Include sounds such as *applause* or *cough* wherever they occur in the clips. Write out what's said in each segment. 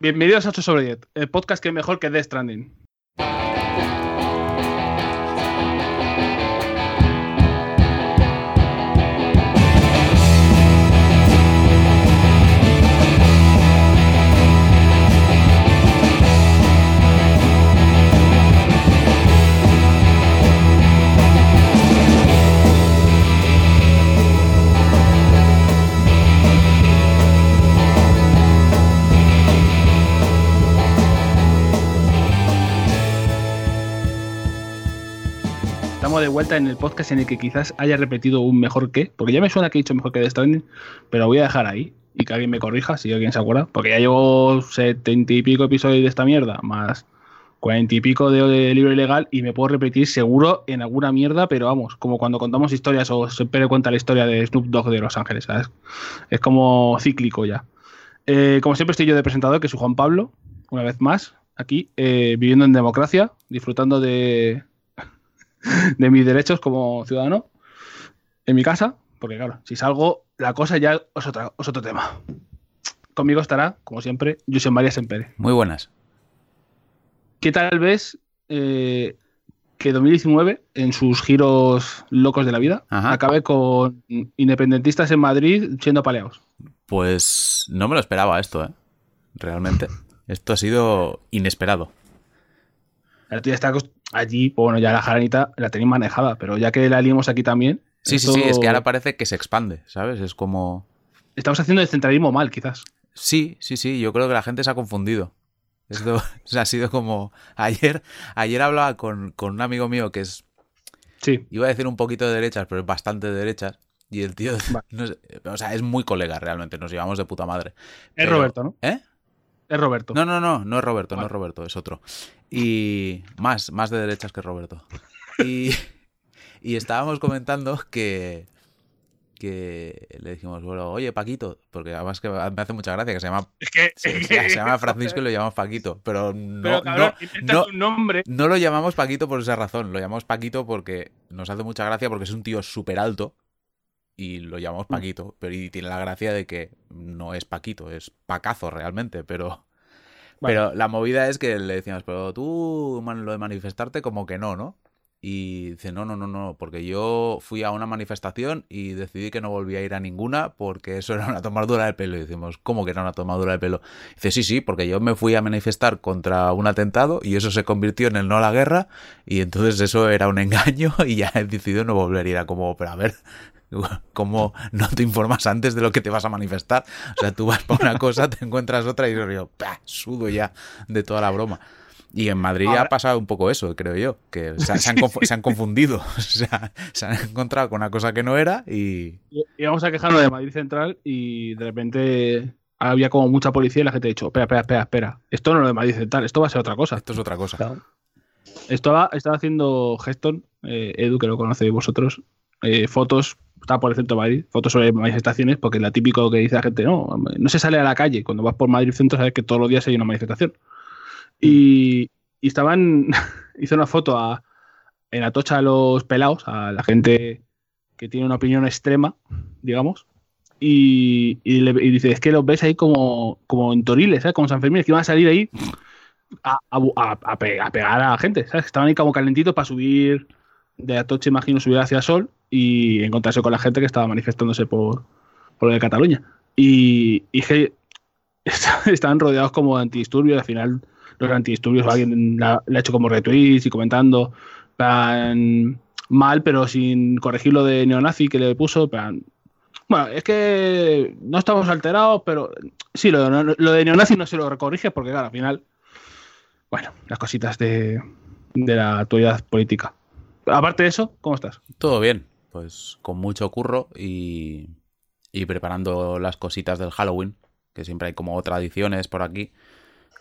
Bienvenidos a 8 sobre 10, el podcast que es mejor que Death Stranding. De vuelta en el podcast en el que quizás haya repetido un mejor que, porque ya me suena que he dicho mejor que Death Stranding, pero voy a dejar ahí y que alguien me corrija si alguien se acuerda, porque ya llevo setenta y pico episodios de esta mierda, más cuarenta y pico de, de libro ilegal y me puedo repetir seguro en alguna mierda, pero vamos, como cuando contamos historias o siempre cuenta la historia de Snoop Dogg de Los Ángeles, ¿sabes? Es como cíclico ya. Eh, como siempre estoy yo de presentador, que soy Juan Pablo, una vez más, aquí, eh, viviendo en democracia, disfrutando de, de mis derechos como ciudadano en mi casa, porque claro, si salgo, la cosa ya es, otra, es otro tema. Conmigo estará, como siempre, José María Sempere. Muy buenas. ¿Qué tal ves eh, que 2019, en sus giros locos de la vida, Ajá. acabe con independentistas en Madrid siendo paleados? Pues no me lo esperaba esto, ¿eh? Realmente. Esto ha sido inesperado. La tía está allí, bueno, ya la jaranita la tenéis manejada, pero ya que la liamos aquí también. Sí, sí, esto- sí, es que ahora parece que se expande, ¿sabes? Es como... Estamos haciendo el centralismo mal, quizás. Sí, sí, sí, yo creo que la gente se ha confundido. Esto *laughs* ha sido como... Ayer, ayer hablaba con, con un amigo mío que es... Sí. Iba a decir un poquito de derechas, pero es bastante de derechas. Y el tío... *laughs* Vale. no sé, o sea, es muy colega realmente, nos llevamos de puta madre. Es Pero- Roberto, ¿no? ¿Eh? Es Roberto. No, no, no, no es Roberto, no es Roberto, es otro. Y más, más de derechas que Roberto. *laughs* Y, y estábamos comentando que, que le dijimos, bueno, oye, Paquito, porque además que me hace mucha gracia que se llama, *laughs* Es que. *laughs* se, se llama Francisco y lo llamamos Paquito, pero no, Pero cabrón, no, no- nombre. no lo llamamos Paquito por esa razón, lo llamamos Paquito porque nos hace mucha gracia porque es un tío súper alto y lo llamamos Mm. Paquito, pero y tiene la gracia de que no es Paquito, es Pacazo realmente, pero... Vale. Pero la movida es que le decíamos, pero tú man, lo de manifestarte como que no, ¿no? Y dice, no, no, no, no, porque yo fui a una manifestación y decidí que no volvía a ir a ninguna porque eso era una tomadura de pelo. Y decimos, ¿cómo que era una tomadura de pelo? Dice, sí, sí, porque yo me fui a manifestar contra un atentado y eso se convirtió en el no a la guerra y entonces eso era un engaño *laughs* y ya he decidido no volver a ir a como, pero a ver, *laughs* ¿cómo no te informas antes de lo que te vas a manifestar? O sea, tú vas para una cosa, te encuentras otra y yo, sudo ya de toda la broma. Y en Madrid Ahora- ha pasado un poco eso, creo yo, que se, se han, *laughs* confu- se han confundido, *laughs* o sea, se han encontrado con una cosa que no era y... Y íbamos a quejarnos de Madrid Central y de repente había como mucha policía y la gente ha dicho, espera, espera, espera, espera. Esto no es lo de Madrid Central, esto va a ser otra cosa. Esto es otra cosa. Estaba, estaba haciendo Geston, eh, Edu, que lo conocéis vosotros, eh, fotos, estaba por el centro de Madrid, fotos sobre manifestaciones, porque la típico que dice la gente, no, no se sale a la calle. Cuando vas por Madrid Centro, sabes que todos los días hay una manifestación. Y, y estaban, *laughs* hizo una foto a, en Atocha a los pelados, a la gente que tiene una opinión extrema, digamos. Y, y le- y dice, es que los ves ahí como, como en Toriles, ¿sabes? Como San Fermín, es que iban a salir ahí a, a, a- a pegar a la gente, ¿sabes? Estaban ahí como calentitos para subir de Atocha, imagino, subir hacia Sol y encontrarse con la gente que estaba manifestándose por, por lo de Cataluña. Y, y que estaban *laughs* rodeados como de antidisturbios, al final los antidisturbios alguien la- le ha hecho como retweets y comentando plan, mal, pero sin corregir lo de neonazi que le puso, plan, bueno, es que no estamos alterados, pero sí, lo, de- lo de neonazi no se lo corrige porque, claro, al final, bueno, las cositas de, de la actualidad política. Aparte de eso, ¿cómo estás? Todo bien, pues con mucho curro y, y preparando las cositas del Halloween, que siempre hay como tradiciones por aquí,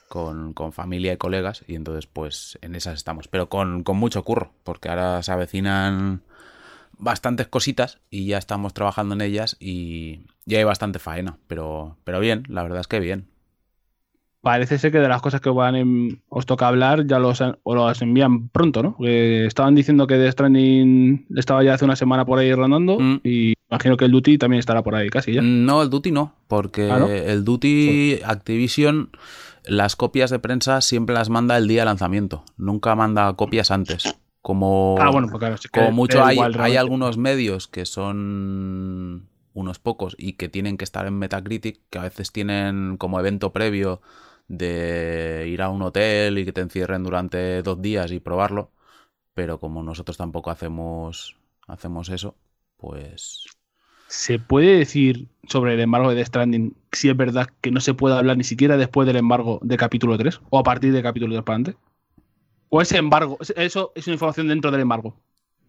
con, con familia y colegas, y entonces pues en esas estamos, pero con, con mucho curro, porque ahora se avecinan bastantes cositas y ya estamos trabajando en ellas y ya hay bastante faena, pero, pero bien, la verdad es que bien. Parece ser que de las cosas que van en- os toca hablar ya los, o los envían pronto, ¿no? Porque estaban diciendo que The Stranding estaba ya hace una semana por ahí rondando Mm. y Imagino que el Duty también estará por ahí casi ya. No, el Duty no, porque ¿Ah, no? el Duty Activision las copias de prensa siempre las manda el día de lanzamiento, nunca manda copias antes. Como, Ah, bueno, pues claro. sí como mucho hay, igual hay algunos medios que son unos pocos y que tienen que estar en Metacritic, que a veces tienen como evento previo de ir a un hotel y que te encierren durante dos días y probarlo, pero como nosotros tampoco hacemos, hacemos eso, pues ¿Se puede decir sobre el embargo de Death Stranding si es verdad que no se puede hablar ni siquiera después del embargo de capítulo 3 o a partir de capítulo 3 para adelante? ¿O ese embargo, eso es una información dentro del embargo?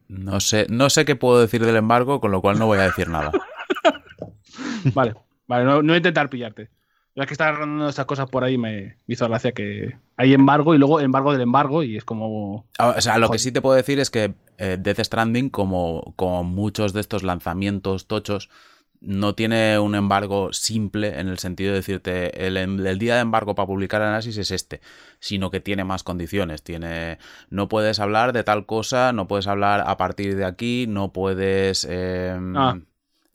No sé, no sé qué puedo decir del embargo, con lo cual no voy a decir nada. *laughs* Vale, vale, no, no voy a intentar pillarte. Ya que estás rondando esas cosas por ahí, me hizo gracia que hay embargo y luego embargo del embargo y es como... Ah, O sea, lo que sí te puedo decir es que eh, Death Stranding, como, como muchos de estos lanzamientos tochos, no tiene un embargo simple en el sentido de decirte el, em- el día de embargo para publicar análisis es este, sino que tiene más condiciones. Tiene, no puedes hablar de tal cosa, no puedes hablar a partir de aquí, no puedes em, Ah.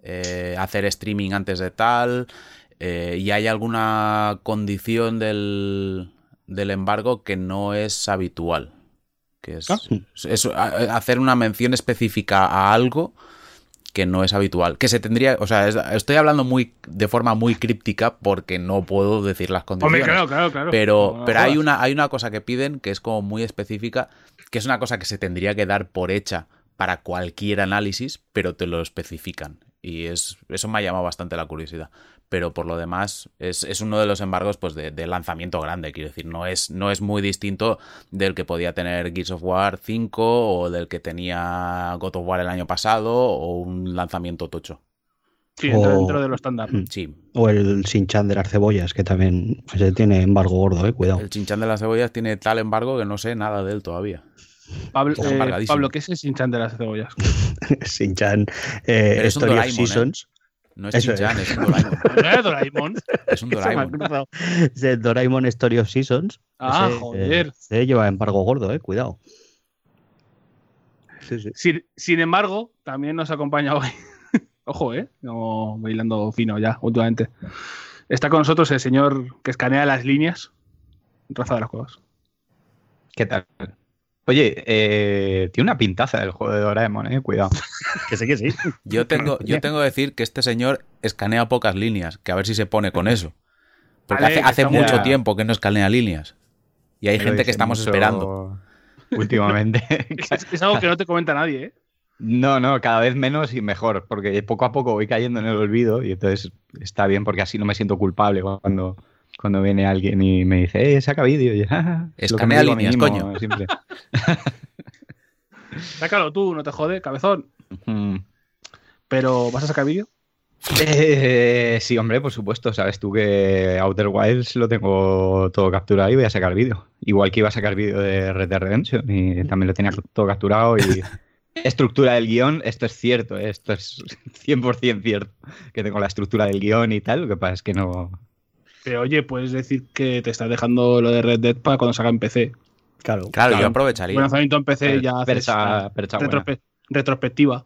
eh, hacer streaming antes de tal, eh, y hay alguna condición del, del embargo que no es habitual. Que es, Ah. es a- hacer una mención específica a algo que no es habitual. Que se tendría, o sea, es- estoy hablando muy de forma muy críptica porque no puedo decir las condiciones. Hombre, claro, claro, claro. Pero, pero hay, una, hay una cosa que piden que es como muy específica, que es una cosa que se tendría que dar por hecha para cualquier análisis, pero te lo especifican. Y es, eso me ha llamado bastante la curiosidad. Pero por lo demás, es, es uno de los embargos pues, de, de lanzamiento grande. Quiero decir, no es, no es muy distinto del que podía tener Gears of War 5 o del que tenía God of War el año pasado o un lanzamiento tocho. Sí, entra O- dentro de lo estándar. Sí, O el Sinchan de las cebollas, que también se tiene embargo gordo, eh, cuidado. el chinchán de las cebollas tiene tal embargo que no sé nada de él todavía. Pablo, eh. Pablo, ¿qué es el Sinchan de las cebollas? *laughs* Sinchan, eh, Story of ¿eh? Seasons. No es Eso es. Es un Doraemon. *laughs* ¿Eh, Doraemon? Es un *laughs* Doraemon. Es el Doraemon Story of Seasons. Ah, Ese, joder. eh, Se lleva embargo gordo, eh, cuidado. Sí, sí. Sin, sin embargo, también nos acompaña hoy. Ojo, ¿eh? No bailando fino ya, últimamente. Está con nosotros el señor que escanea las líneas. Rafa de las Cuevas. ¿Qué tal? Oye, eh, tiene una pintaza el juego de Doraemon, eh, cuidado. *laughs* Que sí, que sí. Yo *laughs* tengo, yo tengo que decir que este señor escanea pocas líneas, que a ver si se pone con *laughs* eso. Porque Vale, hace, mucho Ya. tiempo que no escanea líneas. Y hay gente que estamos mucho esperando. Últimamente. Es, es algo que no te comenta nadie, ¿eh? No, no, cada vez menos y mejor, porque poco a poco voy cayendo en el olvido y entonces está bien porque así no me siento culpable cuando, cuando viene alguien y me dice, eh, saca vídeo. Y yo, es lo que me Escanea líneas, mismo coño. siempre. *laughs* Sácalo tú, no te jode, cabezón. Mm. Pero, ¿vas a sacar vídeo? Eh, sí, hombre, por supuesto. Sabes tú que Outer Wilds lo tengo todo capturado y voy a sacar vídeo. Igual que iba a sacar vídeo de Red Dead Redemption y también lo tenía todo capturado y *laughs* estructura del guion, esto es cierto, esto es 100% cierto, que tengo la estructura del guion y tal, lo que pasa es que no... Pero oye, puedes decir que te estás dejando lo de Red Dead para cuando salga en PC. Claro. Claro, yo aprovecharía. Buen lanzamiento en PC ya haces percha, retrospe- retrospectiva.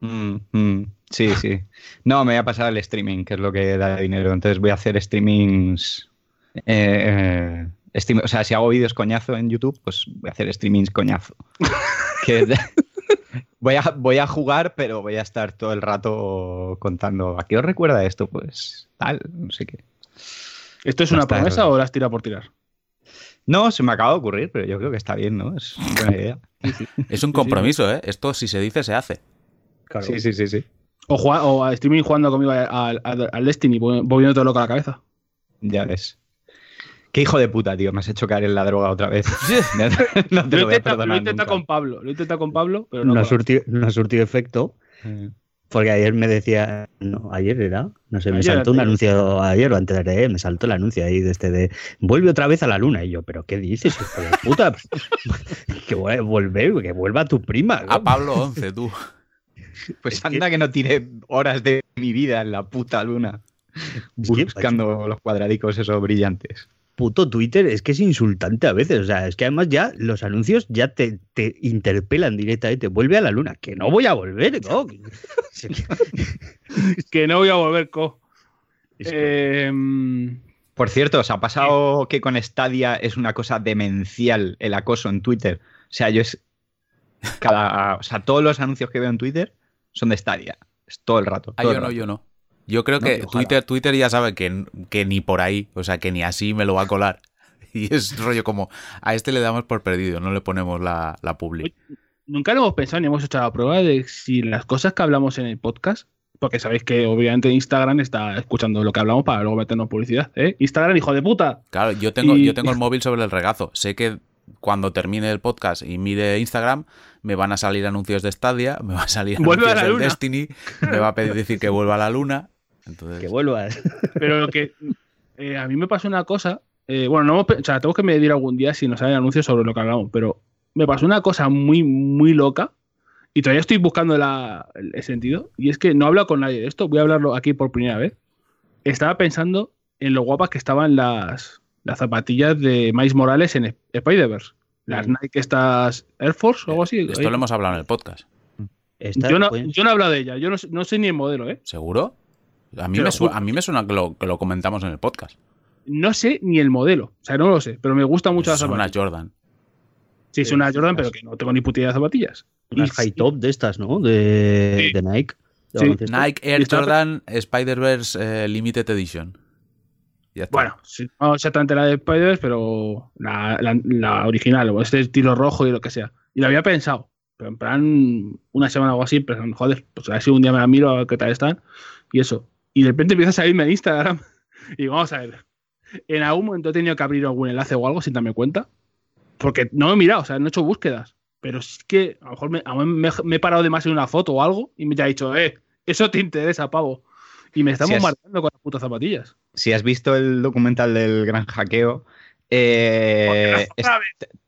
Mm, mm, sí, sí. No, me voy a pasar al streaming, que es lo que da dinero. Entonces voy a hacer streamings. eh, eh, stream- o sea, si hago vídeos coñazo en YouTube, pues voy a hacer streamings coñazo. *laughs* Que- voy, a, voy a jugar, pero voy a estar todo el rato contando. ¿A qué os recuerda esto? Pues tal, no sé qué. ¿Esto es una promesa o la has tirado por tirar? No, se me acaba de ocurrir, pero yo creo que está bien, ¿no? Es una buena idea. *laughs* Es un compromiso, ¿eh? Esto si se dice, se hace. claro. Sí, sí, sí, sí. O, jugar, o a streaming jugando conmigo al, Destiny, volviendo todo loco a la cabeza. Ya ves. Qué hijo de puta, tío. Me has hecho caer en la droga otra vez. *laughs* *laughs* no te Lo lo voy a intenta, lo perdonar intenta nunca. con Pablo, lo intenta con Pablo, pero no. No, ha surtido, no ha surtido efecto. Porque ayer me decía, no, ayer era, no sé, me Ayer, saltó un ayer. anuncio ayer o antes de me saltó el anuncio ahí de este de vuelve otra vez a la luna. Y yo, ¿pero qué dices, hijo de puta? *laughs* que vuel- volver, que vuelva tu prima. ¿no? A Pablo 11, tú. *laughs* Pues anda que... no tiré horas de mi vida en la puta luna buscando los cuadradicos esos brillantes. Puto Twitter es que es insultante a veces. O sea, es que además ya los anuncios ya te, te interpelan directamente. Vuelve a la luna. Que no voy a volver, *laughs* ¿no? *laughs* que no voy a volver, co. Es que- Eh, Por cierto, ¿os ha pasado que con Stadia es una cosa demencial el acoso en Twitter? O sea, yo es. Cada, o sea, todos los anuncios que veo en Twitter son de Stadia. Es todo el rato. Ah, yo el no, rato. yo no. Yo creo No, que ojalá. Twitter, Twitter ya sabe que, que ni por ahí, o sea, que ni así me lo va a colar. *laughs* Y es rollo como, a este le damos por perdido, no le ponemos la, la publi. nunca lo hemos pensado ni hemos hecho la prueba de si las cosas que hablamos en el podcast, porque sabéis que obviamente Instagram está escuchando lo que hablamos para luego meternos publicidad, ¿eh? Instagram, hijo de puta. Claro, yo tengo, Y- yo tengo el móvil sobre el regazo. Sé que cuando termine el podcast y mire Instagram, me van a salir anuncios de Stadia, me va a salir *laughs* a anuncios la luna. Destiny, me va a pedir decir que vuelva a la luna. Entonces, Que vuelvas. *laughs* Pero lo que eh, a mí me pasó una cosa, eh, bueno, no, o sea, tengo que medir algún día si nos salen anuncios sobre lo que hablamos, pero me pasó una cosa muy, muy loca y todavía estoy buscando la- el, sentido y es que no he hablado con nadie de esto, voy a hablarlo aquí por primera vez. Estaba pensando en lo guapas que estaban las, las zapatillas de Miles Morales en Sp- Spider-Verse. Las Nike estas Air Force o algo así. esto lo hemos hablado en el podcast. Yo, no, yo no he hablado de ella, yo no, no sé ni el modelo, ¿eh? ¿Seguro? A mí, me su- a mí me suena que lo, que lo comentamos en el podcast. No sé ni el modelo, o sea, no lo sé, pero me gusta mucho las Son una zapatillas. Jordan. Sí, es una Jordan, pero que no tengo ni puta idea de zapatillas. unas Y- high top de estas, ¿no? De, Sí. de Nike. de Sí. baloncesto. Nike Air Jordan Spider-Verse eh, Limited Edition. Ya está. Bueno, sí, no exactamente la de Spider, pero la, la- la original, o este estilo rojo y lo que sea. Y lo había pensado, pero en plan una semana o así, pero joder, pues a ver si un día me la miro a ver qué tal están y eso. Y de repente empieza a salirme en Instagram *laughs* y digo, vamos a ver, en algún momento he tenido que abrir algún enlace o algo sin darme cuenta, porque no me he mirado, o sea, no he hecho búsquedas, pero es que a lo mejor me, a lo mejor me- me he parado de más en una foto o algo y me ha dicho, eh, eso te interesa, pavo. Y me está Sí, es- bombardeando con las putas zapatillas. Si has visto el documental del gran hackeo, eh, es-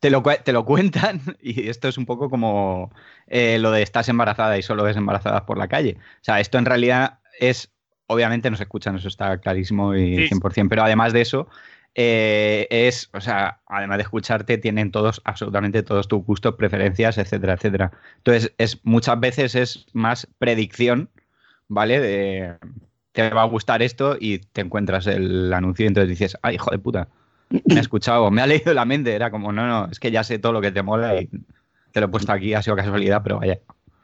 te, lo, te lo cuentan *laughs* y esto es un poco como eh, lo de estás embarazada y solo ves embarazadas por la calle. O sea, esto en realidad es, obviamente nos escuchan, eso está clarísimo y Sí. 100%, pero además de eso, eh, es, o sea, además de escucharte, tienen todos, absolutamente todos tus gustos, preferencias, etcétera, etcétera. Entonces, es, muchas veces es más predicción, ¿vale? De, te va a gustar esto y te encuentras el anuncio y entonces dices, ay, hijo de puta, me ha escuchado, me ha leído la mente. Era como, no, no, es que ya sé todo lo que te mola y te lo he puesto aquí, ha sido casualidad, pero vaya.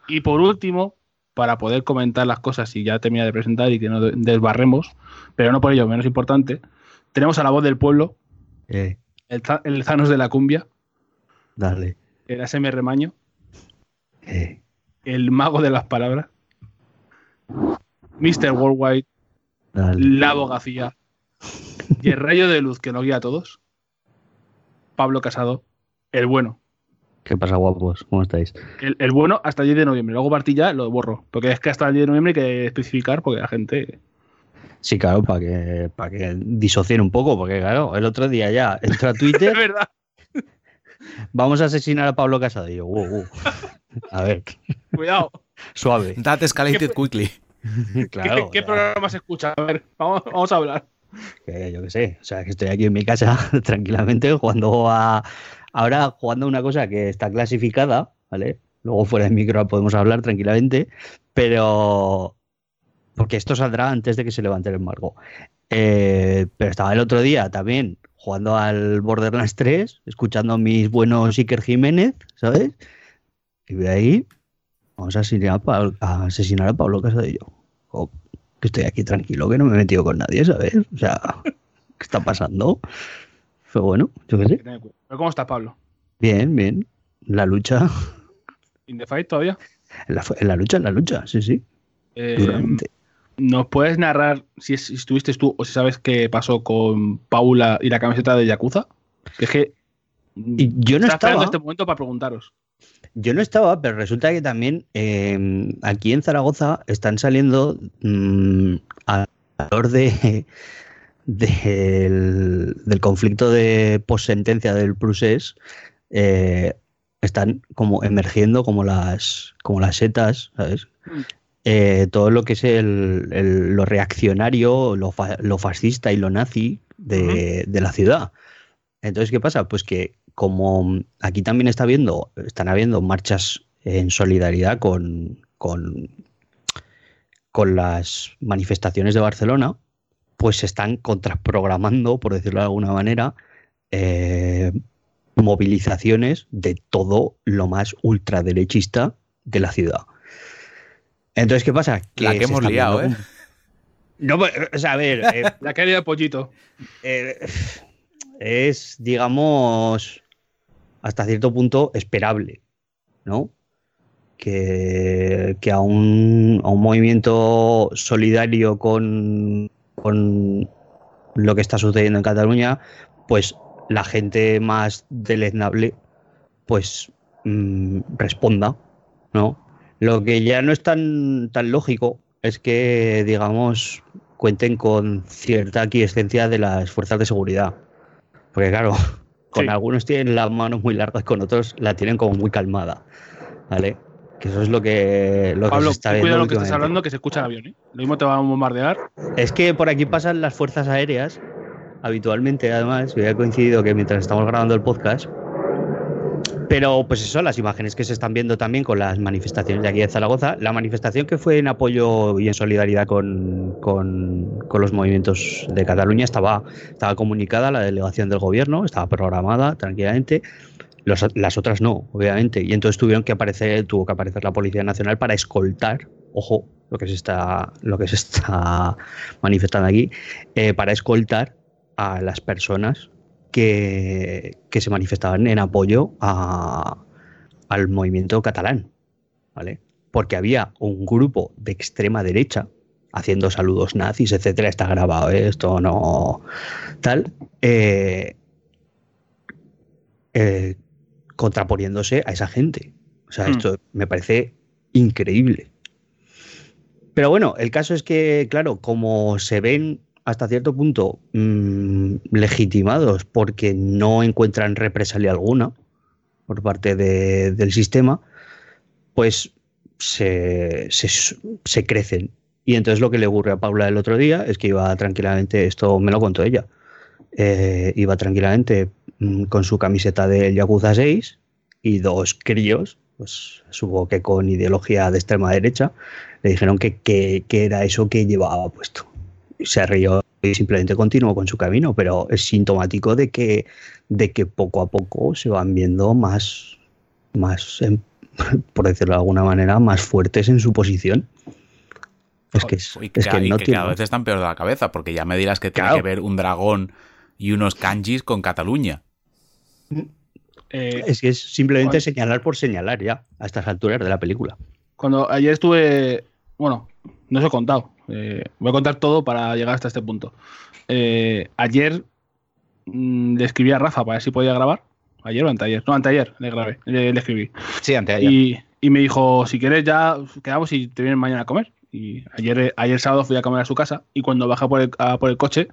Y por último, para poder comentar las cosas y ya termina de presentar y que no desbarremos, pero no por ello menos importante, tenemos a la voz del pueblo, Eh, el, el Zanos de la cumbia, dale. el ASMR Maño, Eh, el mago de las palabras, Mr. Worldwide, dale. la abogacía y el rayo de luz que nos guía a todos, Pablo Casado, el bueno. ¿Qué pasa, guapos? ¿Cómo estáis? El, el bueno hasta el 10 de noviembre. Luego partí ya lo borro. Porque es que hasta el 10 de noviembre hay que especificar porque la gente. Sí, claro, para que, para que disocien un poco, porque claro, el otro día ya entró a *laughs* Es Twitter, verdad. vamos a asesinar a Pablo Casado. Y yo, wow, wow. A ver, Cuidado. suave. That escalated ¿Qué- quickly. *laughs* Claro, ¿Qué, qué programa se escucha? A ver, vamos, vamos a hablar. que yo qué sé, o sea, que estoy aquí en mi casa *laughs* tranquilamente jugando a... Ahora jugando a una cosa que está clasificada, ¿vale? Luego fuera de micro podemos hablar tranquilamente, pero... Porque esto saldrá antes de que se levante el embargo. Eh, pero estaba el otro día también jugando al Borderlands 3, escuchando a mis buenos Iker Jiménez, ¿sabes? Y de ahí vamos a asesinar a, Pablo, asesinar a Pablo Casadillo. Que estoy aquí tranquilo, que no me he metido con nadie, ¿sabes? O sea, ¿qué está pasando? Pero bueno, yo qué sé. Pero ¿cómo está Pablo? Bien, bien. La lucha, *laughs* ¿In the fight todavía? en la, en la lucha, en la lucha, sí, sí. Eh, Duramente. ¿Nos puedes narrar si, es- si estuviste tú o si sabes qué pasó con Paula y la camiseta de Yakuza? Que es que. Y yo no estaba estaba, este momento para preguntaros. yo no estaba, pero resulta que también eh, aquí en Zaragoza están saliendo mm, alrededor de, del, del conflicto de possentencia del Prusés, eh, están como emergiendo como las, como las setas, ¿sabes? Mm. eh, todo lo que es el, el- lo reaccionario, lo, fa- lo fascista y lo nazi de, de la ciudad. Entonces, ¿qué pasa? Pues que como aquí también está habiendo, están habiendo marchas en solidaridad con, con, con las manifestaciones de Barcelona, pues se están contraprogramando, por decirlo de alguna manera, eh, movilizaciones de todo lo más ultraderechista de la ciudad. Entonces, ¿qué pasa? La que hemos liado, viendo ¿eh? No, pues, o sea, a ver, *laughs* eh, La querida pollito. eh, es, digamos, hasta cierto punto esperable, ¿no? Que, que a, un, a un movimiento solidario con, con lo que está sucediendo en Cataluña, pues la gente más deleznable, pues mm, responda, ¿no? Lo que ya no es tan, tan lógico es que, digamos, cuenten con cierta aquiescencia de las fuerzas de seguridad. Porque claro, *laughs* con Sí. algunos tienen las manos muy largas, con otros la tienen como muy calmada. ¿Vale? Que eso es lo que, lo que Pablo, se está ten viendo. cuidado lo que estás hablando, que se escucha el avión, ¿eh? Lo mismo te va a bombardear. Es que por aquí pasan las fuerzas aéreas, habitualmente, además, había coincidido que mientras estamos grabando el podcast. Pero, pues eso, las imágenes que se están viendo también con las manifestaciones de aquí de Zaragoza. La manifestación que fue en apoyo y en solidaridad con, con- con los movimientos de Cataluña estaba, estaba comunicada la delegación del gobierno, estaba programada tranquilamente. Las otras no, obviamente. Y entonces tuvieron que aparecer, tuvo que aparecer la Policía Nacional para escoltar, ojo, lo que se está, lo que se está manifestando aquí, eh, para escoltar a las personas que, que se manifestaban en apoyo a- al movimiento catalán, ¿vale? Porque había un grupo de extrema derecha haciendo saludos nazis, etcétera, está grabado, esto no tal, eh, eh, contraponiéndose a esa gente. O sea, Hmm. esto me parece increíble. Pero bueno, el caso es que, claro, como se ven hasta cierto punto mm, legitimados porque no encuentran represalia alguna por parte de- del sistema, pues se, se- se crecen. Y entonces lo que le ocurrió a Paula el otro día es que iba tranquilamente, esto me lo contó ella, eh, iba tranquilamente con su camiseta del Yakuza 6 y dos críos, pues supongo que con ideología de extrema derecha, le dijeron que, que- que era eso que llevaba puesto. Y se rió y simplemente continuó con su camino, pero es sintomático de que, de que poco a poco se van viendo más, más *laughs* por decirlo de alguna manera, más fuertes en su posición. Es que, es, Y es que, que y no que tiene- cada vez están peor de la cabeza, porque ya me dirás que Claro. tiene que ver un dragón y unos kanjis con Cataluña. Eh, es que es simplemente señalar por señalar ya, a estas alturas de la película. Cuando ayer estuve, bueno, no os he contado, eh, voy a contar todo para llegar hasta este punto. Eh, ayer mm, le escribí a Rafa para ver si podía grabar. Ayer o anteayer, no, anteayer le grabé, le, le escribí. Sí, anteayer. Y, y me dijo, si quieres ya quedamos y te vienes mañana a comer. Y ayer, ayer sábado fui a comer a su casa y cuando bajé por el, a por el coche,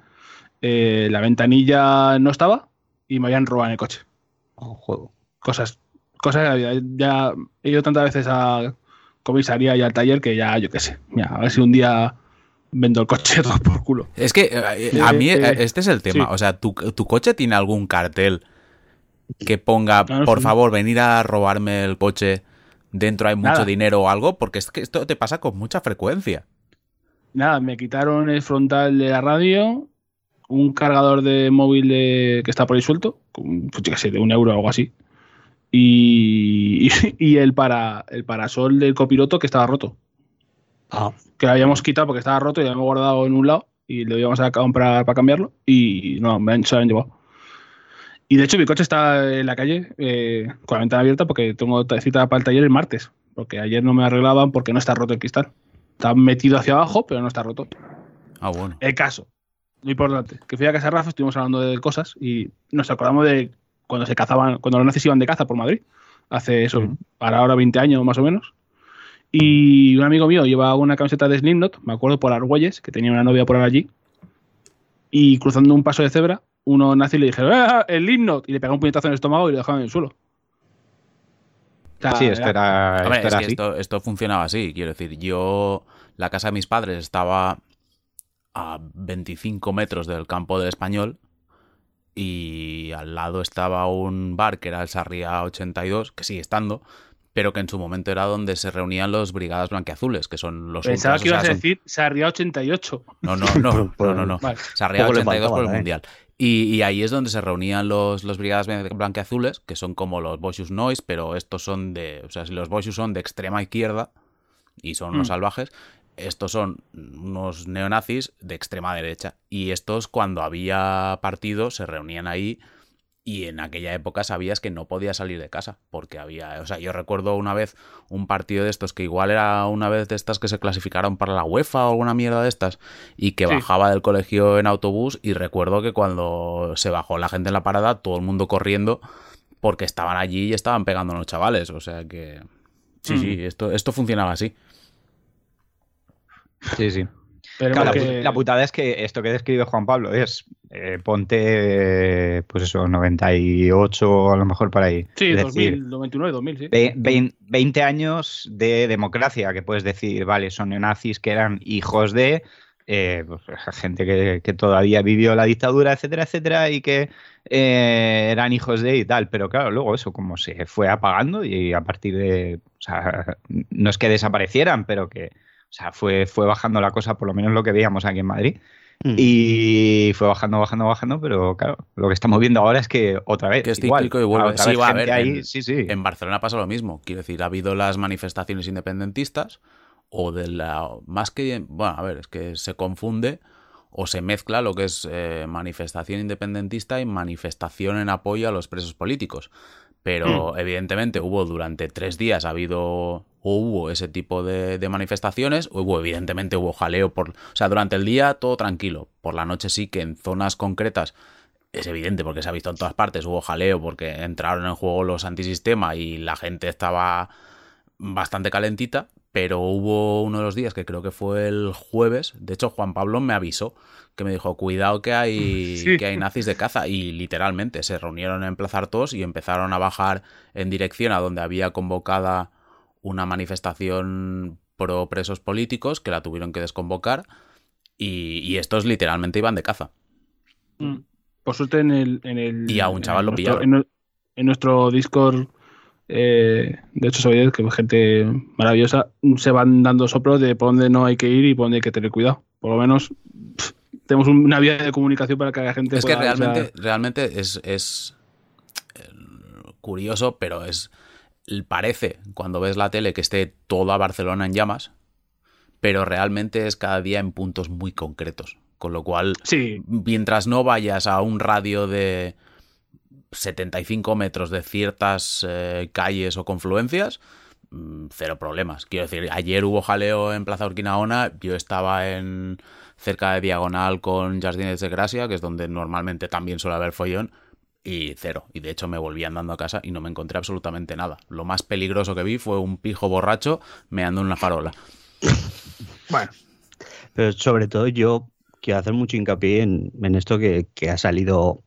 eh, la ventanilla no estaba y me habían robado en el coche. Un juego. Cosas, cosas de la vida. Ya he ido tantas veces a comisaría y al taller que ya, yo qué sé, mira, a ver si un día vendo el coche *laughs* todo por culo. Es que eh, a mí Eh, este es el tema. sí. O sea, ¿tu, tu coche tiene algún cartel que ponga, Claro, por sí. favor, venir a robarme el coche, dentro hay mucho Nada. dinero o algo? Porque es que esto te pasa con mucha frecuencia. Nada, me quitaron el frontal de la radio, un cargador de móvil de- que está por ahí suelto, con, pues, sé, de un euro o algo así. Y, *laughs* y el, para, el parasol del copiloto que estaba roto. Ah, Que lo habíamos quitado porque estaba roto y lo habíamos guardado en un lado y lo íbamos a comprar para cambiarlo. Y no, me han, se lo han llevado. Y de hecho, mi coche está en la calle eh, con la ventana abierta porque tengo cita para el taller el martes. Porque ayer no me arreglaban porque no está roto el cristal. Está metido hacia abajo, pero no está roto. Ah, bueno. El caso, lo importante, que fui a casa de Rafa, estuvimos hablando de cosas y nos acordamos de cuando se cazaban, cuando los nazis iban de caza por Madrid, hace eso, para ahora 20 años más o menos. Y un amigo mío llevaba una camiseta de Slipknot, me acuerdo por Argüelles, que tenía una novia por allí, y cruzando un paso de cebra, uno nazi le dijeron, ¡Ah, el Slipknot! Y le pegó un puñetazo en el estómago y lo dejaron en el suelo. sea, Sí, esto era, Hombre, esto es era que así. esto, esto funcionaba así, quiero decir, yo, la casa de mis padres estaba a 25 metros del campo del español y al lado estaba un bar que era el Sarria 82, que sigue estando, pero que en su momento era donde se reunían los brigadas blanqueazules, que son los Pensaba ultras, que o ibas sea, a son- decir Sarria 88. No, no, *laughs* no, no, no, no. Vale. Sarria Poco le 82 por el ¿eh? Mundial. Y, y ahí es donde se reunían los, los brigadas blanqueazules, que son como los Boschus Noise, pero estos son de. O sea, si los Boschus son de extrema izquierda y son unos Mm. salvajes, estos son unos neonazis de extrema derecha. Y estos, cuando había partido, se reunían ahí. Y en aquella época sabías que no podías salir de casa, porque había, o sea, yo recuerdo una vez un partido de estos que igual era una vez de estas que se clasificaron para la UEFA o alguna mierda de estas, y que Sí. bajaba del colegio en autobús y recuerdo que cuando se bajó la gente en la parada, todo el mundo corriendo porque estaban allí y estaban pegando a los chavales, o sea que... Sí, Mm. sí, esto, esto funcionaba así. Sí, sí. Pero Claro, la, que- pu- la putada es que esto que describe Juan Pablo es eh, ponte, eh, pues eso, 98 a lo mejor por ahí. Sí, es decir, 2000, 99, 2000, sí. ve- vein- 20 años de democracia, que puedes decir, vale, son neonazis que eran hijos de eh, pues, *laughs* gente que, que todavía vivió la dictadura, etcétera, etcétera, y que eh, eran hijos de y tal. Pero claro, luego eso como se fue apagando y a partir de, o sea, no es que desaparecieran, pero que, o sea, fue, fue bajando la cosa, por lo menos lo que veíamos aquí en Madrid. Mm. Y fue bajando, bajando, bajando, pero claro, lo que estamos viendo ahora es que otra vez. Que es igual, cíclico y vuelve. otra Sí, vez va a haber, ahí, en- sí, sí. En Barcelona pasa lo mismo. Quiero decir, ha habido las manifestaciones independentistas o de la... Más que... Bueno, a ver, es que se confunde o se mezcla lo que es eh, manifestación independentista y manifestación en apoyo a los presos políticos. Pero evidentemente hubo durante tres días, ha habido o hubo ese tipo de, de manifestaciones, hubo evidentemente hubo jaleo por... O sea, durante el día todo tranquilo. Por la noche sí que en zonas concretas es evidente porque se ha visto en todas partes, hubo jaleo porque entraron en juego los antisistema y la gente estaba bastante calentita, pero hubo uno de los días que creo que fue el jueves, de hecho Juan Pablo me avisó que me dijo, cuidado que hay, *laughs* Sí. que hay nazis de caza y literalmente se reunieron en Plaza Artós y empezaron a bajar en dirección a donde había convocada una manifestación pro presos políticos que la tuvieron que desconvocar y, y estos literalmente iban de caza. Mm. Por suerte en el... En el Y a un chaval lo pillaron. En, en nuestro Discord, eh, de hecho sabéis que gente maravillosa, se van dando soplos de por dónde no hay que ir y por dónde hay que tener cuidado. Por lo menos pff, tenemos un- una vía de comunicación para que la gente Es que pueda, o sea, realmente, realmente es, es, eh, curioso, pero es parece cuando ves la tele que esté toda Barcelona en llamas, pero realmente es cada día en puntos muy concretos. Con lo cual, Sí, mientras no vayas a un radio de 75 metros de ciertas eh, calles o confluencias, mm, cero problemas. Quiero decir, ayer hubo jaleo en Plaza Urquinaona, yo estaba en cerca de Diagonal con Jardines de Gracia, que es donde normalmente también suele haber follón, y cero. Y de hecho me volví andando a casa y no me encontré absolutamente nada. Lo más peligroso que vi fue un pijo borracho meando en una farola. bueno, Pero sobre todo yo quiero hacer mucho hincapié en, en esto que, que ha salido,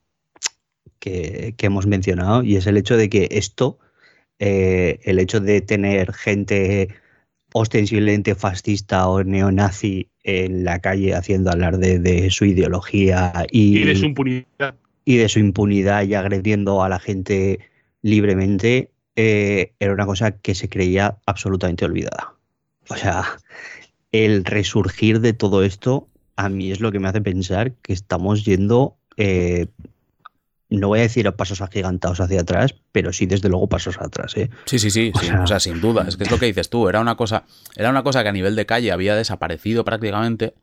que, que hemos mencionado, y es el hecho de que esto, eh, el hecho de tener gente ostensiblemente fascista o neonazi en la calle haciendo alarde de su ideología y, y de su impunidad. Y de su impunidad y agrediendo a la gente libremente, eh, era una cosa que se creía absolutamente olvidada. O sea, el resurgir de todo esto a mí es lo que me hace pensar que estamos yendo, eh, no voy a decir a pasos agigantados hacia atrás, pero sí desde luego pasos atrás. ¿eh? Sí, sí, sí, O sí, sea- o sea, sin duda. Es que es lo que dices tú. Era una cosa, era una cosa que a nivel de calle había desaparecido prácticamente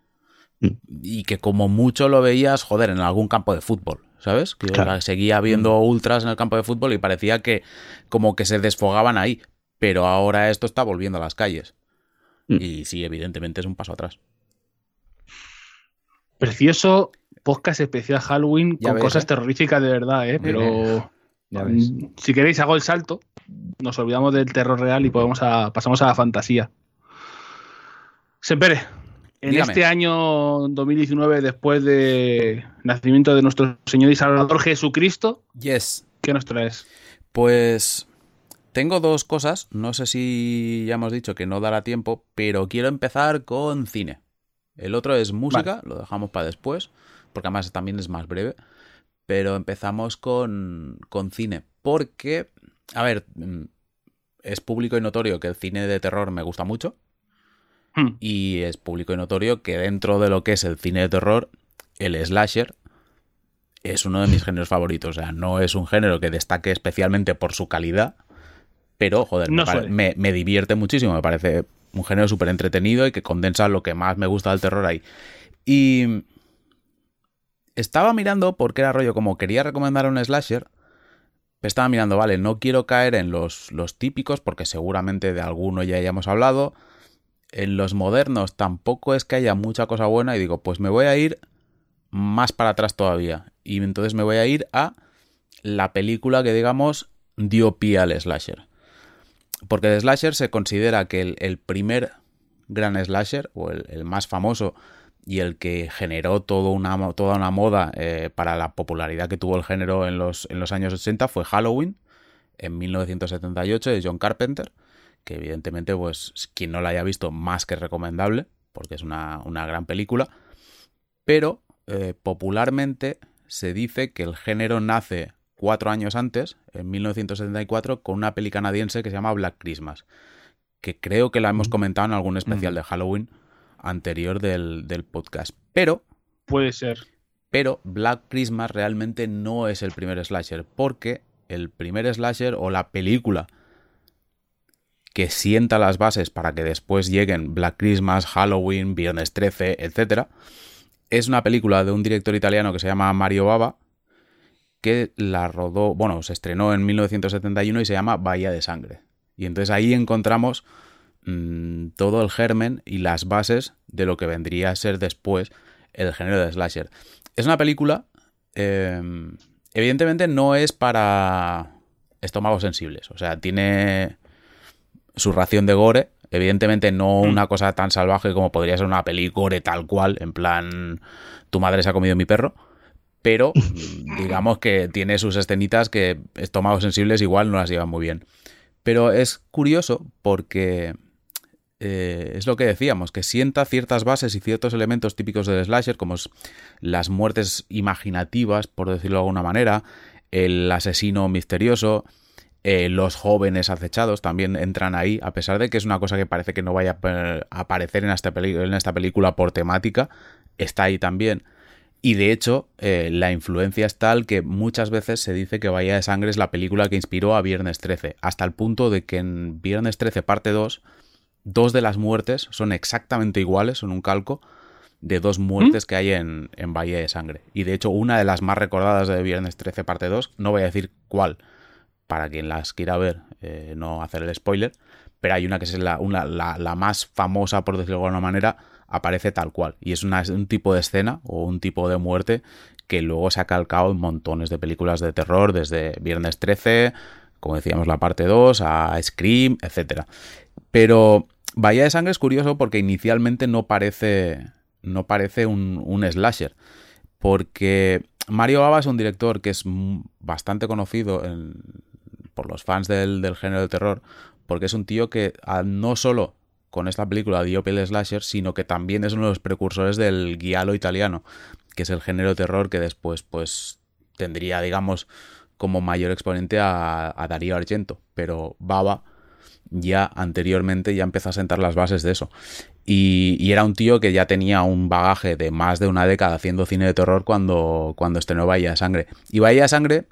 Mm. y que como mucho lo veías, joder, en algún campo de fútbol, ¿sabes? Que Claro. seguía viendo ultras en el campo de fútbol y parecía que como que se desfogaban ahí. Pero ahora esto está volviendo a las calles. Mm. Y sí, evidentemente es un paso atrás. Precioso podcast especial Halloween Ya con ves, cosas ¿eh? terroríficas de verdad, ¿eh? Pero Ya ves. mm, si queréis hago el salto, nos olvidamos del terror real y podemos a, pasamos a la fantasía. Sempere, en Dígame. este año 2019, después del nacimiento de nuestro Señor y Salvador Jesucristo, Yes. ¿qué nos traes? Pues tengo dos cosas. No sé si ya hemos dicho que no dará tiempo, pero quiero empezar con cine. El otro es música, lo dejamos para después, porque además también es más breve. Pero empezamos con, con cine, porque, a ver, mm, es público y notorio que el cine de terror me gusta mucho. Hmm. Y es público y notorio que dentro de lo que es el cine de terror, el slasher es uno de mis *laughs* géneros favoritos. O sea, no es un género que destaque especialmente por su calidad, pero, joder, No me- me divierte muchísimo. Me parece un género súper entretenido y que condensa lo que más me gusta del terror ahí. Y estaba mirando porque era rollo como quería recomendar un slasher. Estaba mirando, vale, no quiero caer en los, los típicos porque seguramente de alguno ya hayamos hablado. En los modernos tampoco es que haya mucha cosa buena y digo, pues me voy a ir más para atrás todavía. Y entonces me voy a ir a la película que digamos dio pie al slasher. Porque el slasher se considera que el, primer gran slasher, o el, más famoso, y el que generó todo una, toda una moda eh, para la popularidad que tuvo el género en los, en los años 80 fue Halloween, en 1978, de John Carpenter, que evidentemente, pues, quien no la haya visto, más que recomendable, porque es una, una gran película, pero eh, popularmente se dice que el género nace cuatro años antes, en 1974, con una peli canadiense que se llama Black Christmas, que creo que la hemos comentado en algún especial de Halloween anterior del, del podcast. Pero, Puede ser. pero Black Christmas realmente no es el primer slasher, porque el primer slasher o la película que sienta las bases para que después lleguen Black Christmas, Halloween, Viernes 13, etc., es una película de un director italiano que se llama Mario Bava, que la rodó, bueno, se estrenó en 1971 y se llama Bahía de Sangre. Y entonces ahí encontramos mm, todo el germen y las bases de lo que vendría a ser después el género de slasher. Es una película, eh, evidentemente no es para estómagos sensibles, o sea, tiene su ración de gore, evidentemente no una cosa tan salvaje como podría ser una peli gore tal cual, en plan, tu madre se ha comido mi perro, pero mm, *laughs* digamos que tiene sus escenitas que estómagos sensibles igual no las llevan muy bien. Pero es curioso porque eh, es lo que decíamos, que sienta ciertas bases y ciertos elementos típicos del slasher, como las muertes imaginativas, por decirlo de alguna manera, el asesino misterioso, eh, los jóvenes acechados también entran ahí, a pesar de que es una cosa que parece que no vaya a aparecer en esta, peli en esta película por temática, está ahí también. Y de hecho, eh, la influencia es tal que muchas veces se dice que Bahía de Sangre es la película que inspiró a Viernes 13, hasta el punto de que en Viernes 13 parte 2, dos de las muertes son exactamente iguales, son un calco de dos muertes que hay en, en Bahía de Sangre. Y de hecho, una de las más recordadas de Viernes 13 parte 2, no voy a decir cuál, para quien las quiera ver, eh, no hacer el spoiler, pero hay una que es la, más famosa, por decirlo de alguna manera, aparece tal cual. Y es un tipo de escena o un tipo de muerte que luego se ha calcado en montones de películas de terror, desde Viernes 13, como decíamos, la parte 2, a Scream, etc. Pero Bahía de Sangre es curioso porque inicialmente no parece, no parece un, un slasher. Porque Mario Bava es un director que es bastante conocido en, por los fans del, del, género de terror, porque es un tío que no solo con esta película dio pie al slasher, sino que también es uno de los precursores del giallo italiano, que es el género de terror que después pues tendría, digamos, como mayor exponente a, a Darío Argento, pero Baba ya anteriormente ya empezó a sentar las bases de eso. Y, y, era un tío que ya tenía un bagaje de más de una década haciendo cine de terror cuando, cuando estrenó Bahía de Sangre. Y Bahía de Sangre,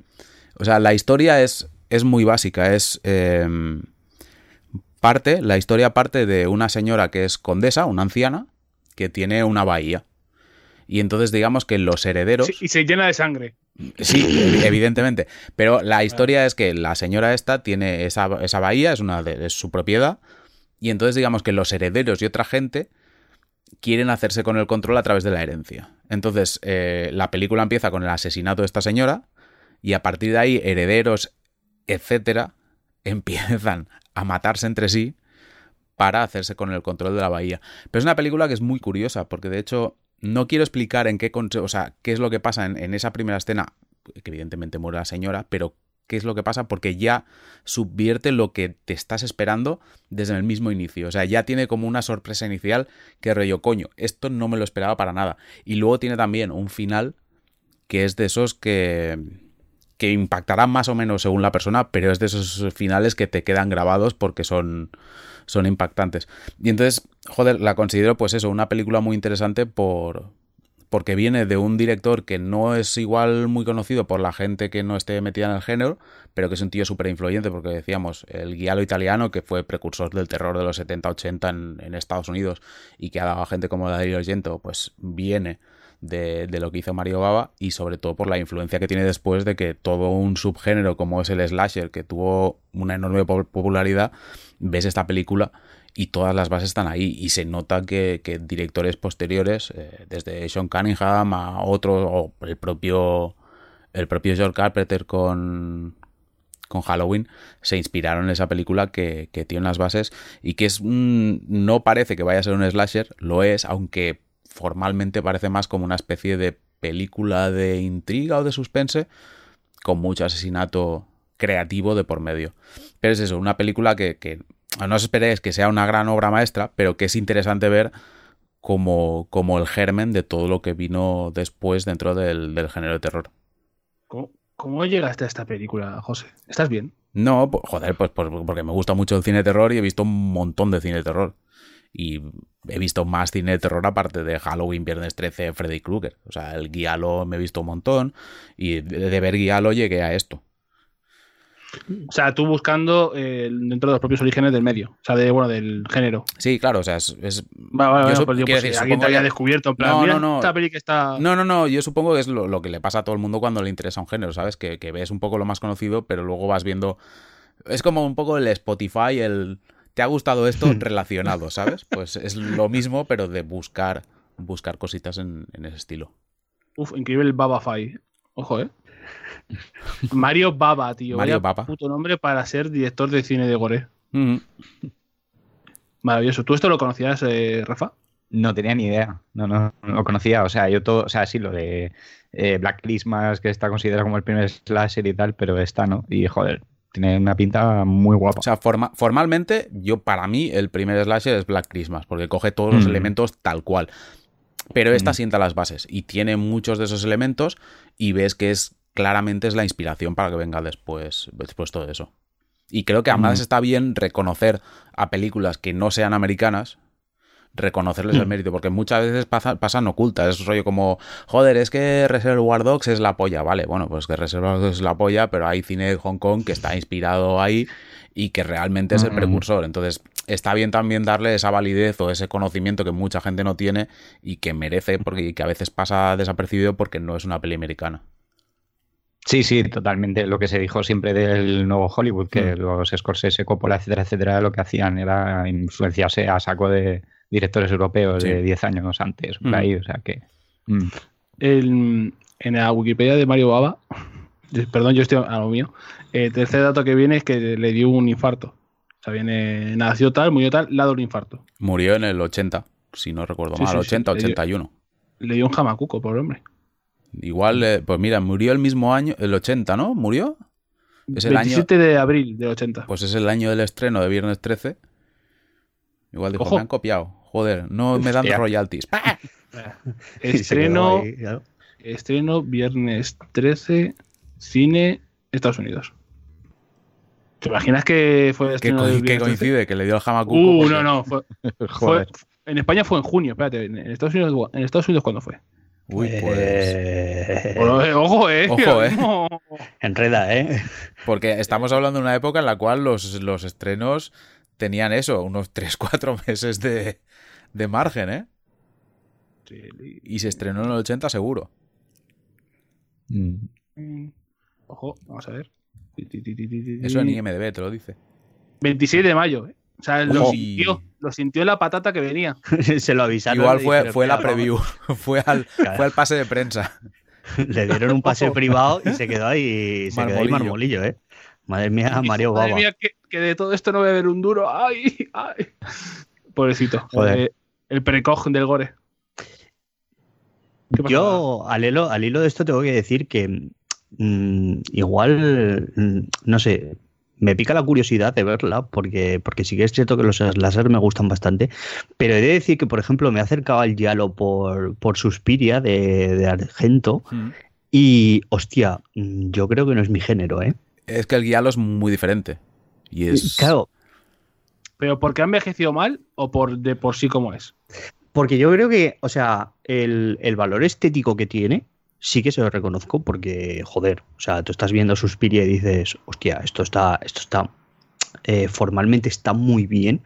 o sea, la historia es, es muy básica, es... Eh, parte, la historia parte de una señora que es condesa, una anciana, que tiene una bahía. Y entonces digamos que los herederos... Sí, y se llena de sangre. Sí, evidentemente. Pero la historia es que la señora esta tiene esa, esa bahía, es, una de, es su propiedad, y entonces digamos que los herederos y otra gente quieren hacerse con el control a través de la herencia. Entonces eh, la película empieza con el asesinato de esta señora, y a partir de ahí herederos, etcétera, empiezan a matarse entre sí para hacerse con el control de la bahía. Pero es una película que es muy curiosa, porque de hecho no quiero explicar en qué, o sea, qué es lo que pasa en, esa primera escena, que evidentemente muere la señora, pero qué es lo que pasa porque ya subvierte lo que te estás esperando desde el mismo inicio. O sea, ya tiene como una sorpresa inicial que rollo, coño, esto no me lo esperaba para nada. Y luego tiene también un final que es de esos que, que impactarán más o menos según la persona, pero es de esos finales que te quedan grabados porque son, son impactantes. Y entonces, joder, la considero pues eso, una película muy interesante por, porque viene de un director que no es igual muy conocido por la gente que no esté metida en el género, pero que es un tío súper influyente, porque decíamos, el guialo italiano, que fue precursor del terror de los 70-80 en, Estados Unidos y que ha dado a gente como Dario Argento, pues viene de, lo que hizo Mario Baba y sobre todo por la influencia que tiene después de que todo un subgénero como es el slasher, que tuvo una enorme popularidad, ves esta película y todas las bases están ahí y se nota que, directores posteriores, eh, desde Sean Cunningham a otros, o el propio, el propio George Carpenter con, con Halloween, se inspiraron en esa película que, tiene unas bases y que es no parece que vaya a ser un slasher, lo es, aunque formalmente parece más como una especie de película de intriga o de suspense con mucho asesinato creativo de por medio. Pero es eso, una película que, que no os esperéis que sea una gran obra maestra, pero que es interesante ver como, como el germen de todo lo que vino después dentro del, género de terror. ¿Cómo, llegaste a esta película, José? ¿Estás bien? No, joder, pues porque me gusta mucho el cine de terror y he visto un montón de cine de terror. Y he visto más cine de terror aparte de Halloween, Viernes 13, Freddy Krueger. O sea, el Guialo me he visto un montón y de ver Guialo llegué a esto. O sea, tú buscando eh, dentro de los propios orígenes del medio, o sea, de, bueno, del género. Sí, claro, o sea, es. es vale, yo pues, pues, alguien te había descubierto, en plan, no, no, no. Esta peli que está... no, no, no, yo supongo que es lo, que le pasa a todo el mundo cuando le interesa un género, ¿sabes? Que, que ves un poco lo más conocido, pero luego vas viendo. Es como un poco el Spotify, el. ¿Te ha gustado esto relacionado, ¿sabes? Pues es lo mismo, pero de buscar, buscar cositas en, en ese estilo. Uf, increíble el Baba Ojo, ¿eh? Mario Baba, tío. Mario Baba. Puto nombre para ser director de cine de Gore. Maravilloso. ¿Tú esto lo conocías, eh, Rafa? No tenía ni idea. No, no, no lo conocía. O sea, yo todo, o sea, sí, lo de eh, Black Christmas, que está considerado como el primer slasher y tal, pero esta no. Y joder, tiene una pinta muy guapa. O sea, formalmente, yo para mí el primer slasher es Black Christmas, porque coge todos los mm. elementos tal cual. Pero esta mm. sienta las bases y tiene muchos de esos elementos y ves que es claramente es la inspiración para que venga después, después todo eso. Y creo que además está bien reconocer a películas que no sean americanas, reconocerles el mérito, porque muchas veces pasan ocultas. Es rollo como, joder, es que Reservoir Dogs es la polla, vale, bueno, pues que Reservoir Dogs es la polla, pero hay cine de Hong Kong que está inspirado ahí y que realmente es el precursor. Entonces, está bien también darle esa validez o ese conocimiento que mucha gente no tiene y que merece, porque que a veces pasa desapercibido porque no es una peli americana. Sí, sí, totalmente. Lo que se dijo siempre del nuevo Hollywood, que mm. los Scorsese, Coppola, etcétera, etcétera, lo que hacían era influenciarse a saco de directores europeos de 10 años antes, por mm. ahí, o sea que... Mm. en la Wikipedia de Mario Baba, perdón, yo estoy a lo mío, el tercer dato que viene es que le dio un infarto. O sea, viene, nació tal, murió tal, dado un infarto. Murió en el 80, si no recuerdo mal, 80, 81. Le dio un jamacuco, por hombre. Igual, eh, pues mira, murió el mismo año, el 80, ¿no? ¿Murió? Es el 27 de abril del 80. Pues es el año del estreno de Viernes 13. Igual dijo, me han copiado. Joder, no me dan royalties. *laughs* estreno, estreno Viernes 13, cine, Estados Unidos. ¿Te imaginas que fue el estreno ¿Qué, coincide? Que le dio el Hamacuco. Uh, no, no. Fue, *laughs* en España fue en junio, espérate. En Estados Unidos, en Estados Unidos ¿cuándo fue? Uy, pues. Eh, ojo, eh. Ojo, eh. Enreda, eh. Porque estamos hablando de una época en la cual los, los estrenos tenían eso, unos 3-4 meses de, de, margen, ¿eh? Y se estrenó en el 80 seguro. Mm. Ojo, vamos a ver. Eso en IMDB te lo dice. 26 de mayo, ¿eh? O sea, lo sintió, lo sintió la patata que venía. *laughs* Se lo avisaron. Igual fue, fue la preview, *laughs* fue, al, fue al pase de prensa. *laughs* Le dieron un paseo privado y se quedó ahí, se quedó ahí marmolillo, ¿eh? Madre mía, Mario Baba. Madre mía, que, de todo esto no voy a ver un duro. ¡Ay! ¡Ay! Pobrecito. Eh, el precoj del gore. Yo, al hilo, al hilo de esto, tengo que decir que mm, igual, mm, no sé, me pica la curiosidad de verla, porque, porque sí que es cierto que los láser me gustan bastante, pero he de decir que, por ejemplo, me he acercado al Yalo por, por Suspiria de, de Argento, Mm. y, hostia, yo creo que no es mi género, ¿eh? Es que el guialo es muy diferente. Y es. Claro, ¿Pero porque ha envejecido mal o por de por sí como es? Porque yo creo que, o sea, el, el valor estético que tiene, sí que se lo reconozco, porque, joder, o sea, tú estás viendo Suspiria y dices, hostia, esto está, esto está, eh, formalmente está muy bien,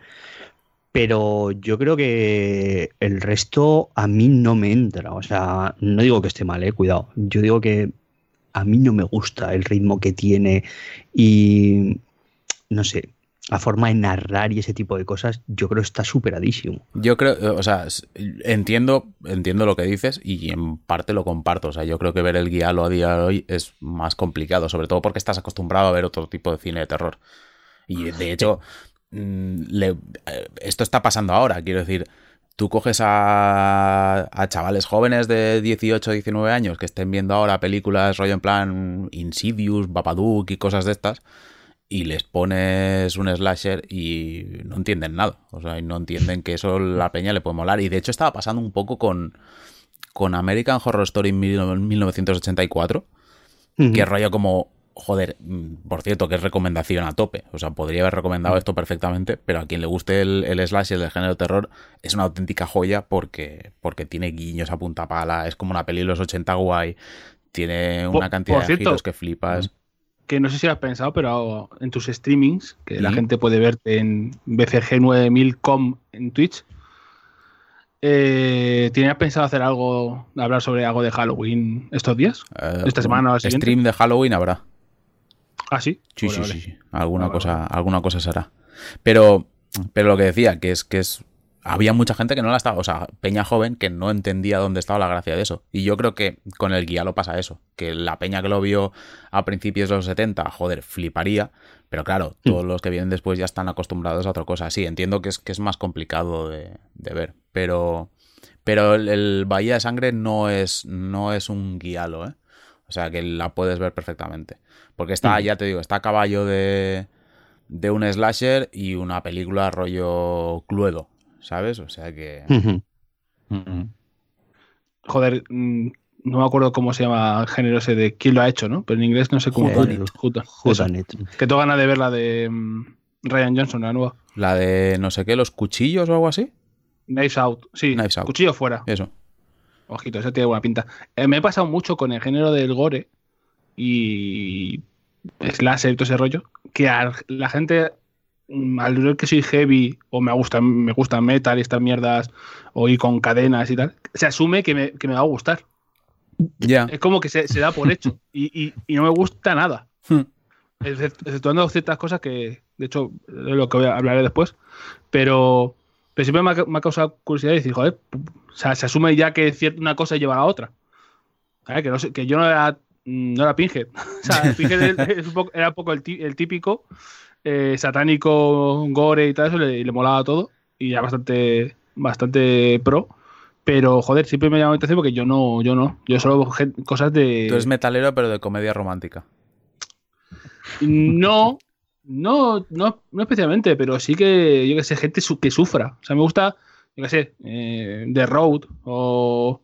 pero yo creo que el resto a mí no me entra. O sea, no digo que esté mal, eh, cuidado. Yo digo que a mí no me gusta el ritmo que tiene y, no sé, la forma de narrar y ese tipo de cosas, yo creo que está superadísimo. Yo creo, o sea, entiendo, entiendo lo que dices y en parte lo comparto. O sea, yo creo que ver el guialo a día de hoy es más complicado, sobre todo porque estás acostumbrado a ver otro tipo de cine de terror. Y de hecho, mm, le- eh, esto está pasando ahora. Quiero decir, tú coges a, a chavales jóvenes de 18, 19 años que estén viendo ahora películas rollo en plan Insidious, Babadook y cosas de estas y les pones un slasher y no entienden nada. O sea, y no entienden que eso la peña le puede molar. Y de hecho estaba pasando un poco con, con American Horror Story en mil- 1984, que rollo como, joder, por cierto, que es recomendación a tope. O sea, podría haber recomendado esto perfectamente, pero a quien le guste el, el slasher del género terror es una auténtica joya porque, porque tiene guiños a punta pala, es como una peli de los 80 guay, tiene Por- una cantidad por de giros que flipas. Que no sé si has pensado, pero en tus streamings, que la gente puede verte en BCG9000com en Twitch, eh, ¿tienes pensado hacer algo, hablar sobre algo de Halloween estos días? Eh, ¿Esta semana o la siguiente? Stream de Halloween habrá. Ah, sí. Sí, sí, vale. sí. Alguna Vale, cosa, alguna cosa será. Pero, pero lo que decía, que es que es. Había mucha gente que no la estaba, o sea, peña joven que no entendía dónde estaba la gracia de eso. Y yo creo que con el guía lo pasa eso. Que la peña que lo vio a principios de los 70, joder, fliparía. Pero claro, todos los que vienen después ya están acostumbrados a otra cosa. Sí, entiendo que es, que es más complicado de, de ver. Pero, pero el, el Bahía de Sangre no es, no es un guialo, ¿eh? O sea, que la puedes ver perfectamente. Porque está, ya te digo, está a caballo de, de un slasher y una película rollo Cluedo, ¿sabes? O sea que... Joder, mm, no me acuerdo cómo se llama el género ese de quién lo ha hecho, ¿no? Pero en inglés no sé cómo. Eso. Whodunit. Que tengo ganas de ver la de mm, Ryan Johnson, la nueva. La de no sé qué, los cuchillos o algo así. Knives Out. Sí, Knives Out. cuchillo fuera. Eso. Ojito, esa tiene buena pinta. Eh, me he pasado mucho con el género del gore y slasher y todo ese rollo, que a la gente, al ver que soy heavy o me gusta, me gusta metal y estas mierdas, o ir con cadenas y tal, se asume que me, que me va a gustar. Ya. Es como que se, se da por hecho y, y- y no me gusta nada. Hmm. Excep- Exceptuando ciertas cosas que, de hecho, es lo que voy a- hablaré después, pero, pero siempre me ha, me ha causado curiosidad y decir, joder, o sea, se asume ya que una cosa lleva a la otra. Que, no que yo no era, mm, no era Pinhead. *laughs* o sea, Pinhead un poco- era un poco el típico eh, satánico, gore y tal, eso, le, le molaba todo y ya bastante, bastante pro. Pero, joder, siempre me llama la atención porque yo no, yo no. Yo solo cosas de. Tú eres metalero, pero de comedia romántica. No, no, no, no especialmente, pero sí que, yo que sé, gente su- que sufra. O sea, me gusta, yo que sé, eh, The Road o,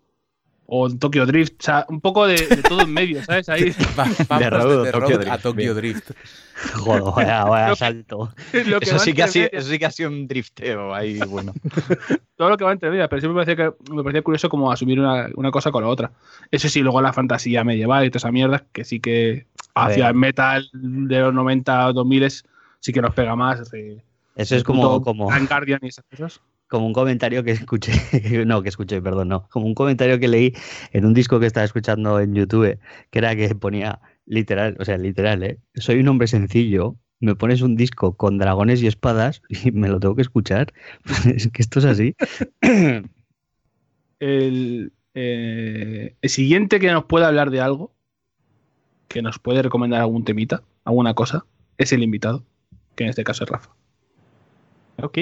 o Tokyo Drift. O sea, un poco de, de todo en medio, ¿sabes? Ahí *laughs* Va- vamos Road, de Tokyo Road a Drift, Tokyo bien. Drift. *laughs* Joder, vaya, vaya Lo que- salto. lo que Eso sí, que ha sido, eso sí que ha sido un drifteo ahí, bueno. *laughs* todo lo que va entre medias, pero siempre me parecía, que, me parecía curioso como asumir una, una cosa con la otra. Eso sí, luego la fantasía medieval y toda esa mierda, que sí que A hacia el metal de los 90, 2000 sí que nos pega más. Eso es como, como, Guardian y esas cosas. Como un comentario que escuché, *laughs* no, que escuché, perdón, no, como un comentario que leí en un disco que estaba escuchando en YouTube, que era que ponía literal, o sea, literal, ¿eh? Soy un hombre sencillo, me pones un disco con dragones y espadas *laughs* y me lo tengo que escuchar. *laughs* es que esto es así. *coughs* el, eh, el siguiente que nos pueda hablar de algo, que nos puede recomendar algún temita, alguna cosa, es el invitado, que en este caso es Rafa. Ok.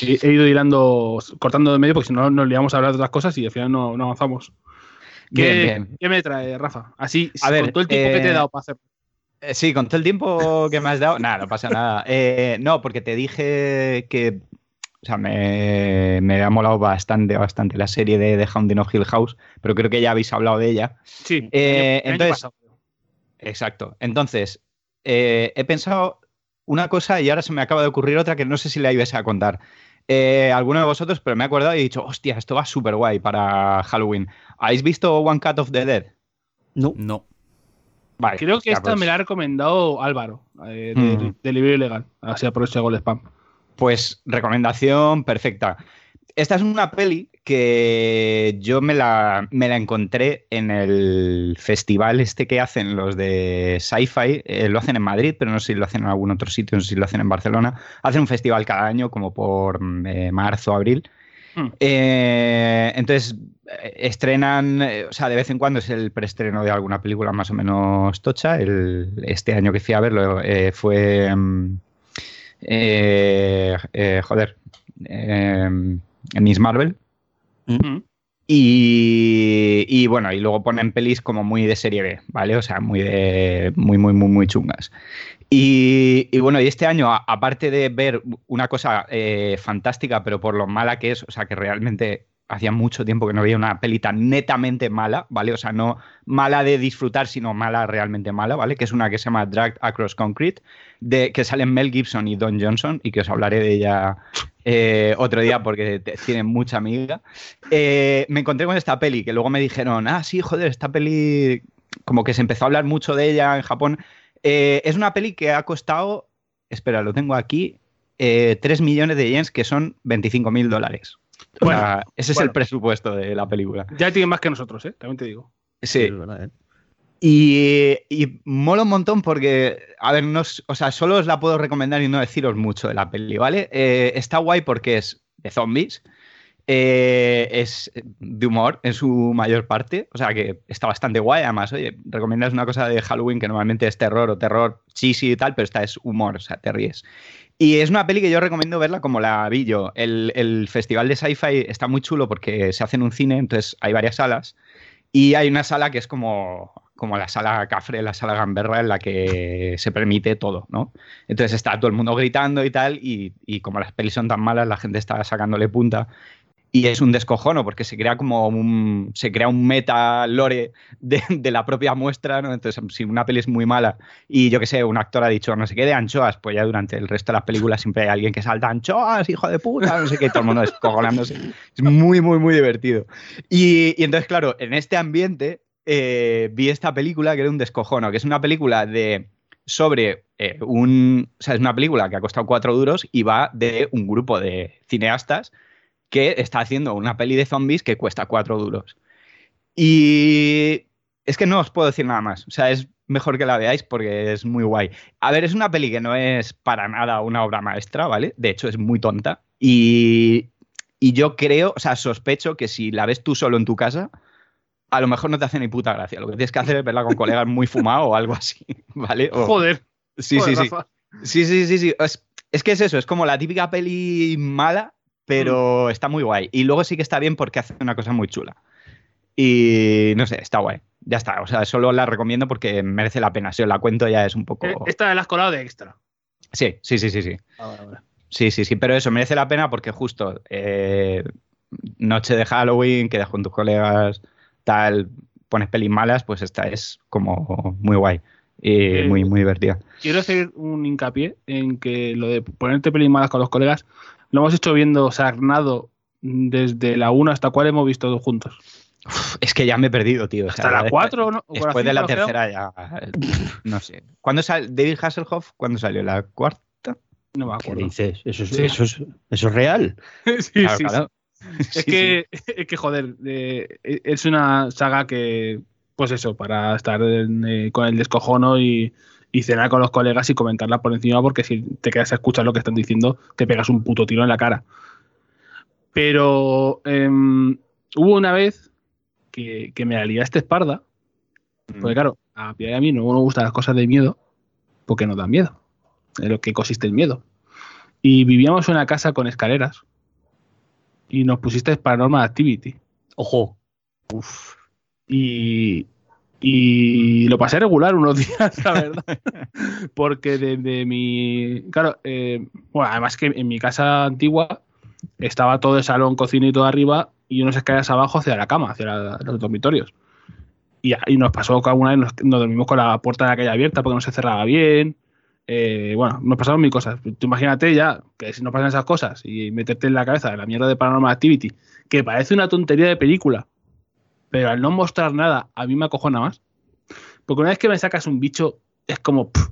He, he ido hilando, cortando de medio porque si no nos liamos a hablar de otras cosas y al final no, no avanzamos. ¿Qué, Bien, bien. qué me trae, Rafa? Así, A ver, con todo el tiempo que te he eh, dado para hacer. Eh, Sí, con todo el tiempo que me has dado, nada, no pasa nada. *laughs* Eh, no, porque te dije que, o sea, me, me ha molado bastante, bastante la serie de The Haunting of Hill House, pero creo que ya habéis hablado de ella. Sí, eh, el año entonces-. Exacto. Entonces, eh, he pensado una cosa y ahora se me acaba de ocurrir otra que no sé si la ibas a contar. Eh, alguno de vosotros, pero me he acordado y he dicho, hostia, esto va súper guay para Halloween. ¿Habéis visto One Cut of the Dead? No. No. Vale. Creo que esta pues- me la ha recomendado Álvaro, eh, de, Mm. de Libre Ilegal. Así aprovecho y hago el spam. Pues recomendación perfecta. Esta es una peli que yo me la, me la encontré en el festival este que hacen los de Sci-Fi. Eh, lo hacen en Madrid, pero no sé si lo hacen en algún otro sitio, no sé si lo hacen en Barcelona. Hacen un festival cada año, como por mm, eh, marzo, abril. Hmm. Eh, entonces estrenan, o sea, de vez en cuando es el preestreno de alguna película más o menos tocha. El- este año que fui a verlo fue. mm, joder. Miss Marvel. Y, y bueno, y luego ponen pelis como muy de serie B, ¿vale? O sea, muy de. muy, muy, muy, muy chungas. Y, y bueno, y este año, a- aparte de ver una cosa eh, fantástica, pero por lo mala que es, o sea, que realmente hacía mucho tiempo que no veía una peli tan netamente mala, ¿vale? O sea, no mala de disfrutar, sino mala realmente mala, ¿vale? Que es una que se llama Dragged Across Concrete, de, que salen Mel Gibson y Don Johnson, y que os hablaré de ella eh, otro día porque te- tiene mucha amiga. Eh, me encontré con esta peli, que luego me dijeron, ah, sí, joder, esta peli, como que se empezó a hablar mucho de ella en Japón. Eh, es una peli que ha costado, espera, lo tengo aquí, eh, 3 millones de yens, que son 25 mil dólares. O Bueno, sea, ese es el presupuesto de la película. Ya tiene más que nosotros, ¿eh? También te digo. Sí, Es verdad, ¿eh? Y, y mola un montón porque, a ver, no, o sea, solo os la puedo recomendar y no deciros mucho de la peli, ¿vale? Eh, está guay porque es de zombies, eh, es de humor en su mayor parte, o sea que está bastante guay. Además, oye, recomiendas una cosa de Halloween que normalmente es terror o terror cheesy y tal, pero esta es humor, o sea, te ríes. Y es una peli que yo recomiendo verla como la vi yo. El, el festival de sci-fi está muy chulo porque se hace en un cine, entonces hay varias salas. Y hay una sala que es como, como la sala Cafre, la sala Gamberra, en la que se permite todo, ¿no? Entonces está todo el mundo gritando y tal, y, y como las pelis son tan malas, la gente está sacándole punta. Y es un descojono, porque se crea como un, se crea un meta lore de, la propia muestra, ¿no? Entonces, si una peli es muy mala y yo que sé, un actor ha dicho no sé qué de anchoas, pues ya durante el resto de las películas siempre hay alguien que salta anchoas, hijo de puta, no sé qué, todo el mundo descojonándose. Es muy, muy, muy divertido. Y, y entonces, claro, en este ambiente eh, vi esta película que era un descojono, que es una película de sobre eh, un... O sea, es una película que ha costado cuatro duros y va de un grupo de cineastas que está haciendo una peli de zombies que cuesta cuatro duros. Y es que no os puedo decir nada más. O sea, es mejor que la veáis porque es muy guay. A ver, es una peli que no es para nada una obra maestra, ¿vale? De hecho, es muy tonta. Y, y yo creo, o sea, sospecho que si la ves tú solo en tu casa, a lo mejor no te hace ni puta gracia. Lo que tienes que hacer es verla con colegas muy fumados o algo así, *laughs* ¿vale? O- Joder. sí, joder, sí, sí. Rafa. Sí, sí, sí, sí. Es, es que es eso, es como la típica peli mala, pero Mm. está muy guay. Y luego sí que está bien porque hace una cosa muy chula. Y no sé, está guay. Ya está. O sea, solo la recomiendo porque merece la pena. Si os la cuento ya es un poco. Eh, Esta la has colado de extra. Sí, sí, sí, sí, sí. Ah. Sí, sí, sí. Pero eso merece la pena porque justo eh, noche de Halloween, quedas con tus colegas, tal, pones pelis malas, pues esta es como muy guay. Y Eh, muy, muy divertida. Quiero hacer un hincapié en que lo de ponerte pelis malas con los colegas lo hemos hecho viendo Sarnado desde la 1 hasta cuál hemos visto todos juntos. Uf, es que ya me he perdido, tío. O sea, Hasta la después- 4 ¿no? Después de la tercera ya. No sé. ¿Cuándo salió David Hasselhoff? ¿Cuándo salió? ¿La cuarta? No me ¿Qué acuerdo. dices? ¿Eso es, Sí. eso es, eso es real? *laughs* sí, Claro, sí, claro. *laughs* Es Sí, que, *laughs* es que, joder, eh, es una saga que, pues eso, para estar eh, con el descojono y, y cenar con los colegas y comentarla por encima, porque si te quedas a escuchar lo que están diciendo, te pegas un puto tiro en la cara. Pero em, hubo una vez que, que me la liaste esparda, sí. porque claro, a y a mí no nos gustan las cosas de miedo, porque nos dan miedo, en lo que consiste el miedo. Y vivíamos en una casa con escaleras y nos pusiste Paranormal Activity. Ojo. Y, y lo pasé regular unos *laughs* días, la verdad. Porque desde mi. Claro, eh, bueno, además que en mi casa antigua estaba todo el salón, cocina y todo arriba y unas escaleras abajo hacia la cama, hacia la- los dormitorios. Y, y nos pasó que alguna vez nos, nos dormimos con la puerta de aquella abierta porque no se cerraba bien. Eh, bueno, nos pasaron mil cosas. Tú imagínate ya que si no pasan esas cosas y meterte en la cabeza de la mierda de Paranormal Activity, que parece una tontería de película, pero al no mostrar nada, a mí me acojona más. Porque una vez que me sacas un bicho, es como. pff,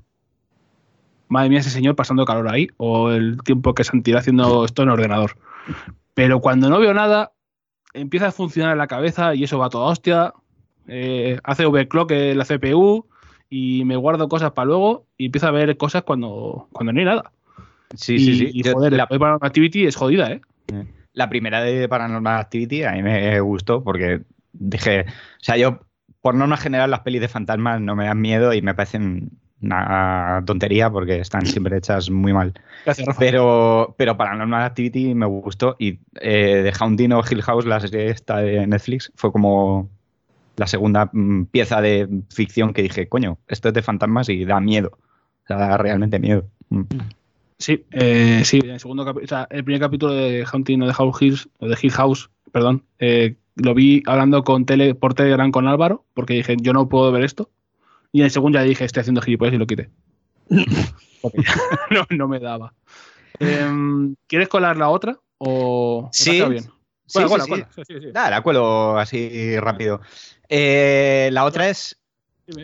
madre mía, ese señor pasando calor ahí, o el tiempo que se tira haciendo esto en ordenador. Pero cuando no veo nada, empieza a funcionar la cabeza y eso va toda hostia. eh, hace overclock en la CPU y me guardo cosas para luego y empiezo a ver cosas cuando, cuando no hay nada. Sí, y, sí, sí. y, Yo- joder, la, la Paranormal Activity es jodida, ¿eh? la primera de Paranormal Activity a mí me gustó porque dije, o sea, yo por norma general las pelis de fantasmas no me dan miedo y me parecen una tontería porque están siempre hechas muy mal. Gracias, Rafa. Pero, pero Paranormal Activity me gustó y eh, The Haunting o Hill House, la serie esta de Netflix, fue como la segunda mm, pieza de ficción que dije, coño, esto es de fantasmas y da miedo. O sea, da realmente miedo. Mm. Sí, eh, sí, el segundo o sea, el primer capítulo de Haunting o de House Hills, o de Hill House, perdón, eh, lo vi hablando con tele, por Telegram con Álvaro, porque dije, yo no puedo ver esto. Y en el segundo ya dije, estoy haciendo gilipollas y lo quité. *laughs* *laughs* No, no me daba. Em, ¿Quieres colar la otra? ¿O Sí. bien? Sí, Cuela, sí, cuela, sí. Sí, sí, sí. Nada, la cuelo así rápido. Eh, la otra es.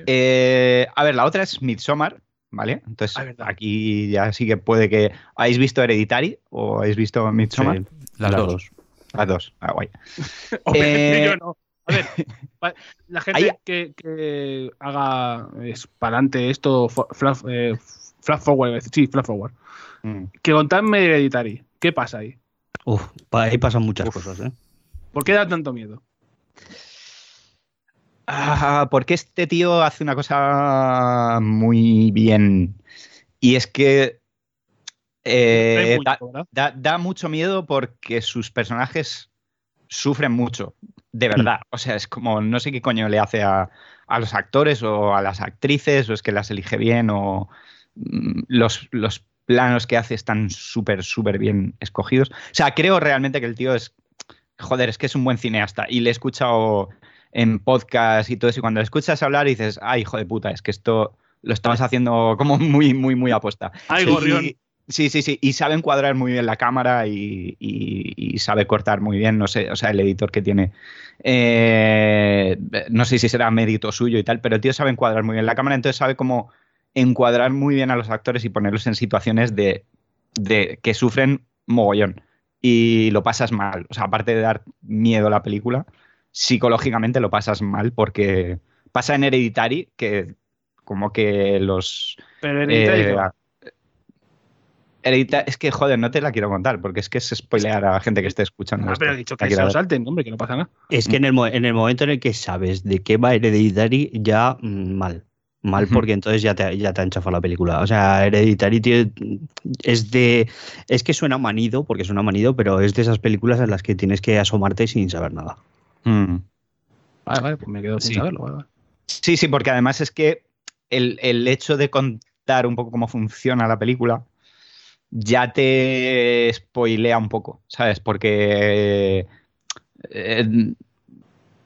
Eh, a ver, la otra es Midsommar, ¿vale? Entonces, Ah, aquí ya sí que puede que. ¿Habéis visto Hereditary o habéis visto Midsommar? Sí, Las, las dos. dos. Las dos. Ah, guay. *laughs* Obviamente eh, yo no. A ver, *laughs* la gente Ahí- que, que haga es para adelante esto, flash, eh, flash forward, sí, flash forward. Mm. Que contadme Hereditary. ¿Qué pasa ahí? Uf, ahí pasan muchas Uf. cosas, ¿eh? ¿Por qué da tanto miedo? Ah, porque este tío hace una cosa muy bien. Y es que. eh, da- ¿verdad? Da, da mucho miedo porque sus personajes sufren mucho, de verdad. O sea, es como, no sé qué coño le hace a, a los actores o a las actrices, o es que las elige bien, o mm, los, los planos que hace están súper, súper bien escogidos. O sea, creo realmente que el tío es, joder, es que es un buen cineasta. Y le he escuchado en podcast y todo eso, y cuando escuchas hablar dices, ay, hijo de puta, es que esto lo estabas haciendo como muy, muy, muy aposta. Ay, Sí, gorrión. y- Sí, sí, sí. Y sabe encuadrar muy bien la cámara y, y- y sabe cortar muy bien, no sé, o sea, el editor que tiene. eh, no sé si será mérito suyo y tal, pero el tío sabe encuadrar muy bien la cámara, entonces sabe cómo encuadrar muy bien a los actores y ponerlos en situaciones de, de que sufren mogollón. Y lo pasas mal. O sea, aparte de dar miedo a la película, psicológicamente lo pasas mal porque pasa en Hereditary que como que los Pero Hereditary, eh, es que, joder, no te la quiero contar porque es que es spoilear a la gente que esté escuchando. Ah, esto. pero he dicho que se lo salten, hombre, que no pasa nada. Es que en el, en el momento en el que sabes de qué va Hereditary, ya mm, mal. Mal porque entonces ya te, ya te han chafado la película. O sea, Hereditary es de. Es que suena manido, porque suena manido, pero es de esas películas en las que tienes que asomarte sin saber nada. Mm. Vale, vale, pues me quedo sin Sí. saberlo. Vale, vale. Sí, sí, porque además es que el, el hecho de contar un poco cómo funciona la película ya te spoilea un poco, ¿sabes? Porque eh,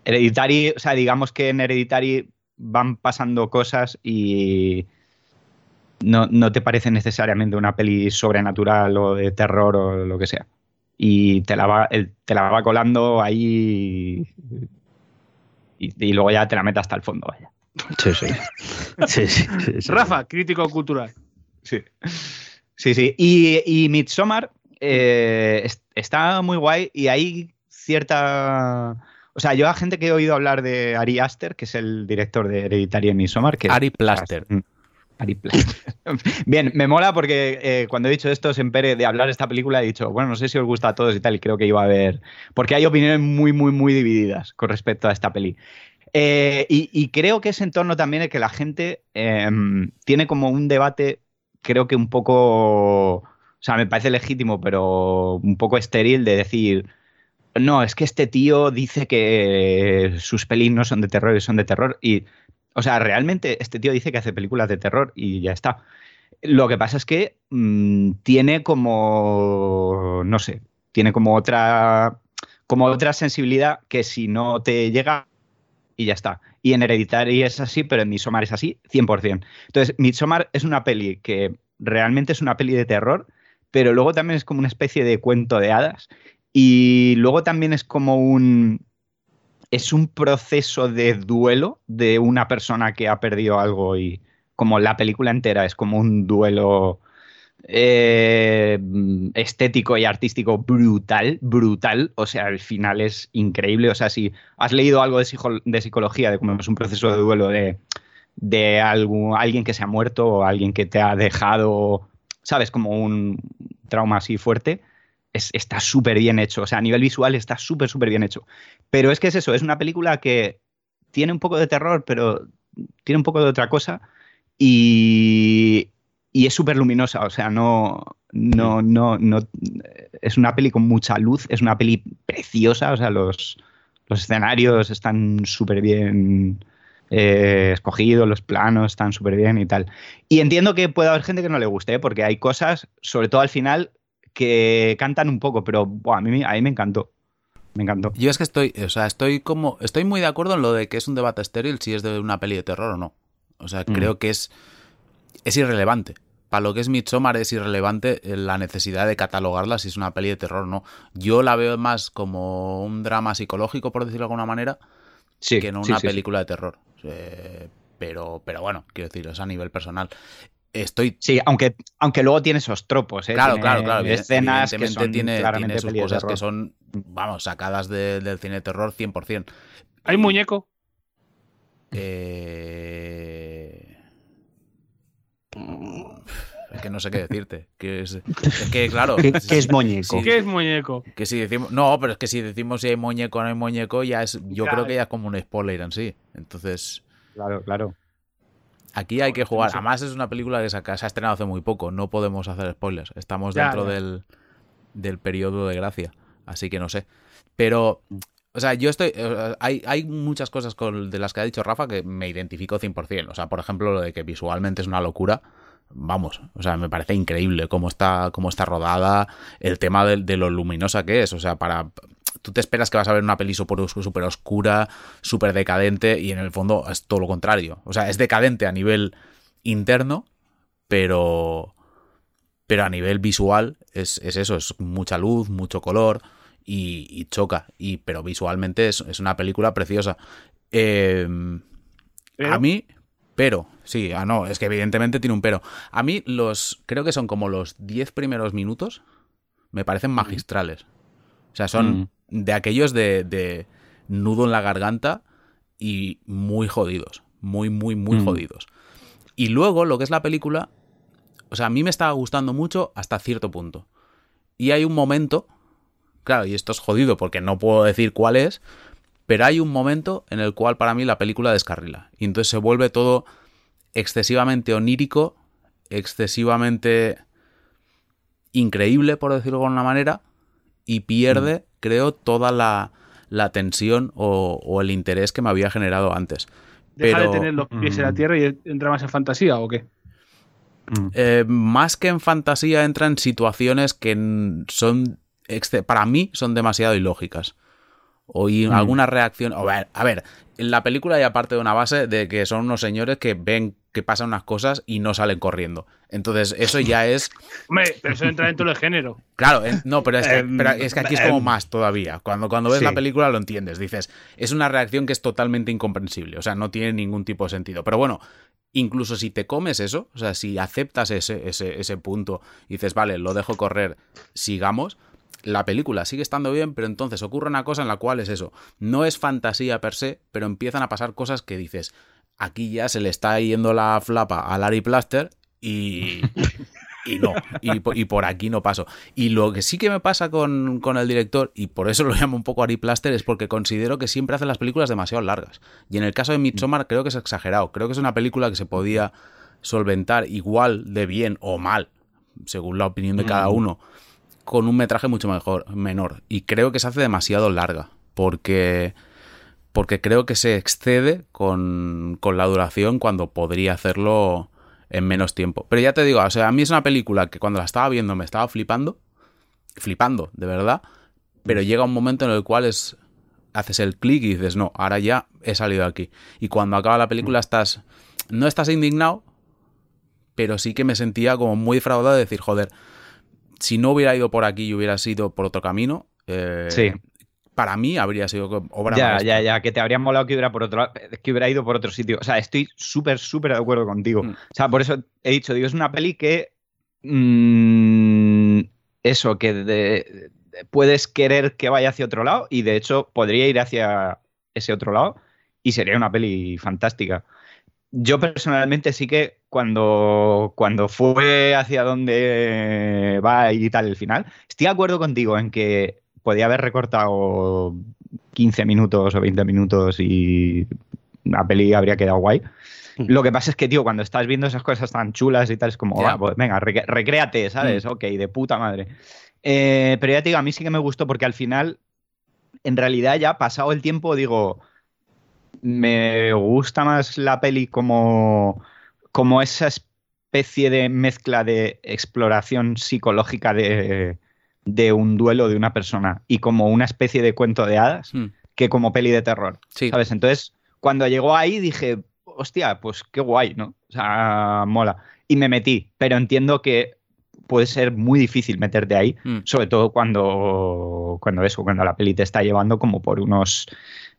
Hereditary, o sea, digamos que en Hereditary van pasando cosas y no, no te parece necesariamente una peli sobrenatural o de terror o lo que sea. Y te la va, el- te la va colando ahí y, y luego ya te la metes hasta el fondo, vaya. Sí, sí. sí, sí, sí, sí. Rafa, crítico cultural. Sí. Sí, sí. Y, y Midsommar eh, es- está muy guay y hay cierta. O sea, yo a gente que he oído hablar de Ari Aster, que es el director de Hereditary en Midsommar, que Ari Plaster. *laughs* Bien, me mola porque eh, cuando he dicho esto, Sempere, de hablar de esta película, he dicho, bueno, no sé si os gusta a todos y tal, y creo que iba a haber. Porque hay opiniones muy, muy, muy divididas con respecto a esta peli. Eh, y, creo que es en torno también el que la gente eh, tiene como un debate, creo que un poco, o sea, me parece legítimo, pero un poco estéril de decir, no, es que este tío dice que sus pelis no son de terror y son de terror. Y, o sea, realmente este tío dice que hace películas de terror y ya está. Lo que pasa es que mmm, tiene como, no sé, tiene como otra, como otra sensibilidad que si no te llega y ya está. Y en Hereditary es así, pero en Midsommar es así, 100%. Entonces, Midsommar es una peli que realmente es una peli de terror, pero luego también es como una especie de cuento de hadas. Y luego también es como un. Es un proceso de duelo de una persona que ha perdido algo y como la película entera es como un duelo eh, estético y artístico brutal, brutal. O sea, el final es increíble. O sea, si has leído algo de, psicología, de cómo es un proceso de duelo de, de alguien que se ha muerto o alguien que te ha dejado, ¿sabes? Como un trauma así fuerte está súper bien hecho. O sea, a nivel visual está súper, súper bien hecho. Pero es que es eso, es una película que tiene un poco de terror, pero tiene un poco de otra cosa. Y, y es súper luminosa. O sea, no, no, no, no. Es una peli con mucha luz, es una peli preciosa. O sea, los, los escenarios están súper bien. Eh, escogidos, los planos están súper bien y tal. Y entiendo que puede haber gente que no le guste, ¿eh? porque hay cosas, sobre todo al final, que cantan un poco, pero a, mí, a mí me encantó. Me encantó. Yo es que estoy, o sea, estoy como, estoy muy de acuerdo en lo de que es un debate estéril si es de una peli de terror o no. O sea, mm. creo que es, es irrelevante. Para lo que es Midsommar es irrelevante la necesidad de catalogarla si es una peli de terror o no. Yo la veo más como un drama psicológico, por decirlo de alguna manera, sí, que no una película de terror. Eh, pero, pero bueno, quiero decir, es a nivel personal estoy. Sí, aunque, aunque luego tiene esos tropos, ¿eh? Claro, claro, claro. Escenas que son tiene, tiene sus cosas que son, vamos, sacadas de, del cine de terror 100%. ¿Hay muñeco? Eh... Es que no sé qué decirte. Que es, *laughs* que, claro. ¿Qué, es muñeco? ¿Qué es muñeco? Que si decimos. No, pero es que si decimos si hay muñeco o no hay muñeco, ya es. Yo creo que ya es como un spoiler en sí. Entonces. Claro, claro. Aquí hay que jugar. Además, es una película que se ha estrenado hace muy poco. No podemos hacer spoilers. Estamos dentro Del, del periodo de gracia. Así que no sé. Pero, o sea, yo estoy. Hay, hay muchas cosas con, de las que ha dicho Rafa que me identifico 100%. O sea, por ejemplo, lo de que visualmente es una locura. Vamos, o sea, me parece increíble cómo está, cómo está rodada, el tema de, de lo luminosa que es. O sea, para tú te esperas que vas a ver una peli súper oscura, súper decadente, y en el fondo es todo lo contrario. O sea, es decadente a nivel interno, pero, pero a nivel visual es, eso, es mucha luz, mucho color y, choca. Y, pero visualmente es, una película preciosa. Em, a mí, pero, sí, ah, no, es que evidentemente tiene un pero. A mí los, creo que son como los 10 primeros minutos, me parecen magistrales. O sea, son mm de aquellos de, nudo en la garganta y muy jodidos. Muy, muy, muy mm. jodidos. Y luego, lo que es la película, o sea, a mí me estaba gustando mucho hasta cierto punto. Y hay un momento, claro, y esto es jodido porque no puedo decir cuál es, pero hay un momento en el cual para mí la película descarrila. Y entonces se vuelve todo excesivamente onírico, excesivamente increíble, por decirlo de alguna manera, y pierde, mm. creo, toda la, tensión o, el interés que me había generado antes. ¿Deja de tener los pies en la mm. tierra y entra más en fantasía o qué? Mm. Eh, más que en fantasía entra en situaciones que son, para mí, son demasiado ilógicas. O alguna reacción... a ver, a ver, en la película hay aparte de una base de que son unos señores que ven que pasan unas cosas y no salen corriendo. Entonces, eso ya es. Hombre, pero eso entra dentro del género. Claro, no, pero es que, em, es que aquí es como em, más todavía. Cuando, cuando ves la película lo entiendes. Dices, es una reacción que es totalmente incomprensible. O sea, no tiene ningún tipo de sentido. Pero bueno, incluso si te comes eso, o sea, si aceptas ese, ese, ese punto y dices, vale, lo dejo correr, sigamos la película sigue estando bien, pero entonces ocurre una cosa en la cual es eso. No es fantasía per se, pero empiezan a pasar cosas que dices, aquí ya se le está yendo la flapa a Larry Plaster y, y no, y, por aquí no paso. Y lo que sí que me pasa con, el director, y por eso lo llamo un poco Ari Plaster, es porque considero que siempre hace las películas demasiado largas. Y en el caso de Midsommar creo que es exagerado. Creo que es una película que se podía solventar igual de bien o mal, según la opinión de cada mm. uno, con un metraje mucho mejor, menor. Y creo que se hace demasiado larga. Porque. Porque creo que se excede con, con la duración cuando podría hacerlo en menos tiempo. Pero ya te digo, o sea, a mí es una película que cuando la estaba viendo me estaba flipando. Flipando, de verdad. Pero llega un momento en el cual es. Haces el clic y dices, no, ahora ya he salido aquí. Y cuando acaba la película estás. No estás indignado, pero sí que me sentía como muy defraudado de decir, joder, si no hubiera ido por aquí y hubiera sido por otro camino, eh, Sí. para mí habría sido obra Ya, maestra. ya, ya, que te habría molado que hubiera por otro lado- que hubiera ido por otro sitio. O sea, estoy súper, súper de acuerdo contigo. Mm. O sea, por eso he dicho, digo, es una peli que. mm, eso, que de- de- puedes querer que vaya hacia otro lado y de hecho podría ir hacia ese otro lado y sería una peli fantástica. Yo personalmente sí que cuando, cuando fue hacia donde va y tal el final, estoy de acuerdo contigo en que podía haber recortado 15 minutos o 20 minutos y la peli habría quedado guay. Lo que pasa es que, tío, cuando estás viendo esas cosas tan chulas y tal, es como. "Va, pues venga, recre- recréate, ¿sabes? Ok, de puta madre. Eh, pero ya te digo, a mí sí que me gustó porque al final, en realidad ya pasado el tiempo, digo, me gusta más la peli como, como esa especie de mezcla de exploración psicológica de, de un duelo de una persona y como una especie de cuento de hadas Mm, que como peli de terror. sí. ¿Sabes? Entonces, cuando llegó ahí dije, hostia, pues qué guay, ¿no? O sea, mola. Y me metí, pero entiendo que puede ser muy difícil meterte ahí, Mm. sobre todo cuando, cuando eso, cuando la peli te está llevando como por unos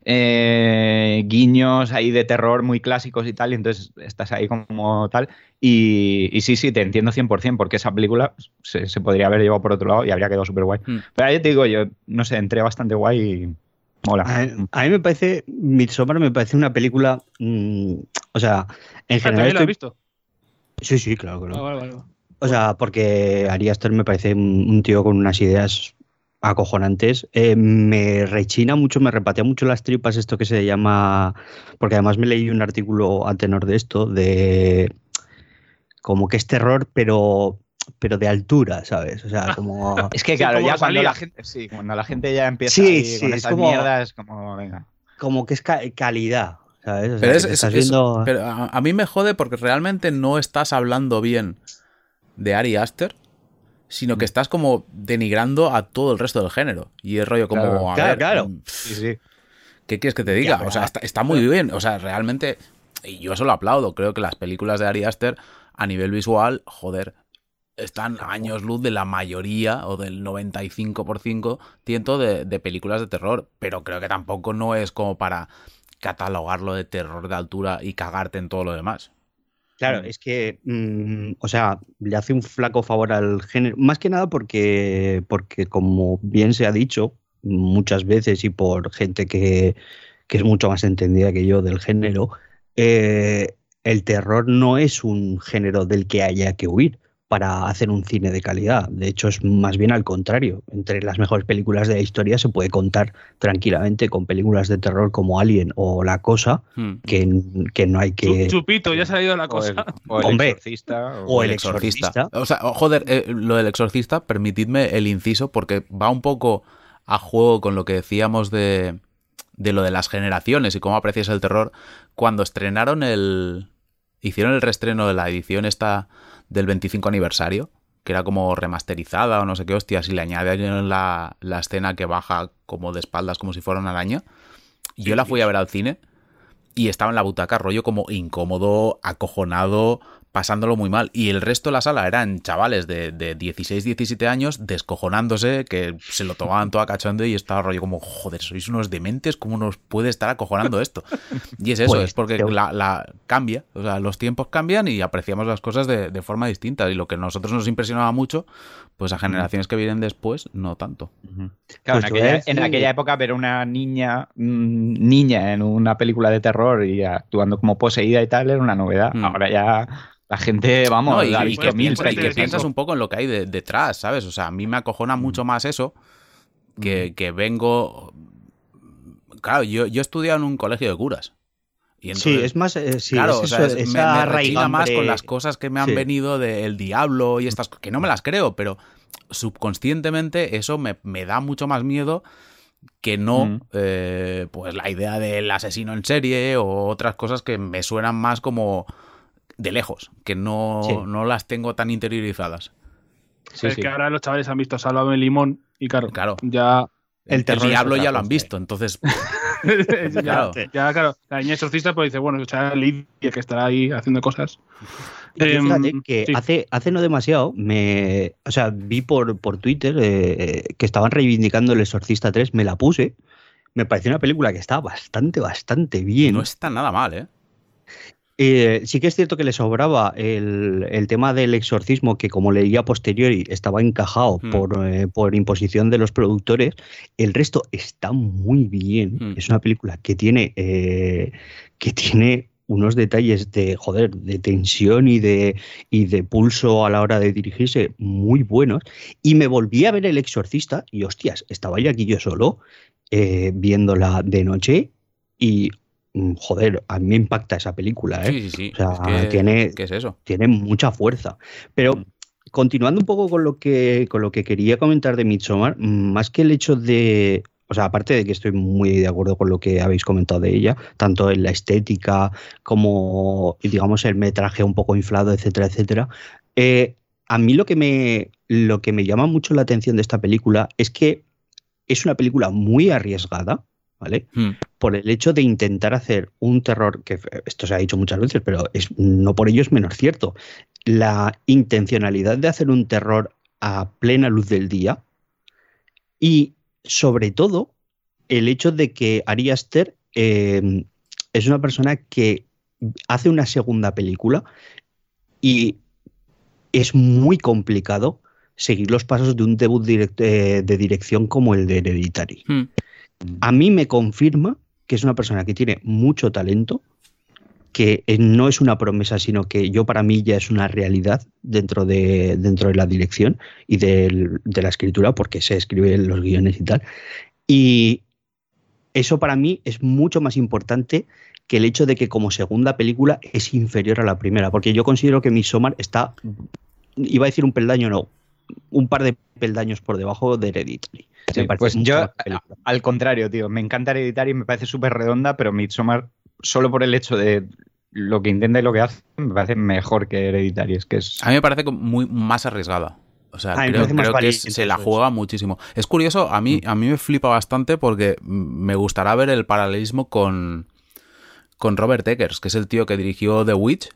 eh, guiños ahí de terror muy clásicos y tal, y entonces estás ahí como tal. Y, y sí, sí, te entiendo 100%, porque esa película se, se podría haber llevado por otro lado y habría quedado súper guay. Mm. Pero ahí te digo, yo no sé, entré bastante guay y mola. A, a mí me parece, Midsommar me parece una película, mm, o sea, en Ah, general ¿También lo has visto? Sí, sí, claro, claro. Ah, vale, vale. O sea, porque Ari Aster me parece un, un tío con unas ideas acojonantes. Eh, me rechina mucho, me repatea mucho las tripas esto que se llama, porque además me leí un artículo a tenor de esto, de como que es terror, pero pero de altura, ¿sabes? O sea, como... *laughs* Es que claro, ya cuando la gente, sí, cuando la gente ya empieza Sí, ahí sí, con es esas como- mierdas, es como, venga. como que es ca- calidad, ¿sabes? O sea, Pero, es- estás es- viendo... pero a, a mí me jode porque realmente no estás hablando bien de Ari Aster, sino Mm. que estás como denigrando a todo el resto del género. Y es rollo como, Claro, a claro, ver, claro. mm, Sí, sí. ¿qué quieres que te diga? o sea, está, está muy bien. O sea, realmente, y yo eso lo aplaudo. Creo que las películas de Ari Aster, a nivel visual, joder, están a años luz de la mayoría o del 95% ciento de, de películas de terror. Pero creo que tampoco no es como para catalogarlo de terror de altura y cagarte en todo lo demás. Claro, es que, mm, o sea, le hace un flaco favor al género, más que nada porque, porque como bien se ha dicho muchas veces y por gente que, que es mucho más entendida que yo del género, eh, el terror no es un género del que haya que huir para hacer un cine de calidad. De hecho, es más bien al contrario. Entre las mejores películas de la historia se puede contar tranquilamente con películas de terror como Alien o La Cosa, Hmm. que, que no hay que... Chu- Chupito, ya ha salido la O el, cosa. o el *laughs* Hombre. exorcista. O el exorcista. O sea, joder, eh, lo del exorcista, permitidme el inciso, porque va un poco a juego con lo que decíamos de, de lo de las generaciones y cómo aprecias el terror. Cuando estrenaron el. Hicieron el reestreno de la edición esta del 25 aniversario, que era como remasterizada o no sé qué hostias, y le añadieron la, la escena que baja como de espaldas, como si fuera una araña. Yo la fui a ver al cine y estaba en la butaca, rollo como incómodo, acojonado, pasándolo muy mal. Y el resto de la sala eran chavales de, de 16, 17 años descojonándose, que se lo tomaban todo a cachondo y estaba rollo como, joder, sois unos dementes, ¿cómo nos puede estar acojonando esto? Y es eso, Pues, es porque la, la- cambia, o sea, los tiempos cambian y apreciamos las cosas de, de forma distinta. Y lo que a nosotros nos impresionaba mucho, pues a generaciones que vienen después, no tanto. Claro, Pues en, aquella, en aquella época ver a una niña, mm, niña en una película de terror y actuando como poseída y tal era una novedad. Mm. Ahora ya la gente, vamos, No, y, la que, piensas, y que pelis. piensas un poco en lo que hay de- detrás, ¿sabes? O sea, a mí me acojona mucho más eso que, que vengo... Claro, yo, yo he estudiado en un colegio de curas. Y sí, entonces- es más. eh, sí, claro, es o sea, es- me, me rechina más con las cosas que me han Sí. venido del diablo y estas cosas, que no me las creo, pero subconscientemente eso me, me da mucho más miedo que no Mm. eh, pues la idea del asesino en serie o otras cosas que me suenan más como de lejos, que no, Sí. no las tengo tan interiorizadas. Sí, es sí. que ahora los chavales han visto Sálvame Limón y claro, Claro. ya. El, diablo ya lo han visto, entonces *laughs* ya, Claro. ya, claro, la niña exorcista pues dice, bueno, o sea, Lidia que estará ahí haciendo cosas. Em, fíjate que sí. hace, hace no demasiado me. O sea, vi por, por Twitter eh, eh, que estaban reivindicando El Exorcista 3, me la puse. Me pareció una película que está bastante, bastante bien. no está nada mal, ¿eh? Eh, sí que es cierto que le sobraba el, el tema del exorcismo, que como leía posteriori estaba encajado Hmm. por, eh, por imposición de los productores. El resto está muy bien. Hmm. Es una película que tiene, eh, que tiene unos detalles de joder, de tensión y de, y de pulso a la hora de dirigirse muy buenos. Y me volví a ver El Exorcista y hostias, estaba yo aquí yo solo eh, viéndola de noche y joder, a mí me impacta esa película, ¿eh? Sí, sí, sí. O sea, es que, tiene- ¿Qué es eso? tiene mucha fuerza. Pero Mm. continuando un poco con lo que, con lo que quería comentar de Midsommar, mm, más que el hecho de. O sea, aparte de que estoy muy de acuerdo con lo que habéis comentado de ella, tanto en la estética como, digamos, el metraje un poco inflado, etcétera, etcétera. eh, a mí lo que, me, lo que me llama mucho la atención de esta película es que es una película muy arriesgada, ¿vale? Por el hecho de intentar hacer un terror, que esto se ha dicho muchas veces, pero es, no por ello es menos cierto. La intencionalidad de hacer un terror a plena luz del día y sobre todo el hecho de que Ari Aster eh, es una persona que hace una segunda película y es muy complicado seguir los pasos de un debut direct- eh, de dirección como el de Hereditary Hmm. a mí me confirma que es una persona que tiene mucho talento, que eh, no es una promesa, sino que yo para mí ya es una realidad dentro de, dentro de la dirección y de la escritura, porque se escriben los guiones y tal. Y eso para mí es mucho más importante que el hecho de que como segunda película es inferior a la primera, porque yo considero que Midsommar está, iba a decir un peldaño, no, un par de peldaños por debajo de Hereditary. Sí, pues yo, al contrario, tío, me encanta Hereditary, me parece súper redonda, pero Midsommar, solo por el hecho de lo que intenta y lo que hace, me parece mejor que Hereditary. Es que es... A mí me parece muy más arriesgada. O sea, creo, que se la juega muchísimo. Es curioso, a mí, a mí me flipa bastante porque me gustará ver el paralelismo con, con Robert Eggers, que es el tío que dirigió The Witch.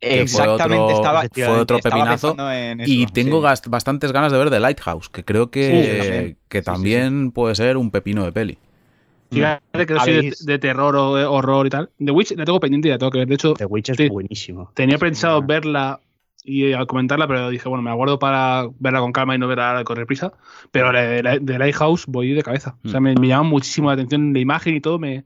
Exactamente, fue otro- estaba, fue otro estaba pepinazo, pensando en eso, y tengo sí. bastantes ganas de ver The Lighthouse, que creo Sí, que, también. que Sí, sí, también puede ser un pepino de peli. Fíjate que no soy de, de terror o de horror y tal. The Witch la tengo pendiente y la tengo que ver. De hecho, The Witch es Sí. buenísimo. tenía pensado buena. verla y eh, comentarla, pero dije, bueno, me aguardo para verla con calma y no verla con reprisa. Pero la de, de Lighthouse voy de cabeza. O sea, Mm. me, me llama muchísimo la atención la imagen y todo. Me,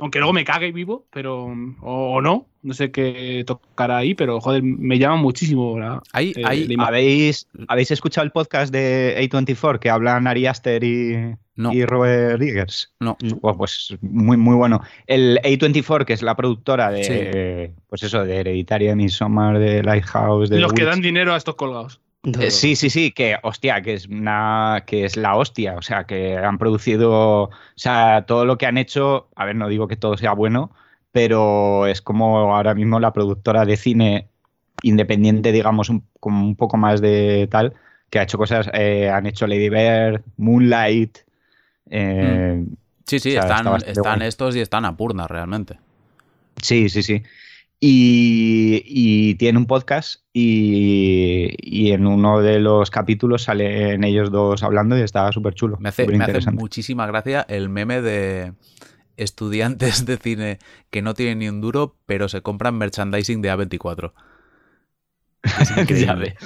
aunque luego me cague vivo, pero o, o no, no sé qué tocará ahí, pero joder, me llama muchísimo la, Hay, eh, la imagen. ¿Habéis, ¿Habéis escuchado el podcast de A24 que hablan Ari Aster y, No. y Robert Eggers? No. Bueno, pues muy, muy bueno. El A24, que es la productora de, Sí. pues eso, de Hereditary, de Midsommar, de Lighthouse, de los The que Witch. dan dinero a estos colgados. Eh, sí, sí, sí, que hostia, que es una, que es la hostia, o sea, que han producido, o sea, todo lo que han hecho, a ver, no digo que todo sea bueno, pero es como ahora mismo la productora de cine independiente, digamos, un, como un poco más de tal, que ha hecho cosas, eh, han hecho Lady Bird, Moonlight, eh, Sí, sí, O sea, está están, están guay. estos y están a Purna realmente. Sí, sí, sí. Y, y tiene un podcast y, y en uno de los capítulos salen ellos dos hablando y está súper chulo. Me hace, me hace muchísima gracia el meme de estudiantes de cine que no tienen ni un duro, pero se compran merchandising de A24. Es *laughs* increíble.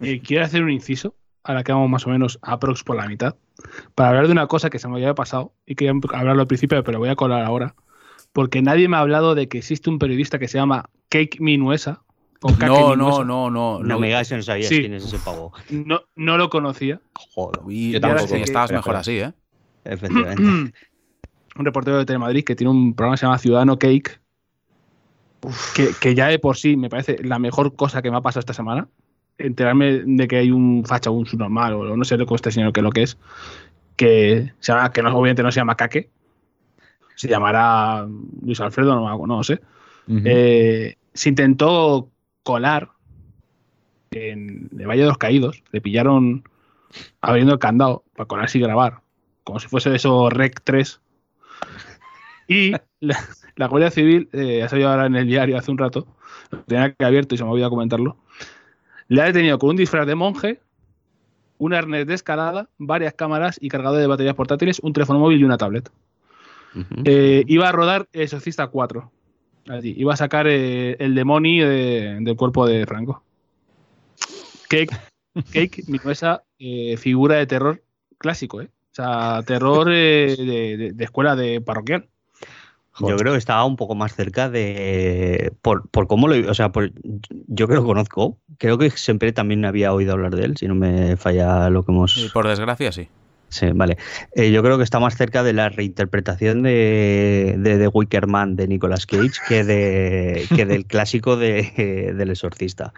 Eh, quiero hacer un inciso, ahora que vamos más o menos aprox por la mitad, para hablar de una cosa que se me había pasado y quería hablarlo al principio, pero voy a colar ahora, porque nadie me ha hablado de que existe un periodista que se llama Cake Minuesa. o No, no, Minuesa. no, no. No no. me digas que no sabías Sí. quién es ese pavo. No, no lo conocía. Joder, Y Yo tampoco, sí, estabas pero- mejor así, ¿eh? efectivamente. *clears throat* un reportero de Telemadrid que tiene un programa que se llama Ciudadano Cake, que, que ya de por sí me parece la mejor cosa que me ha pasado esta semana. Enterarme de que hay un facha o un subnormal, o no sé cómo este señor que lo que es, que se llama, que no, obviamente no se llama Caque, se llamará Luis Alfredo, no, no lo sé. Eh, se intentó colar en el Valle de los Caídos. Le pillaron abriendo el candado para colarse y grabar, como si fuese eso Rec 3. Y la, la Guardia Civil, eh, ha salido ahora en el diario hace un rato, lo tenía que abierto y se me olvidó comentarlo. Le ha detenido con un disfraz de monje, un arnés de escalada, varias cámaras y cargador de baterías portátiles, un teléfono móvil y una tablet. Eh, iba a rodar Exorcista 4. Allí. Iba a sacar eh, el demonio de- del cuerpo de Franco. Cake, *laughs* Cake vino esa eh, figura de terror clásico, ¿eh? O sea, terror eh, de, de- de escuela de parroquial. Yo creo que estaba un poco más cerca de. Por, por cómo lo. O sea, por- yo que lo conozco, creo que siempre también había oído hablar de él, si no me falla lo que hemos. Y por desgracia, sí. Sí, vale. Eh, yo creo que está más cerca de la reinterpretación de, de The Wicker Man de Nicolas Cage que, de, que del clásico de, del exorcista.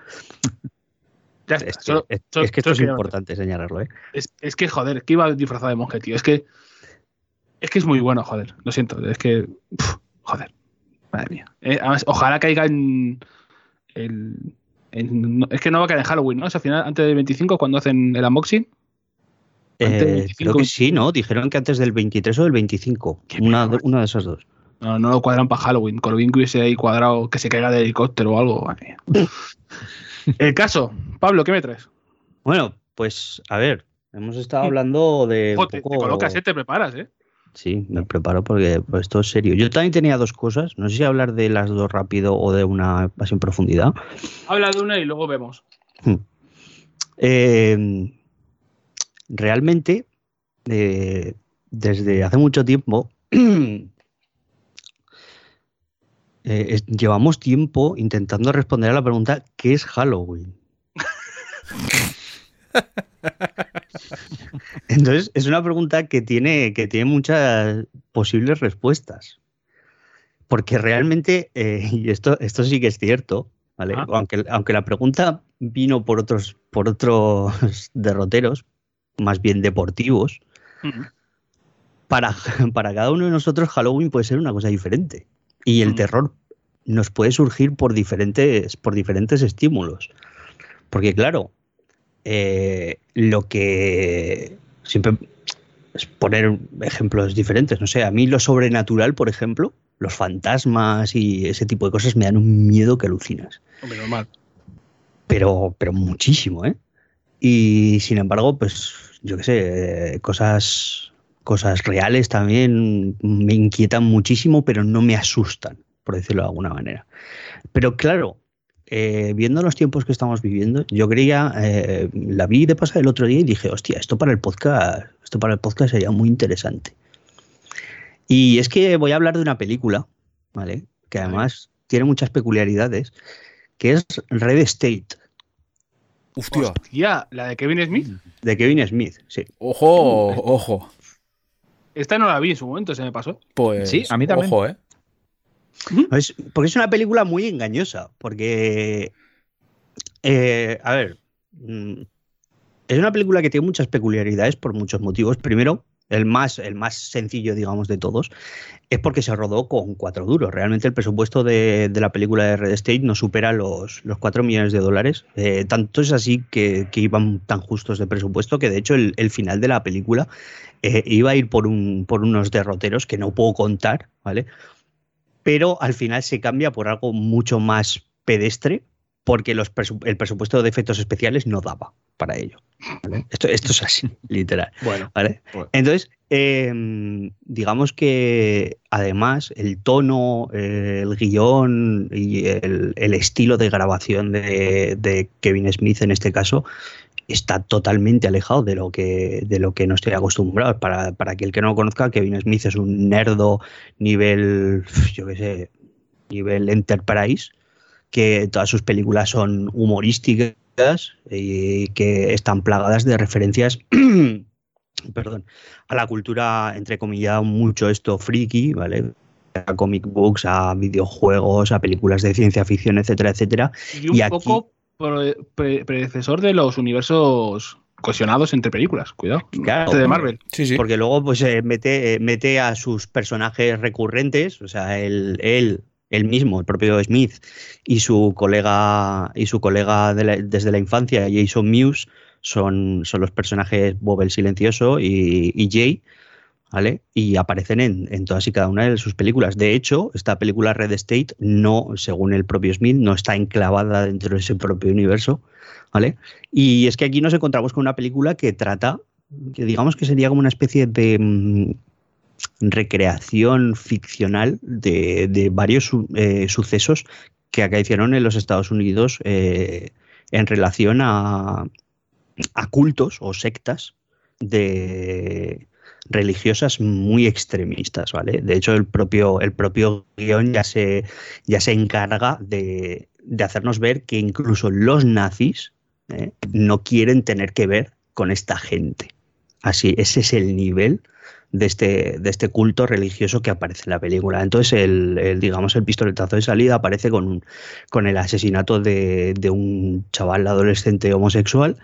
Ya está, Es que, solo- es- solo- es que esto es importante señalarlo, ¿eh? Es, es que, joder, que iba disfrazado de monje, tío. Es que. Es que es muy bueno, joder. Lo siento. Es que. joder. Madre mía. Eh, además, ojalá caiga en. el- en- es que no va a caer en Halloween, ¿no? Es al final, antes del 25, cuando hacen el unboxing. Eh, 25, creo que sí, ¿no? Dijeron que antes del 23 o del 25. Qué Una, de esas dos. No, no lo cuadran para Halloween. Corbin que hubiese ahí cuadrado que se caiga del helicóptero o algo. *laughs* el caso. Pablo, ¿qué me traes? Bueno, pues a ver, hemos estado hablando de. un Ojo, te, colocas, ¿eh? Te preparas, ¿eh? Sí, me preparo porque pues, esto es serio. Yo también tenía dos cosas. No sé si hablar de las dos rápido o de una más en profundidad. Habla de una y luego vemos. Eh, realmente, eh, desde hace mucho tiempo, *clears throat* eh, es- llevamos tiempo intentando responder a la pregunta ¿qué es Halloween? *laughs* Entonces, es una pregunta que tiene, que tiene muchas posibles respuestas. Porque realmente, eh, y esto, esto sí que es cierto, ¿vale? Ah. Aunque, aunque la pregunta vino por otros, por otros *laughs* derroteros, más bien deportivos, para, *laughs* para cada uno de nosotros Halloween puede ser una cosa diferente. Y el Mm. terror nos puede surgir por diferentes, por diferentes estímulos. Porque claro, eh, lo que siempre es poner ejemplos diferentes. No sé, a mí lo sobrenatural, por ejemplo, los fantasmas y ese tipo de cosas me dan un miedo que alucinas Hombre, normal. pero, pero muchísimo, ¿eh? Y sin embargo, pues yo qué sé, eh, cosas, cosas reales también me inquietan muchísimo, pero no me asustan, por decirlo de alguna manera. Pero claro, eh, viendo los tiempos que estamos viviendo, yo creía, eh, la vi de pasar el otro día y dije, hostia, esto para el podcast, esto para el podcast sería muy interesante. Y es que voy a hablar de una película, ¿vale? Que además tiene muchas peculiaridades, que es Red State, Hostia. Hostia, la de Kevin Smith. de Kevin Smith, sí. Ojo, ojo. Esta no la vi en su momento, se me pasó. Pues. Sí, a mí también. Ojo, ¿eh? Es- porque es una película muy engañosa, porque, eh, a ver, mm, es una película que tiene muchas peculiaridades por muchos motivos. Primero, el más, el más sencillo, digamos, de todos, es porque se rodó con cuatro duros. Realmente el presupuesto de, de la película de Red State no supera los, los 4 millones de dólares. Eh, tanto es así que, que iban tan justos de presupuesto que de hecho el, el final de la película eh, iba a ir por, un, por unos derroteros que no puedo contar, ¿vale? Pero al final se cambia por algo mucho más pedestre porque los presu- el presupuesto de efectos especiales no daba para ello. ¿vale? Esto, esto es así, *laughs* literal. Bueno. ¿vale? Bueno. Entonces, eh, digamos que además el tono, eh, el guion y el, el estilo de grabación de, de Kevin Smith en este caso está totalmente alejado de lo que, de lo que no estoy acostumbrado. Para, para aquel que no lo conozca, Kevin Smith es un nerdo nivel, yo qué sé, nivel Enterprise, que todas sus películas son humorísticas y que están plagadas de referencias *clears throat* perdón, a la cultura, entre comillas, mucho esto friki, ¿vale? A comic books, a videojuegos, a películas de ciencia ficción, etcétera, etcétera. Y un poco predecesor de los universos cohesionados entre películas, cuidado. Claro, de Marvel. Sí, sí. Porque luego pues eh, mete, eh, mete a sus personajes recurrentes, o sea, él, él, él mismo, el propio Smith y su colega y su colega desde la infancia, Jason Mewes, son, son los personajes Bob el Silencioso y, y Jay, ¿vale? Y aparecen en, en, todas y cada una de sus películas. De hecho, esta película Red State no, según el propio Smith, no está enclavada dentro de ese propio universo, ¿vale? Y es que aquí nos encontramos con una película que trata, que digamos que sería como una especie de mm, recreación ficcional de, de varios eh, sucesos que acaecieron en los Estados Unidos eh, en relación a, a cultos o sectas de religiosas muy extremistas, ¿vale? De hecho, el propio, el propio guion ya se, ya se encarga de, de hacernos ver que incluso los nazis ¿eh? no quieren tener que ver con esta gente. Así, ese es el nivel de este, de este culto religioso que aparece en la película. Entonces, el, digamos, el pistoletazo de salida aparece con, con el asesinato de, de, un chaval adolescente homosexual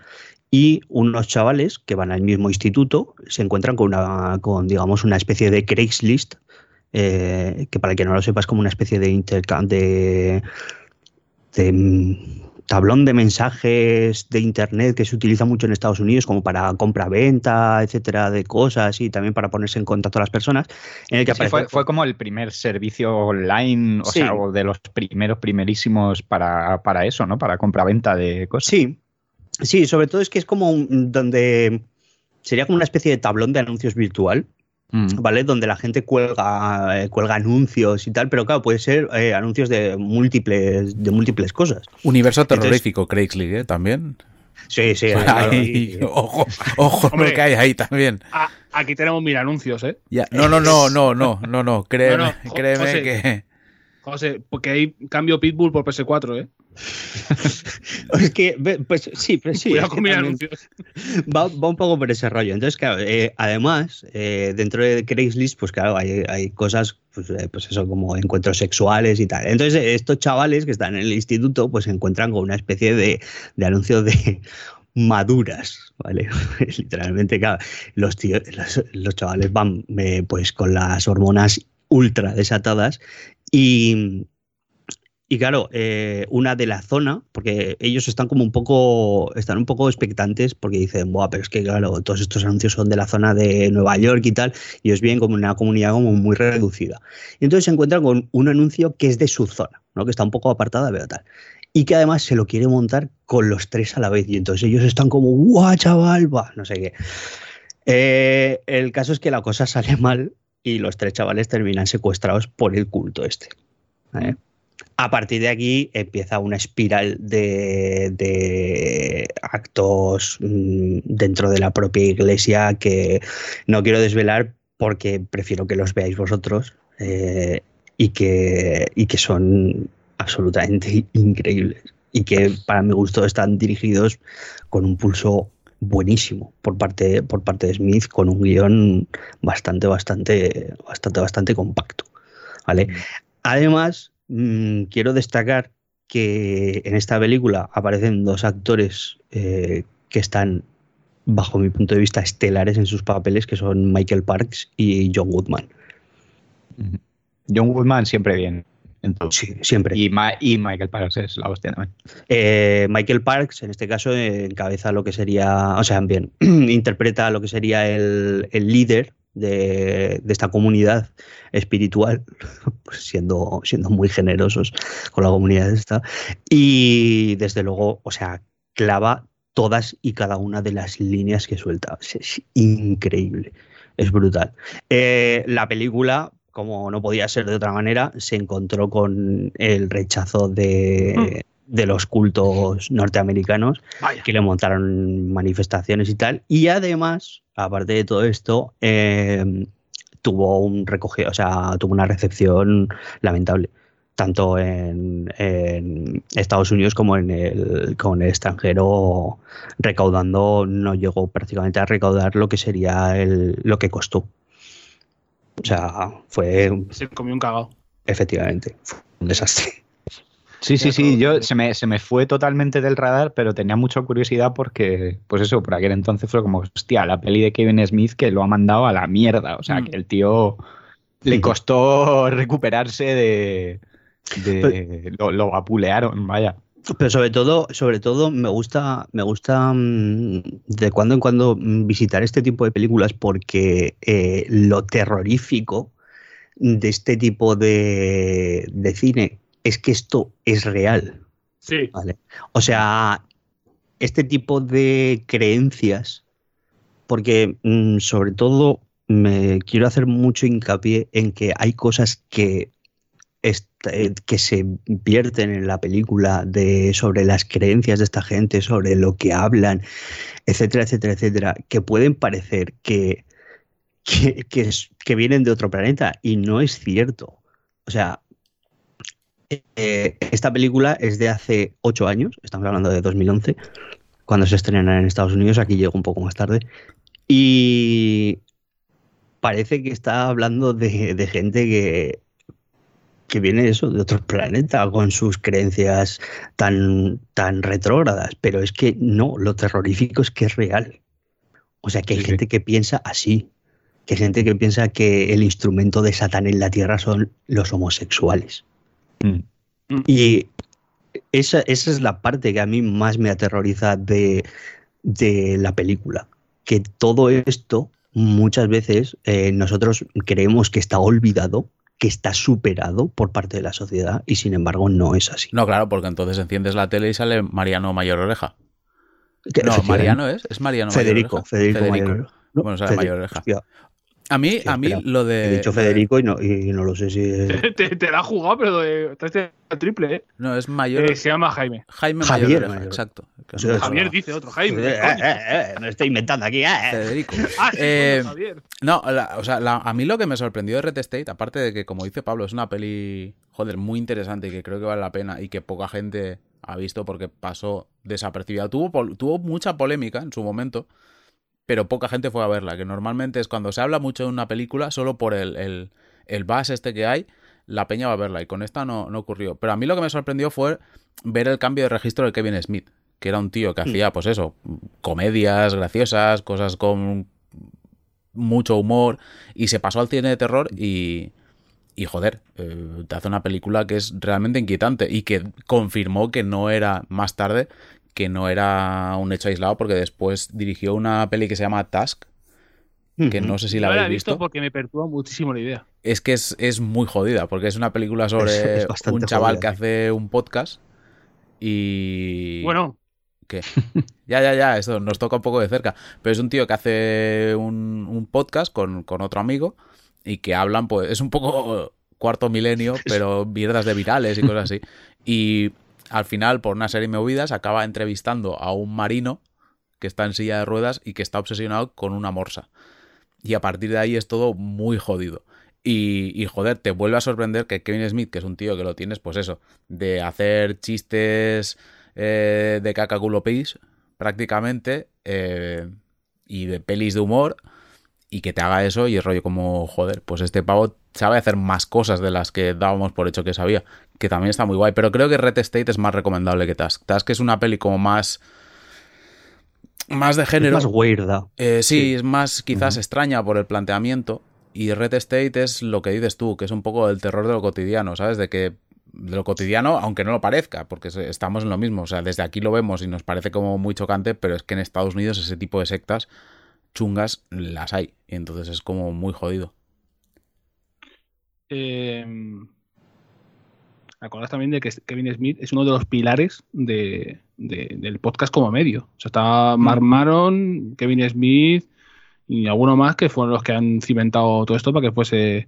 y unos chavales que van al mismo instituto se encuentran con una, con, digamos, una especie de Craigslist, eh, que para el que no lo sepa es como una especie de intercambio de, de tablón de mensajes de internet que se utiliza mucho en Estados Unidos como para compra-venta, etcétera, de cosas y también para ponerse en contacto a las personas. En el que sí, fue, fue, como el primer servicio online, o sí. sea, o de los primeros, primerísimos para, para eso, ¿no? Para compra-venta de cosas. Sí, Sí, sobre todo es que es como un, donde sería como una especie de tablón de anuncios virtual. ¿Vale? Donde la gente cuelga, eh, cuelga anuncios y tal, pero claro, puede ser eh, anuncios de múltiples, de múltiples cosas. Universo terrorífico, Craigslist, ¿eh? También. Sí, sí. Ahí, ojo, ojo Hombre, lo que hay ahí también. A, aquí tenemos mil anuncios, ¿eh? Ya. No, no, no, no, no, no, no, créeme, *laughs* no, no. créeme José, que... José, porque hay cambio Pitbull por PS4, ¿eh? *laughs* es que, pues sí, pues sí. Cuidado con mis anuncios. Va, va, un poco por ese rollo. Entonces, claro, eh, además, eh, dentro de Craigslist, pues claro, hay, hay cosas, pues, eh, pues, eso, como encuentros sexuales y tal. Entonces, estos chavales que están en el instituto, pues se encuentran con una especie de, de anuncio de *laughs* maduras, ¿vale? *laughs* Literalmente, claro, los, tíos, los, los chavales van pues con las hormonas ultra desatadas y y claro, eh, una de la zona, porque ellos están como un poco, están un poco expectantes porque dicen, Buah, pero es que claro, todos estos anuncios son de la zona de Nueva York y tal, y ellos vienen como una comunidad como muy reducida. Y entonces se encuentran con un anuncio que es de su zona, ¿no? que está un poco apartada, pero tal. Y que además se lo quiere montar con los tres a la vez. Y entonces ellos están como, guau, chaval, va, no sé qué. Eh, el caso es que la cosa *laughs* sale mal y los tres chavales terminan secuestrados por el culto este. ¿eh? A partir de aquí empieza una espiral de, de, actos mm, dentro de la propia iglesia que no quiero desvelar porque prefiero que los veáis vosotros eh, y, que, y que son absolutamente increíbles y que para mi gusto están dirigidos con un pulso buenísimo por parte, por parte de Smith con un guion bastante, bastante, bastante, bastante compacto. ¿vale? Además, mmm, quiero destacar que en esta película aparecen dos actores eh, que están, bajo mi punto de vista, estelares en sus papeles, que son Michael Parks y John Goodman. John Goodman siempre bien. Entonces. Sí, siempre. Y, Ma y, Michael Parks es la hostia también. Eh, Michael Parks, en este caso, encabeza lo que sería, o sea, bien, *clears throat* interpreta lo que sería el, el líder de, de, esta comunidad espiritual, *laughs* pues siendo, siendo muy generosos con la comunidad esta. Y desde luego, o sea, clava todas y cada una de las líneas que suelta. Es, es increíble, es brutal. Eh, la película, como no podía ser de otra manera, se encontró con el rechazo de... Mm de los cultos norteamericanos Vaya. que le montaron manifestaciones y tal. Y además, aparte de todo esto, eh, tuvo un recogido, o sea, tuvo una recepción lamentable. tanto en, en Estados Unidos como en el, con el extranjero, recaudando, no llegó prácticamente a recaudar lo que sería el, lo que costó. O sea, fue Se comió un cagao. efectivamente fue un desastre. Sí, sí, sí, yo se me, se me fue totalmente del radar, pero tenía mucha curiosidad porque, pues eso, por aquel entonces fue como, hostia, la peli de Kevin Smith que lo ha mandado a la mierda. O sea, Mm. que el tío le costó recuperarse de. de lo, lo vapulearon, vaya. Pero sobre todo, sobre todo me gusta, me gusta mm, de cuando en cuando mm, visitar este tipo de películas porque eh, lo terrorífico de este tipo de, de cine es que esto es real. Sí. ¿vale? O sea, este tipo de creencias, porque mm, sobre todo me quiero hacer mucho hincapié en que hay cosas que, eh, que se vierten en la película de, sobre las creencias de esta gente, sobre lo que hablan, etcétera, etcétera, etcétera, que pueden parecer que, que, que que vienen de otro planeta y no es cierto. O sea, eh, esta película es de hace ocho años, estamos hablando de 2011, cuando se estrena en Estados Unidos, aquí llegó un poco más tarde, y parece que está hablando de, de gente que, que viene eso, de otro planeta, con sus creencias tan, tan retrógradas, pero es que no, lo terrorífico es que es real. O sea, que hay Sí, sí. gente que piensa así, que hay gente que piensa que el instrumento de Satán en la Tierra son los homosexuales. Mm. Y esa, esa es la parte que a mí más me aterroriza de, de la película. Que todo esto, muchas veces, eh, nosotros creemos que está olvidado, que está superado por parte de la sociedad, y sin embargo no es así. No, claro, porque entonces enciendes la tele y sale Mariano Mayor Oreja. Que No, Mariano es, es Mariano Mayor Federico, Oreja? Federico, Mayor Oreja. No, Bueno, sale Federico, Mayor Oreja. hostia, A mí, Sí, a mí espera. lo de. he dicho Federico y no, y no lo sé si es... *laughs* Te, te la has jugado, pero de, te el triple, ¿eh? No, es Mayor. Eh, Se llama Jaime. Jaime Javier Mayor exacto. No Javier dice otro, Jaime. Eh, eh, eh, me lo estoy inventando aquí. eh, eh. Federico. *laughs* Ah, sí, Eh, Javier. No, la- o sea, la- a mí lo que me sorprendió de Red State, aparte de que, como dice Pablo, es una peli, joder, muy interesante y que creo que vale la pena y que poca gente ha visto porque pasó desapercibida. Tuvo, pol- tuvo mucha polémica en su momento, pero poca gente fue a verla, que normalmente es cuando se habla mucho de una película, solo por el, el, el buzz este que hay, la peña va a verla y con esta no, no ocurrió. Pero a mí lo que me sorprendió fue ver el cambio de registro de Kevin Smith, que era un tío que hacía, pues eso, comedias graciosas, cosas con mucho humor y se pasó al cine de terror y, y joder, eh, te hace una película que es realmente inquietante y que confirmó que no era más tarde, que no era un hecho aislado porque después dirigió una peli que se llama Task, que no sé si la No la he habéis visto visto. porque me perturba muchísimo la idea. Es que es, es muy jodida porque es una película sobre Es- es bastante un chaval jodida, que hace un podcast y... Bueno, ¿Qué? *laughs* Ya, ya, ya, esto nos toca un poco de cerca. Pero es un tío que hace un, un podcast con, con otro amigo y que hablan, pues, es un poco cuarto milenio, *laughs* pero mierdas de virales y cosas así. Y al final, por una serie de movidas, acaba entrevistando a un marino que está en silla de ruedas y que está obsesionado con una morsa. Y a partir de ahí es todo muy jodido. Y, joder, te vuelve a sorprender que Kevin Smith, que es un tío que lo tienes, pues eso, de hacer chistes eh, de caca culo pis, prácticamente, eh, y de pelis de humor, y que te haga eso y el rollo como, joder, pues este pavo sabe hacer más cosas de las que dábamos por hecho que sabía, que también está muy guay, pero creo que Red State es más recomendable que Task. Task es una peli como más... Más de género. Es más weirda. Eh, sí, Sí. es más quizás extraña por el planteamiento. Y Red State es lo que dices tú, que es un poco el terror de lo cotidiano, ¿sabes? De que de lo cotidiano, aunque no lo parezca, porque estamos en lo mismo. O sea, desde aquí lo vemos y nos parece como muy chocante, pero es que en Estados Unidos ese tipo de sectas chungas las hay. Y entonces es como muy jodido. eh, me acuerdas también de que Kevin Smith es uno de los pilares de, de- del podcast como medio. O sea, está Mark Maron, Kevin Smith y alguno más que fueron los que han cimentado todo esto para que fuese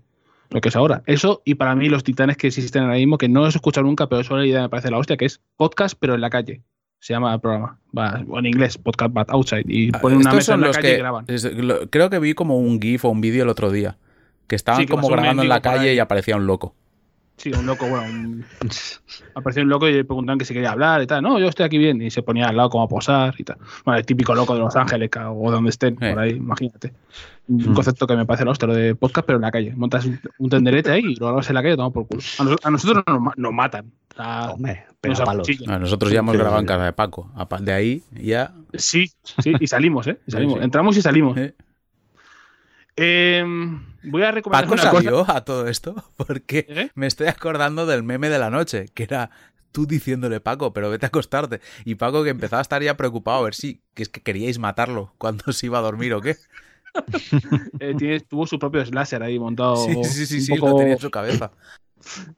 lo que es ahora. Eso y para mí los titanes que existen ahora mismo, que no los he escuchado nunca, pero eso la idea me parece la hostia, que es podcast pero en la calle. Se llama el programa. Va, en inglés, podcast but outside. Y ponen una Ah, mesa en la calle y graban. es- lo- creo que vi como un GIF o un vídeo el otro día. Que estaban Sí, que como grabando en la calle y aparecía un loco. Sí, un loco, bueno, un- apareció un loco y le preguntaron que si quería hablar y tal. No, yo estoy aquí bien. Y se ponía al lado como a posar y tal. Bueno, el típico loco de Los Ángeles o de donde estén, Eh. por ahí, imagínate. Un Mm. concepto que me parece el hostia, lo de podcast, pero en la calle. Montas un, un tenderete ahí y lo grabas en la calle y tomamos por culo. A, nos- a nosotros nos, nos matan. O sea, Hombre, pero nos a palos. Nosotros ya hemos grabado sí, en casa de Paco. De ahí ya. Sí, sí, y salimos, ¿eh? Y salimos. Sí, sí. Entramos y salimos. ¿eh? Eh, voy a recomendar Paco una cosa. salió a todo esto porque ¿Eh? me estoy acordando del meme de la noche, que era tú diciéndole Paco, pero vete a acostarte. Y Paco que empezaba a estar ya preocupado a ver si que es que queríais matarlo cuando se iba a dormir o qué. *laughs* Eh, tiene- tuvo su propio slasher ahí montado. Sí, sí, sí, un sí, lo poco- tenía en su cabeza.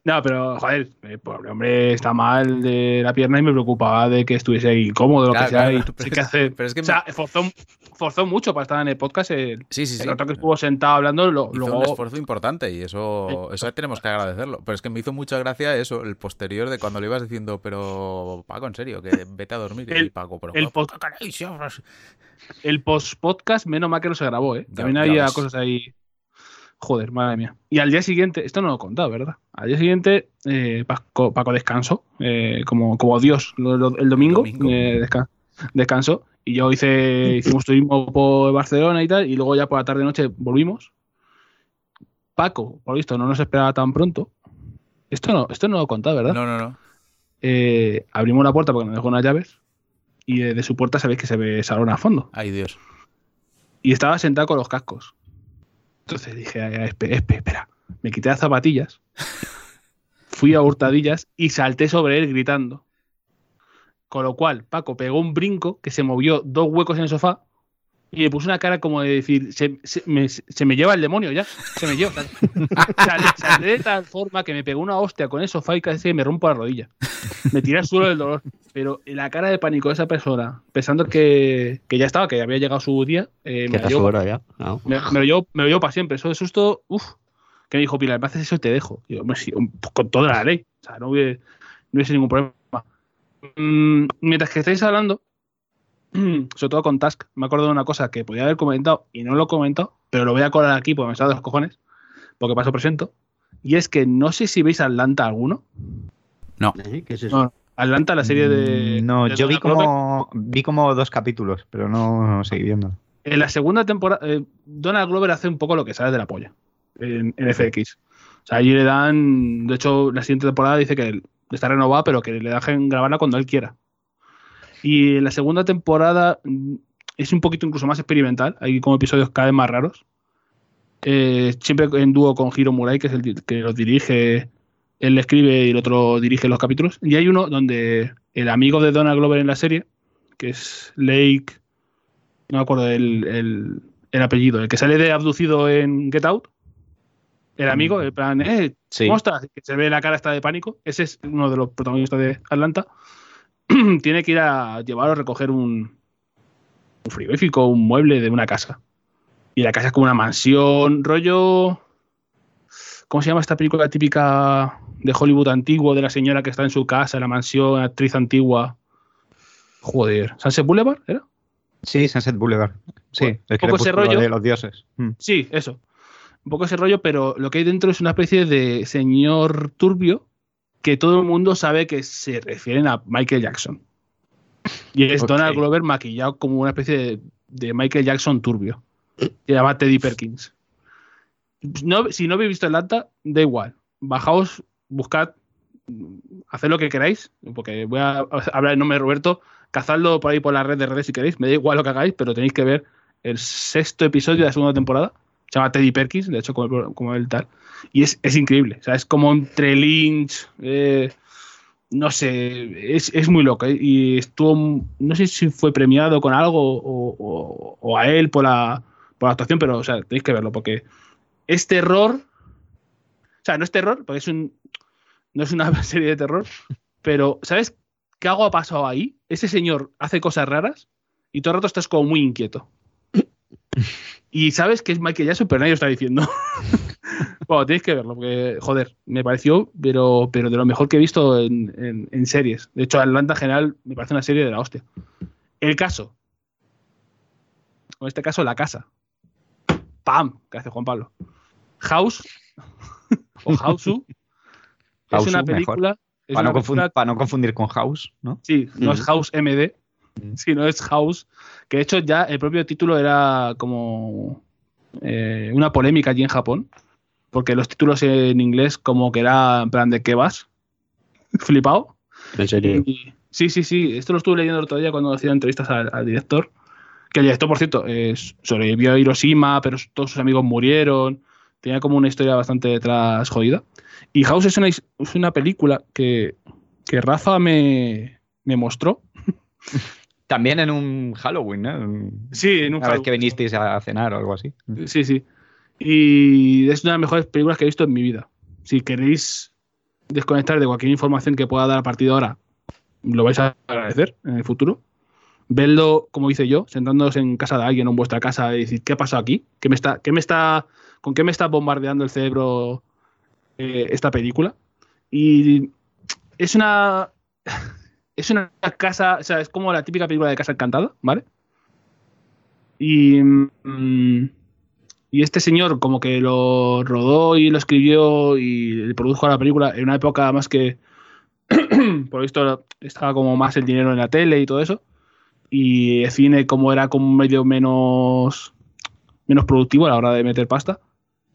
No, pero joder, el pobre hombre está mal de la pierna y me preocupaba de que estuviese ahí incómodo, lo Claro, que sea. claro, y pero que hace- pero es que o sea, forzó, forzó mucho para estar en el podcast. El, Sí, sí, sí. el rato que estuvo sentado hablando, lo- Hizo un esfuerzo importante y eso, eso tenemos que agradecerlo. Pero es que me hizo mucha gracia eso, el posterior de cuando le ibas diciendo, pero Paco, en serio, que vete a dormir. y Paco, pero el post-podcast, menos mal que no se grabó, ¿eh? También había cosas ahí. Joder, madre mía. Y al día siguiente, esto no lo he contado, ¿verdad? Al día siguiente, eh, Paco, Paco descansó, eh, como, como Dios, lo- lo- el domingo, domingo. eh, desca- descansó. Y yo hice, hicimos turismo por Barcelona y tal, y luego ya por la tarde-noche volvimos. Paco, por lo visto, no nos esperaba tan pronto. Esto no, esto no lo he contado, ¿verdad? No, no, no. Abrimos la puerta porque nos dejó unas llaves, y de su puerta sabéis que se ve salón a fondo Ay, Dios. y estaba sentado con los cascos. Entonces dije, "Ay, ay, espe- espe- espera, me quité las zapatillas, fui a hurtadillas y salté sobre él gritando. Con lo cual, Paco pegó un brinco que se movió dos huecos en el sofá y me puso una cara como de decir, se, se- me, se me lleva el demonio ya, se me lleva. *laughs* Salté de tal forma que me pegó una hostia con el sofá y casi me rompo la rodilla. Me tiré al suelo del dolor. Pero la cara de pánico de esa persona, pensando que, que ya estaba, que había llegado su día, eh, me, su hora ya. ¿no? me, me lo llevo, me lo llevo para siempre. Eso de susto, uff. Que me dijo, Pilar, me haces eso y te dejo. Y yo, "Hombre, sí, con toda la ley. O sea, no hubiese, no hubiese ningún problema. Mm, mientras que estáis hablando, *clears throat* sobre todo con Task, me acuerdo de una cosa que podía haber comentado y no lo he comentado, pero lo voy a colar aquí porque me sale de los cojones, porque paso presento. Y es que no sé si veis Atlanta alguno. ¿Eh? ¿Qué es eso? No, Atlanta, la serie de. Mm, No, de yo vi Glover. como, vi como dos capítulos, pero no seguí viendo. En la segunda temporada, eh, Donald Glover hace un poco lo que sale de la polla en, en FX. O sea, allí le dan. De hecho, la siguiente temporada dice que está renovada, pero que le dejen grabarla cuando él quiera. Y en la segunda temporada mm, es un poquito incluso más experimental. Hay como episodios cada vez más raros. Eh, siempre en dúo con Hiro Murai, que es el que los dirige. Él escribe y el otro dirige los capítulos. Y hay uno donde el amigo de Donald Glover en la serie, que es Lake no me acuerdo el, el- el apellido, el que sale de abducido en Get Out, el amigo, el plan, eh, Sí. ¿cómo estás? Que se ve la cara está de pánico, ese es uno de los protagonistas de Atlanta, *clears throat* tiene que ir a llevar o recoger un, un frigorífico, un mueble de una casa. Y la casa es como una mansión, rollo... ¿Cómo se llama esta película típica de Hollywood antiguo de la señora que está en su casa, en la mansión, actriz antigua? Joder, ¿Sunset Boulevard? ¿Era? Sí, Sunset Boulevard. Sí, Bueno, el un poco ese rollo. de los dioses. Mm. Sí, eso. Un poco ese rollo, pero lo que hay dentro es una especie de señor turbio que todo el mundo sabe que se refieren a Michael Jackson. Y es. Donald Glover maquillado como una especie de, de Michael Jackson turbio. Se llama Teddy Perkins. No, si no habéis visto Atlanta, da igual. Bajaos, buscad, haced lo que queráis, porque voy a hablar en nombre de Roberto. Cazadlo por ahí por la red de redes si queréis. Me da igual lo que hagáis, pero tenéis que ver el sexto episodio de la segunda temporada. Se llama Teddy Perkins, de hecho, como, como el tal. Y es, es increíble. O sea, es como entre Lynch. eh, no sé, es, es muy loco. Y estuvo, no sé si fue premiado con algo o, o- o a él por la, por la actuación, pero o sea, tenéis que verlo porque es terror. O sea, no es terror, porque es un, no es una *laughs* serie de terror, pero ¿sabes qué algo ha pasado ahí? Ese señor hace cosas raras y todo el rato estás como muy inquieto. Y sabes que es Michael Jackson, pero nadie lo está diciendo. *laughs* bueno, tenéis que verlo, porque, joder, me pareció, pero, pero de lo mejor que he visto en, en- en series. De hecho, Atlanta en general me parece una serie de la hostia. El caso. O en este caso, la casa. ¡Pam! Que hace Juan Pablo. House. *laughs* o Houseu. House una película. es Para una no, película- para no confundir con House, ¿no? Sí, no es. House MD, Mm. sino es House. Que de hecho ya el propio título era como eh, una polémica allí en Japón. Porque los títulos en inglés como que era en plan de ¿qué vas? *laughs* Flipado. En serio. Y- sí, sí, sí. Esto lo estuve leyendo el otro día cuando hacía entrevistas al, al director. Que el director, por cierto, sobrevivió a Hiroshima, pero todos sus amigos murieron. Tenía como una historia bastante detrás jodida. Y House es una, es una película que, que Rafa me, me mostró. *laughs* También en un Halloween, ¿no? Sí, en un Una vez Halloween. que vinisteis a cenar o algo así. Sí, sí. Y es una de las mejores películas que he visto en mi vida. Si queréis desconectar de cualquier información que pueda dar a partir de ahora, lo vais a agradecer en el futuro. Vedlo, como hice yo, sentándoos en casa de alguien o en vuestra casa y decir, ¿qué ha pasado aquí? ¿Qué me está, qué me está, ¿Con qué me está bombardeando el cerebro eh, esta película? Y es una. Es una casa. O sea, es como la típica película de Casa Encantada, ¿vale? Y. mm, y este señor como que lo rodó y lo escribió y produjo la película en una época más que, *clears throat* por lo visto, estaba como más el dinero en la tele y todo eso. Y el cine como era como medio menos, menos productivo a la hora de meter pasta.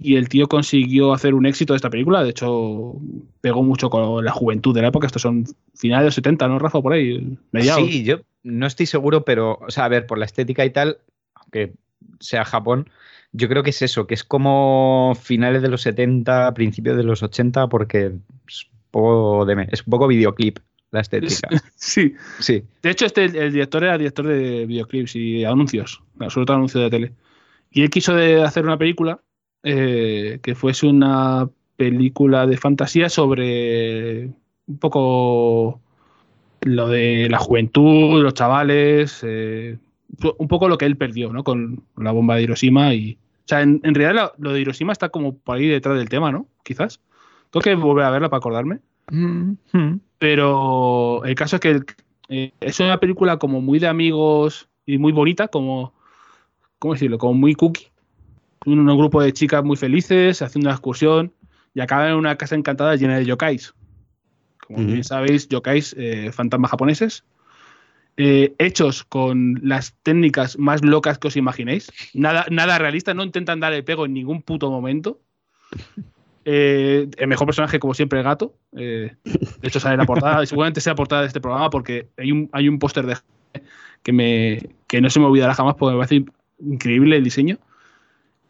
Y el tío consiguió hacer un éxito de esta película. De hecho, pegó mucho con la juventud de la época. Estos son finales de los 70, ¿no, Rafa? Por ahí, mediados. Sí, yo no estoy seguro, pero, o sea, a ver, por la estética y tal, aunque sea Japón, yo creo que es eso, que es como finales de los 70, principios de los 80, porque es un poco, de, es un poco videoclip la estética. *laughs* Sí. Sí. De hecho, este, el director era director de videoclips y anuncios, sobre todo anuncios de tele. Y él quiso de hacer una película eh, que fuese una película de fantasía sobre un poco lo de la juventud, los chavales, eh, un poco lo que él perdió ¿no? con la bomba de Hiroshima. Y, o sea, en, en realidad lo, lo de Hiroshima está como por ahí detrás del tema, ¿no? Quizás. Tengo que volver a verla para acordarme. Pero el caso es que eh, es una película como muy de amigos y muy bonita, como, ¿cómo decirlo? Como muy cookie. Un, grupo de chicas muy felices haciendo una excursión y acaban en una casa encantada llena de yokais. Como bien sabéis, yokais, eh, fantasmas japoneses, eh, hechos con las técnicas más locas que os imaginéis. Nada, nada realista, no intentan dar el pego en ningún puto momento. Eh, el mejor personaje, como siempre, el gato. De hecho, sale la portada. Seguramente sea portada de este programa porque hay un, hay un póster de que, me, que no se me olvidará jamás porque me parece increíble el diseño.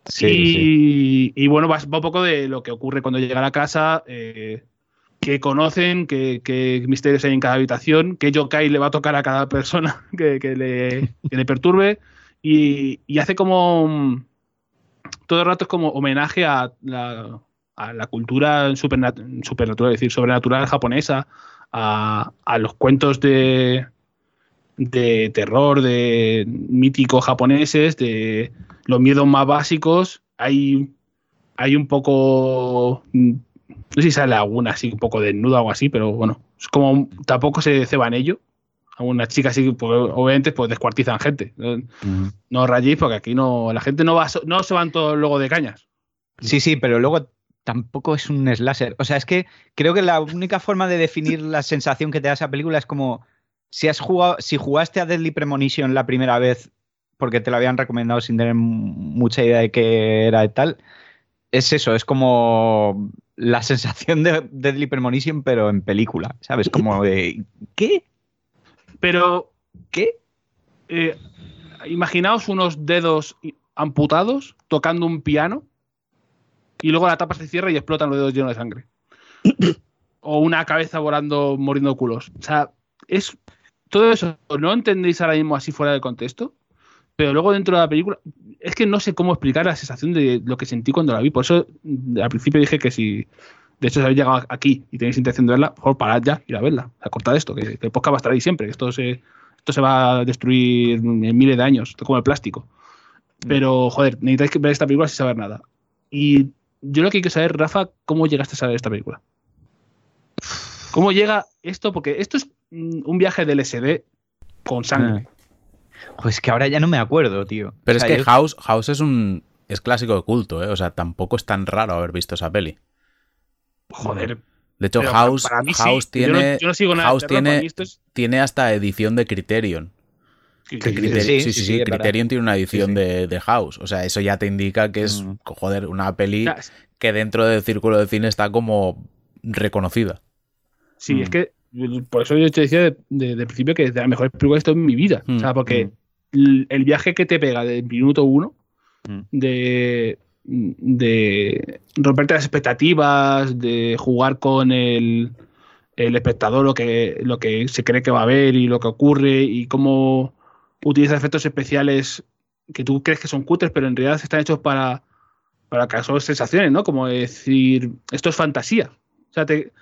Sí, y, bueno, va, un poco de lo que ocurre cuando llega a la casa, eh, que conocen, que, misterios hay en cada habitación, que yokai le va a tocar a cada persona *laughs* que, le, perturbe y, hace como... Todo el rato es como homenaje a la, cultura supernat- supernatural, es decir, sobrenatural japonesa, a, a los cuentos de, de terror, de míticos japoneses, de los miedos más básicos. Hay, hay un poco. mm, No sé si sale alguna así, un poco desnuda o algo así, pero bueno, es como. Tampoco se ceba en ello. Algunas chicas así, pues, obviamente, pues descuartizan gente. No, no rayéis, porque aquí no la gente no va no se van todos luego de cañas. Sí, sí, pero luego tampoco es un slasher. O sea, es que creo que la única forma de definir la sensación que te da esa película es como si has jugado, si jugaste a Deadly Premonition la primera vez porque te lo habían recomendado sin tener mucha idea de qué era y tal. Es eso, es como la *laughs* sensación de Deadly Premonition, pero en película, ¿sabes? Como de ¿qué? Pero, ¿Qué? eh, imaginaos unos dedos amputados tocando un piano y luego la tapa se cierra y explotan los dedos llenos de sangre. *coughs* o una cabeza volando, muriendo culos. O sea, es todo eso. No entendéis ahora mismo así fuera del contexto, pero luego dentro de la película es que no sé cómo explicar la sensación de lo que sentí cuando la vi. Por eso mm, al principio dije que si de hecho si habéis llegado aquí y tenéis intención de verla, por parad ya y ir a verla. O sea, esto, que, que el podcast va a estar ahí siempre. que Esto se, esto se va a destruir en miles de años, como el plástico. Pero, joder, necesitáis que ver esta película sin saber nada. Y yo lo que quiero saber, Rafa, ¿cómo llegaste a saber esta película? ¿Cómo llega esto? Porque esto es mm, un viaje del SD con sangre. Pues que ahora ya no me acuerdo, tío. Pero O sea, es que yo- House, House es un. Es clásico de culto, ¿eh? O sea, tampoco es tan raro haber visto esa peli. Joder. De hecho, Pero House, para mí sí. House Yo no- tiene, yo no sigo nada de House terror, tiene, es- tiene hasta edición de Criterion. Sí, Que sí, Criterion- sí, sí, sí, sí, sí, sí, es verdad. Criterion tiene una edición sí. De, de House. O sea, eso ya te indica que es, Mm. joder, una peli que dentro del círculo de cine está como reconocida. Sí, Mm. es que por eso yo te decía de, de- de principio que es de las mejores películas que he visto en mi vida. Mm, O sea, porque mm. el, el viaje que te pega del minuto uno Mm. de, de romperte las expectativas, de jugar con el, el espectador lo que, lo que se cree que va a ver y lo que ocurre y cómo utiliza efectos especiales que tú crees que son cutres, pero en realidad están hechos para, para causar sensaciones, ¿no? Como decir, esto es fantasía. O sea, te-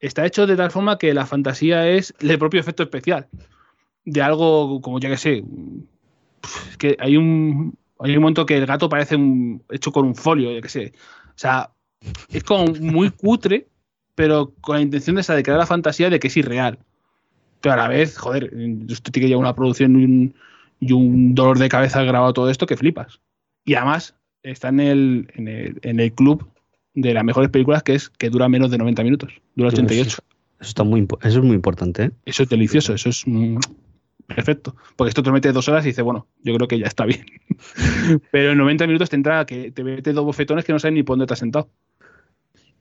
está hecho de tal forma que la fantasía es el propio efecto especial. De algo como, ya que sé, que hay un, hay un momento que el gato parece hecho con un folio, yo que sé. O sea, es como muy cutre, pero con la intención de, crear la fantasía de que es irreal. Pero a la vez, joder, esto tiene que llevar una producción y un, y un dolor de cabeza grabado todo esto que flipas. Y además está en el, en el, en el club de las mejores películas que es que dura menos de 90 minutos, dura 88. Eso, está muy, eso es muy importante. ¿eh? Eso es delicioso, eso es mm, perfecto. Porque esto te mete dos horas y dice, bueno, yo creo que ya está bien. *laughs* Pero en 90 minutos te entra que te mete dos bofetones que no sabes ni por dónde te has sentado.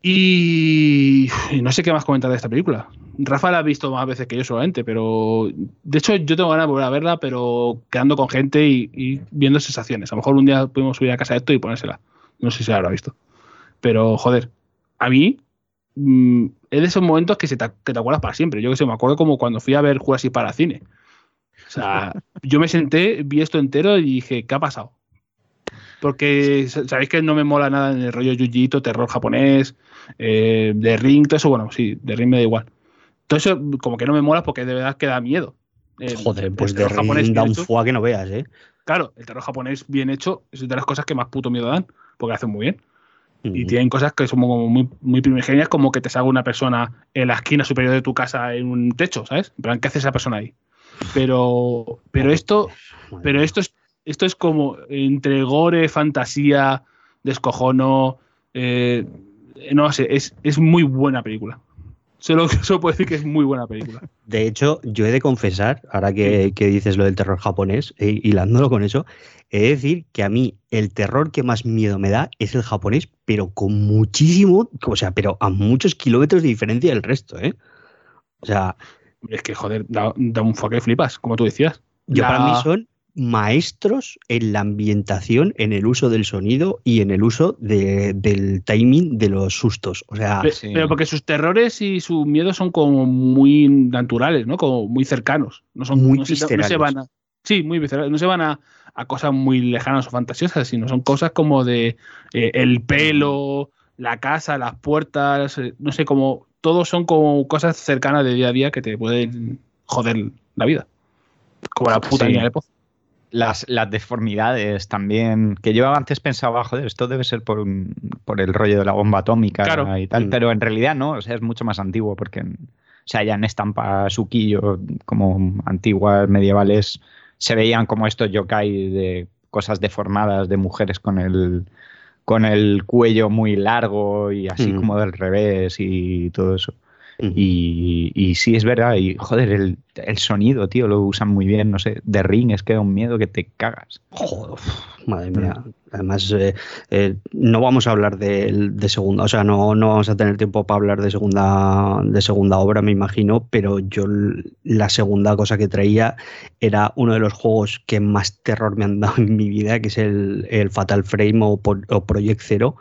Y, y no sé qué más comentar de esta película. Rafa la ha visto más veces que yo solamente, pero de hecho yo tengo ganas de volver a verla, pero quedando con gente y, y viendo sensaciones. A lo mejor un día podemos subir a casa de esto y ponérsela. No sé si la habrá visto. Pero joder, a mí mm, es de esos momentos que, se te, que te acuerdas para siempre. Yo que sé, me acuerdo como cuando fui a ver Jurassic para cine. O sea, *laughs* yo me senté, vi esto entero y dije, ¿qué ha pasado? Porque sa- sabéis que no me mola nada en el rollo Yujito, terror japonés, eh, de Ring, todo eso, bueno, sí, de Ring me da igual. Todo eso como que no me mola porque de verdad que da miedo. El- Joder, pues de japonés da un fuá que no veas, ¿eh? Claro, el terror japonés bien hecho es de las cosas que más puto miedo dan, porque lo hacen muy bien. Y tienen cosas que son como muy, muy primigenias, como que te salga una persona en la esquina superior de tu casa en un techo, ¿sabes? En plan, ¿qué hace esa persona ahí? Pero, pero esto, pero esto es, esto es como entre gore, fantasía, descojono. eh, no sé, es, es muy buena película. Solo, solo puedo decir que es muy buena película. *laughs* De hecho, yo he de confesar, ahora que, que dices lo del terror japonés, eh, hilándolo con eso, he de decir que a mí el terror que más miedo me da es el japonés, pero con muchísimo, o sea, pero a muchos kilómetros de diferencia del resto, ¿eh? O sea, Es que, joder, da, da un fuck que flipas, como tú decías. yo La- para mí son maestros en la ambientación, en el uso del sonido y en el uso de- del timing de los sustos. O sea, sí. Pero porque sus terrores y sus miedos son como muy naturales, ¿no? Como muy cercanos. No son Muy no se, no se viscerales. van a. Sí, muy viscerales. No se van a, a cosas muy lejanas o fantasiosas, sino son cosas como de eh, el pelo, la casa, las puertas, eh, no sé, como. Todos son como cosas cercanas de día a día que te pueden joder la vida. Como la puta Sí. niña de pozo. Las, las deformidades también, que yo antes pensaba, joder, esto debe ser por, un- por el rollo de la bomba atómica Claro. y tal, Mm. pero en realidad no, o sea, es mucho más antiguo porque, en- o sea, ya en estampa suquillo, como antiguas medievales, se veían como estos yokai de cosas deformadas de mujeres con el, con el cuello muy largo y así Mm. como del revés y todo eso. Y, y sí, es verdad. Y joder, el, el sonido, tío, lo usan muy bien. No sé, de Ring es que da un miedo que te cagas. Joder, uf, madre mía. Además, eh, eh, no vamos a hablar de, de segunda, o sea, no, no vamos a tener tiempo para hablar de segunda, de segunda obra, me imagino, pero yo la segunda cosa que traía era uno de los juegos que más terror me han dado en mi vida, que es el, el Fatal Frame o, o Project Zero,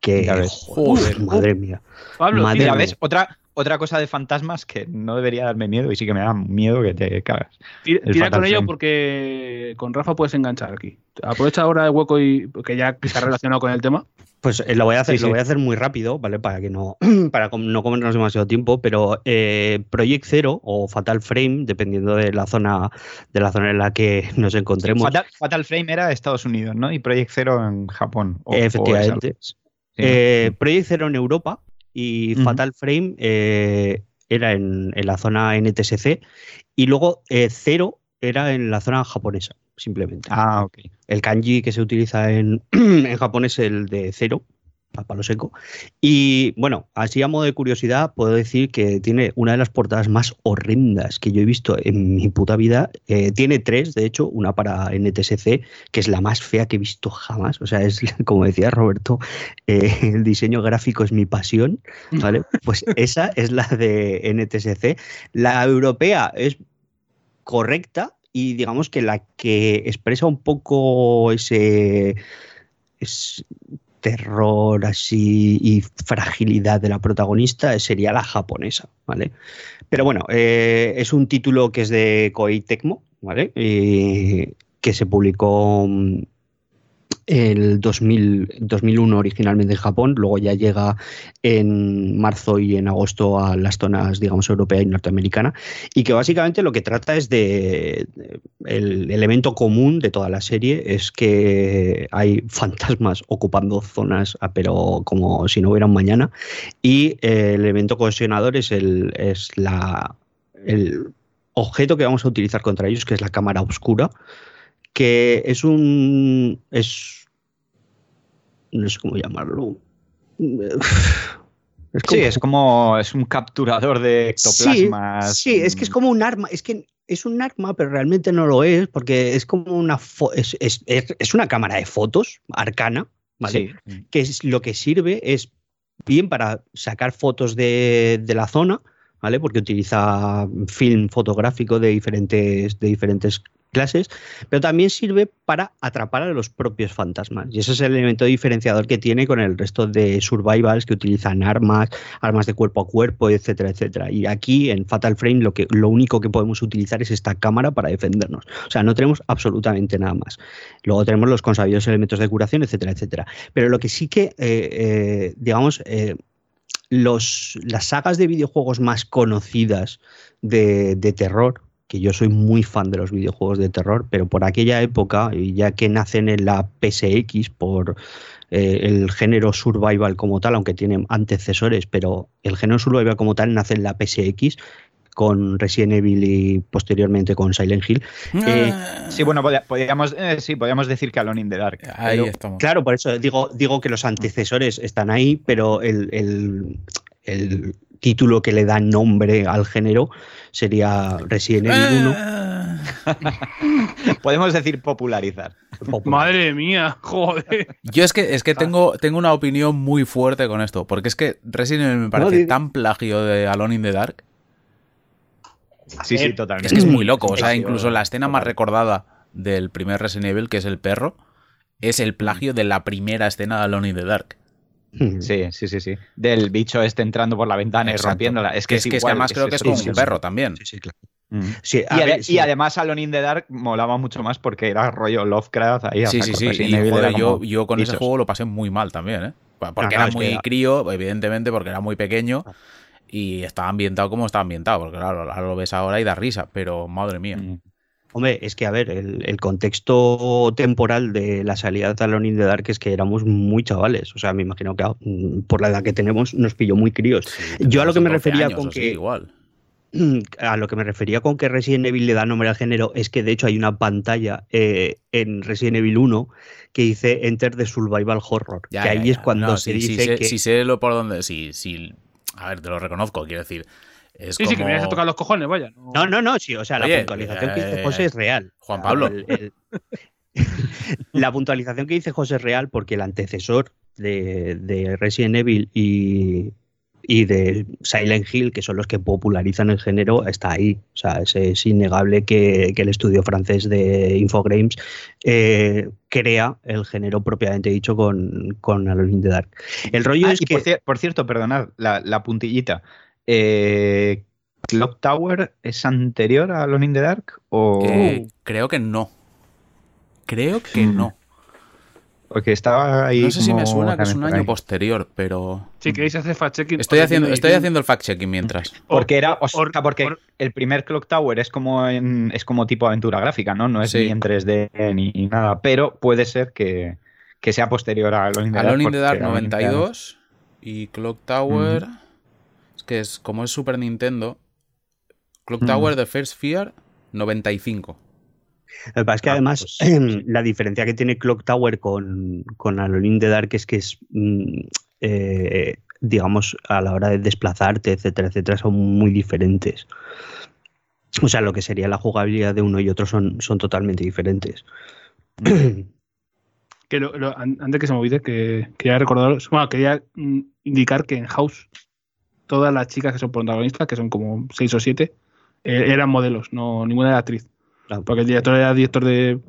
que, joder, madre mía. Pablo, Madre Mira, mía. ¿ves? Otra, otra cosa de fantasmas que no debería darme miedo y sí que me da miedo que te cagas. tira- el tira Fatal con ello porque con Rafa puedes enganchar aquí. Aprovecha ahora el hueco y porque ya está relacionado con el tema. Pues eh, lo voy a hacer, Sí, lo voy a hacer muy rápido, ¿vale? Para que no, *clears throat* para no comernos demasiado tiempo, pero eh, Project Zero o Fatal Frame, dependiendo de la zona, de la zona en la que nos encontremos. Fatal, Fatal Frame era Estados Unidos, ¿no? Y Project Zero en Japón. o- Efectivamente. Eh, Project Zero en Europa y. Fatal Frame eh, era en, en la zona NTSC y luego eh, Zero era en la zona japonesa, simplemente. Ah, ok. El kanji que se utiliza en, *clears throat* en Japón es el de cero a palo seco. Y bueno, así a modo de curiosidad, puedo decir que tiene una de las portadas más horrendas que yo he visto en mi puta vida. Eh, tiene tres, de hecho, una para NTSC, que es la más fea que he visto jamás. O sea, es *laughs* como decía Roberto, eh, *laughs* el diseño gráfico es mi pasión, ¿vale? *laughs* Pues esa es la de NTSC. La europea es correcta y digamos que la que expresa un poco ese, ese terror así y fragilidad de la protagonista sería la japonesa, ¿vale? Pero bueno, eh, es un título que es de Koei Tecmo, ¿vale? Eh, que se publicó mm, el 2000, 2001 originalmente en Japón, luego ya llega en marzo y en agosto a las zonas, digamos, europea y norteamericana, y que básicamente lo que trata es de, de, el elemento común de toda la serie es que hay fantasmas ocupando zonas, ah, pero como si no hubiera un mañana, y eh, el elemento cohesionador es, el, es la, el objeto que vamos a utilizar contra ellos, que es la cámara oscura, que es un. es. no sé cómo llamarlo. *laughs* Es como, sí, es como. es un capturador de ectoplasmas. Sí, sí, es que es como un arma. Es que es un arma, pero realmente no lo es, porque es como una. Es, es, es, una cámara de fotos arcana, ¿vale? Sí. Que es, lo que sirve es bien para sacar fotos de, de la zona. ¿Vale? Porque utiliza film fotográfico de diferentes, de diferentes clases, pero también sirve para atrapar a los propios fantasmas. Y ese es el elemento diferenciador que tiene con el resto de survivals que utilizan armas, armas de cuerpo a cuerpo, etcétera, etcétera. Y aquí en Fatal Frame lo, que, lo único que podemos utilizar es esta cámara para defendernos. O sea, no tenemos absolutamente nada más. Luego tenemos los consabidos elementos de curación, etcétera, etcétera. Pero lo que sí que, eh, eh, digamos, eh, las sagas de videojuegos más conocidas de, terror, que yo soy muy fan de los videojuegos de terror, pero por aquella época, ya que nacen en la PSX por eh, el género survival como tal, aunque tienen antecesores, pero el género survival como tal nace en la PSX con Resident Evil y posteriormente con Silent Hill. Eh, sí, bueno, podríamos, eh, sí, podríamos decir que Alone in the Dark. Ahí pero, estamos. Claro, por eso digo, digo que los antecesores están ahí, pero el, el, el título que le da nombre al género sería Resident Evil 1. *laughs* Podemos decir popularizar. Madre mía, joder. Yo es que, es que tengo, tengo una opinión muy fuerte con esto, porque es que Resident Evil me parece no, tan plagio de Alone in the Dark. Sí, sí, totalmente. Es que es muy loco. O sea, incluso la escena más recordada del primer Resident Evil, que es el perro, es el plagio de la primera escena de Alone in the Dark. Sí, sí, sí, sí. Del bicho este entrando por la ventana Exacto. y rompiéndola. Es que es, es, que, igual, es que además creo que es como un perro también. Sí, sí, claro. Mm. Sí, y, ver, sí. y, además Alone in the Dark molaba mucho más porque era rollo Lovecraft ahí. Sí, sí, sí. Y, joder, yo, yo, con bichos. ese juego lo pasé muy mal también, ¿eh? Porque no, era muy crío, evidentemente, porque era muy pequeño y estaba ambientado como estaba ambientado, porque claro, ahora lo ves ahora y da risa, pero madre mía. Mm. Hombre, es que a ver, el, el, contexto temporal de la salida de Alone in the Dark es que éramos muy chavales. O sea, me imagino que mm, por la edad que tenemos nos pilló muy críos. Sí, Yo a lo que me refería años, con sí, que. igual. *clears throat* A lo que me refería con que Resident Evil le da nombre al género es que de hecho hay una pantalla eh, en Resident Evil 1 que dice Enter the Survival Horror. Ya, que ahí ya, es cuando no, se sí, dice sí, que. Si sé lo por dónde. Sí, sí. A ver, te lo reconozco, quiero decir. Es sí, como... sí, que me vienes a tocar los cojones, vaya. No, no, no, no sí, o sea, Oye, la puntualización eh, que dice José es real. Juan Pablo. El, el, *laughs* la puntualización que dice José es real porque el antecesor de, de Resident Evil y, y, de Silent Hill, que son los que popularizan el género, está ahí. O sea, es, es innegable que, que, el estudio francés de Infogrames eh, crea el género propiamente dicho con, con Alone in the Dark. El rollo ah, es y que. Por, cier por cierto, perdonad, la, la puntillita. Eh, ¿Clock Tower es anterior a Alone in the Dark? O... Eh, creo que no. Creo que Mm. no. Porque estaba ahí. No sé si me suena que es un año posterior, pero. Si queréis hacer fact-checking. Estoy haciendo, estoy haciendo el fact-checking mientras. Porque era, o Or- sea, porque or- el primer Clock Tower es como en- es como tipo aventura gráfica, ¿no? No es Sí. ni en 3D ni, ni nada, pero puede ser que, que sea posterior a Alone in the Dark. Alone in the Dark porque Alone in the Dark- 92 y Clock Tower. Es que es como es Super Nintendo. Clock Mm. Tower The First Fear 95. Lo que pasa es que Ah, además pues, la diferencia que tiene Clock Tower con, con Alone the Dark es que es, mm, eh, digamos, a la hora de desplazarte, etcétera, etcétera, son muy diferentes. O sea, lo que sería la jugabilidad de uno y otro son, son totalmente diferentes. Que lo- lo- an- antes que se me olvide, que quería recordaros, bueno, quería mm, indicar que en House todas las chicas que son protagonistas, que son como seis o siete, eh, eran modelos, no ninguna era actriz. Porque el director era director de,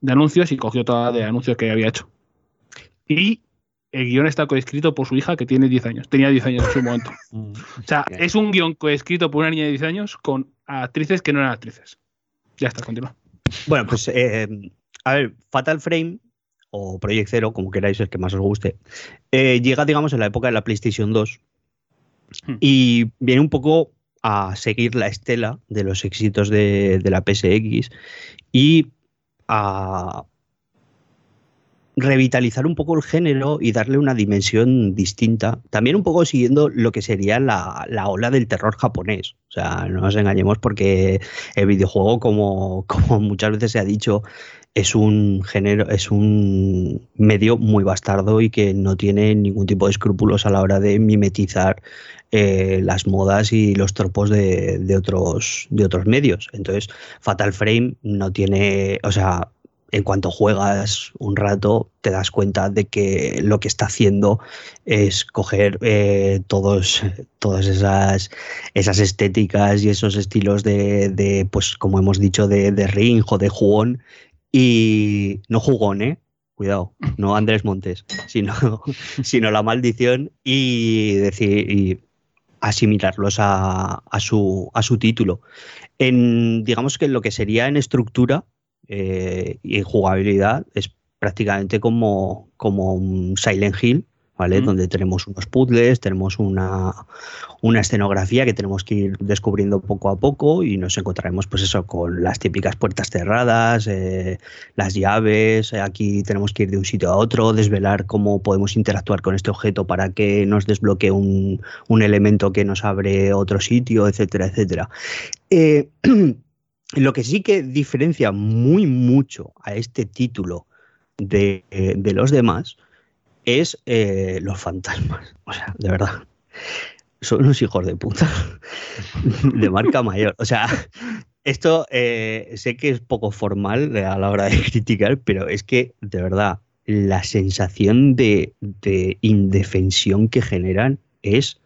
de anuncios y cogió todas de anuncios que había hecho. Y el guion está coescrito por su hija que tiene 10 años. Tenía 10 años en su momento. *laughs* O sea, es un guion coescrito por una niña de 10 años con actrices que no eran actrices. Ya está, continúa. Bueno, pues eh, a ver, Fatal Frame o Project Zero, como queráis, el que más os guste, eh, llega, digamos, en la época de la PlayStation 2 Hmm. y viene un poco a seguir la estela de los éxitos de, de la PSX y a revitalizar un poco el género y darle una dimensión distinta. También un poco siguiendo lo que sería la, la ola del terror japonés. O sea, no nos engañemos porque el videojuego, como, *laughs* como muchas veces se ha dicho, es un género, es un medio muy bastardo y que no tiene ningún tipo de escrúpulos a la hora de mimetizar eh, las modas y los tropos de, de otros, de otros medios. Entonces, Fatal Frame no tiene, o sea, en cuanto juegas un rato, te das cuenta de que lo que está haciendo es coger eh, todos, todas esas, esas estéticas y esos estilos de, de, pues como hemos dicho, de, de ring o de jugón. Y no jugón, ¿eh? Cuidado, no Andrés Montes, sino, *laughs* sino la maldición y decir y asimilarlos a, a, su, a su título. En, digamos que lo que sería en estructura, eh, y en jugabilidad es prácticamente como, como un Silent Hill, ¿vale? Mm. Donde tenemos unos puzzles, tenemos una, una escenografía que tenemos que ir descubriendo poco a poco y nos encontraremos pues eso con las típicas puertas cerradas, eh, las llaves, eh, aquí tenemos que ir de un sitio a otro, desvelar cómo podemos interactuar con este objeto para que nos desbloquee un, un elemento que nos abre otro sitio, etcétera, etcétera. Eh, *clears throat* lo que sí que diferencia muy mucho a este título de, de los demás es eh, los fantasmas. *laughs* O sea, de verdad. Son unos hijos de puta. *laughs* de marca mayor. O sea, esto eh, sé que es poco formal a la hora de *laughs* criticar, pero es que, de verdad, la sensación de, de indefensión que generan es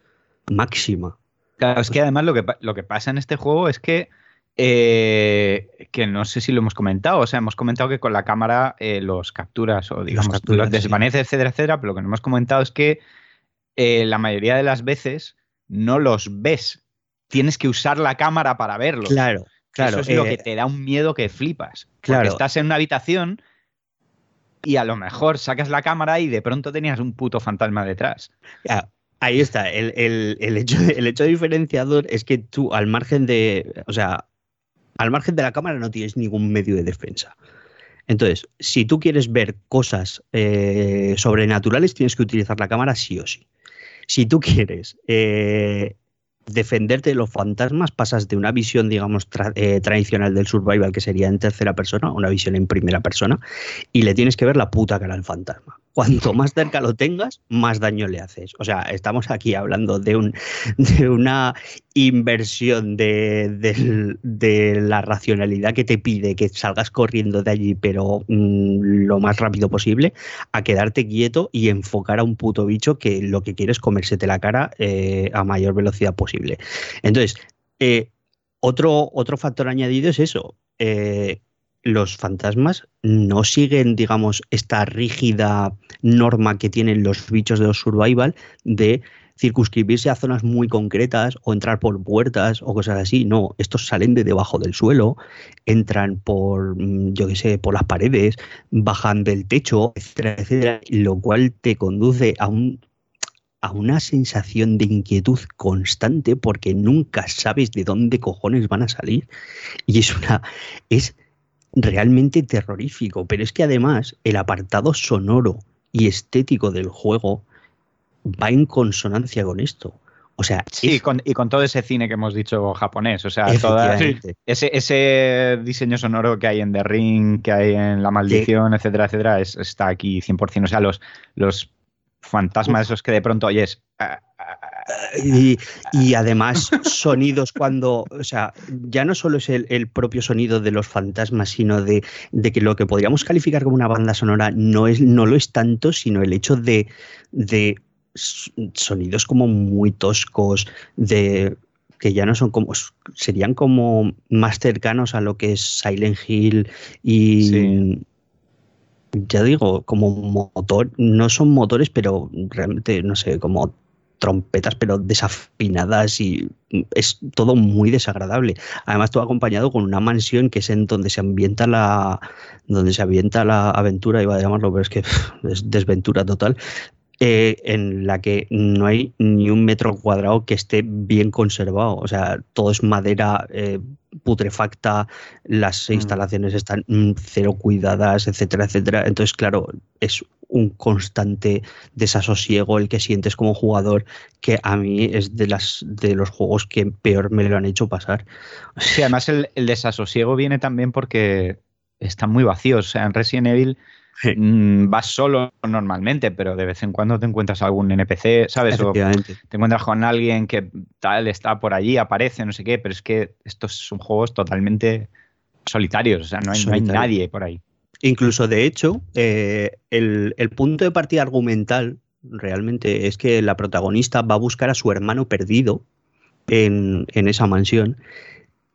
máxima. Claro, es que además lo que, lo que pasa en este juego es que, eh, que no sé si lo hemos comentado, o sea, hemos comentado que con la cámara eh, los capturas o digamos los, capturas, desvanece, etcétera, etcétera, pero lo que no hemos comentado es que eh, la mayoría de las veces no los ves. Tienes que usar la cámara para verlos. Claro, claro. Eso es lo que te da un miedo que flipas. claro. Porque estás en una habitación y a lo mejor sacas la cámara y de pronto tenías un puto fantasma detrás. Ahí está. El, el- el hecho, el hecho diferenciador es que tú, al margen de. O sea, al margen de la cámara no tienes ningún medio de defensa. Entonces, si tú quieres ver cosas eh, sobrenaturales, tienes que utilizar la cámara sí o sí. Si tú quieres eh, defenderte de los fantasmas, pasas de una visión, digamos, tra- eh, tradicional del survival, que sería en tercera persona, a una visión en primera persona, y le tienes que ver la puta cara al fantasma. Cuanto más cerca lo tengas, más daño le haces. O sea, estamos aquí hablando de, un, de una inversión de, de la racionalidad que te pide que salgas corriendo de allí, pero mm, lo más rápido posible, a quedarte quieto y enfocar a un puto bicho que lo que quiere es comérsete la cara eh, a mayor velocidad posible. Entonces, eh, otro, otro factor añadido es eso. eh, los fantasmas no siguen, digamos, esta rígida norma que tienen los bichos de los survival de circunscribirse a zonas muy concretas o entrar por puertas o cosas así. No, estos salen de debajo del suelo, entran por, mm, yo qué sé, por las paredes, bajan del techo, etcétera, etcétera, lo cual te conduce a un a una sensación de inquietud constante porque nunca sabes de dónde cojones van a salir y es una es realmente terrorífico, pero es que además el apartado sonoro y estético del juego va en consonancia con esto. O sea, Sí, es- con- y con todo ese cine que hemos dicho japonés, o sea, toda- ese, ese diseño sonoro que hay en The Ring, que hay en La Maldición, etcétera, etcétera, es- está aquí 100%. O sea, los, los fantasma esos que de pronto oyes. Y, y además sonidos cuando, o sea, ya no solo es el, el propio sonido de los fantasmas, sino de, de que lo que podríamos calificar como una banda sonora no, es, no lo es tanto, sino el hecho de, de sonidos como muy toscos, de que ya no son como, serían como más cercanos a lo que es Silent Hill y... Sí. Ya digo, como motor, no son motores, pero realmente, no sé, como trompetas, pero desafinadas y es todo muy desagradable. Además, todo acompañado con una mansión que es en donde se ambienta la, donde se ambienta la aventura, iba a llamarlo, pero es que es desventura total. eh, en la que no hay ni un metro cuadrado que esté bien conservado. O sea, todo es madera eh, putrefacta, las instalaciones están mm, cero cuidadas, etcétera, etcétera. Entonces, claro, es un constante desasosiego el que sientes como jugador que a mí es de las de los juegos que peor me lo han hecho pasar. Sí, además el, el desasosiego viene también porque están muy vacíos. O sea, en Resident Evil Sí. mm, vas solo normalmente, pero de vez en cuando te encuentras algún NPC, ¿sabes? O te encuentras con alguien que tal está por allí, aparece, no sé qué, pero es que estos son juegos totalmente solitarios, o sea, no hay, no hay Solitario. nadie por ahí. Incluso, de hecho, eh, el, el punto de partida argumental realmente es que la protagonista va a buscar a su hermano perdido en, en esa mansión.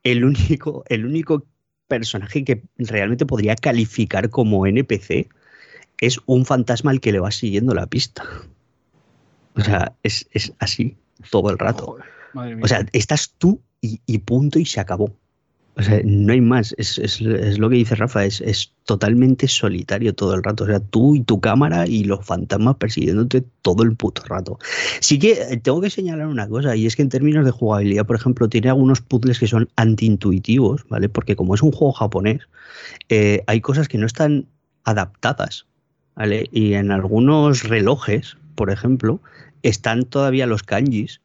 El único, el único personaje que realmente podría calificar como NPC es un fantasma al que le va siguiendo la pista. O sea, es, es así todo el rato. Joder. O sea, estás tú y, y punto y se acabó. No hay más. Es, es- es lo que dice Rafa, es, es totalmente solitario todo el rato. O sea, tú y tu cámara y los fantasmas persiguiéndote todo el puto rato. Sí que eh, tengo que señalar una cosa, y es que en términos de jugabilidad, por ejemplo, tiene algunos puzzles que son antiintuitivos, ¿vale? Porque como es un juego japonés, eh, hay cosas que no están adaptadas, ¿vale? Y en algunos relojes, por ejemplo, están todavía los kanjis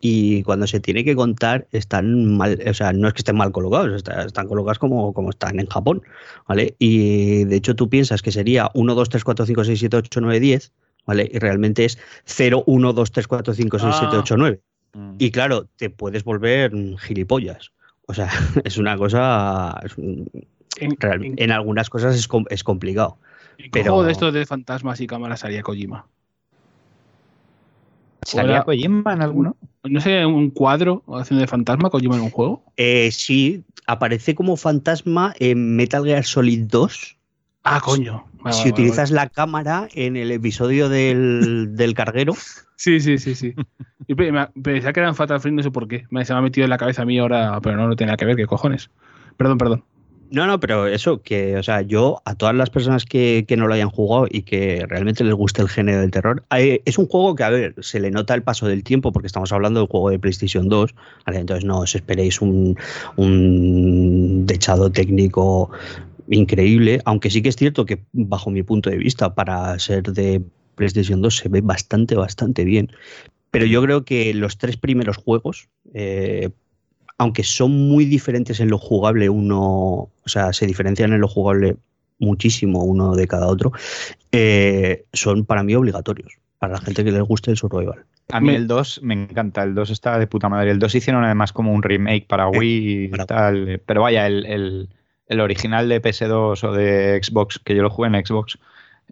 y cuando se tiene que contar están mal, o sea, no es que estén mal colocados, está- están colocados como, como están en Japón, ¿vale? Y de hecho tú piensas que sería 1, 2, 3, 4, 5, 6, 7, 8, 9, 10, ¿vale? Y realmente es 0, 1, 2, 3, 4, 5, 6, 7, Ah. 8, 9. Mm. Y claro, te puedes volver gilipollas. O sea, *laughs* es una cosa... es un- en, real- en- en algunas cosas es, es complicado. qué pero- juego de estos de fantasmas y cámaras haría Kojima? ¿Salía Kojima en alguno? ¿No sé un cuadro haciendo de fantasma Kojima en un juego? Eh, sí, aparece como fantasma en Metal Gear Solid 2. Ah, coño. Vale, si vale, vale, utilizas la cámara en el episodio del, del carguero. *laughs* Sí, sí, sí, sí. Y pensaba que eran Fatal Frame, no sé por qué. Me, se me ha metido en la cabeza a mí ahora, pero no, no tiene nada que ver, ¿qué cojones? Perdón, perdón. No, no, pero eso, que, o sea, yo a todas las personas que, que no lo hayan jugado y que realmente les guste el género del terror, es un juego que, a ver, se le nota el paso del tiempo porque estamos hablando del juego de PlayStation 2, ¿vale? entonces no os esperéis un, un dechado técnico increíble, aunque sí que es cierto que bajo mi punto de vista, para ser de PlayStation 2 se ve bastante, bastante bien. Pero yo creo que los tres primeros juegos, eh, aunque son muy diferentes en lo jugable, uno, o sea, se diferencian en lo jugable muchísimo uno de cada otro, eh, son para mí obligatorios, para la gente que les guste el survival. A mí el 2 me encanta, el 2 está de puta madre. El 2 hicieron además como un remake para Wii y para- tal. eh, Pero vaya, el, el- el original de PS2 o de Xbox, que yo lo jugué en Xbox,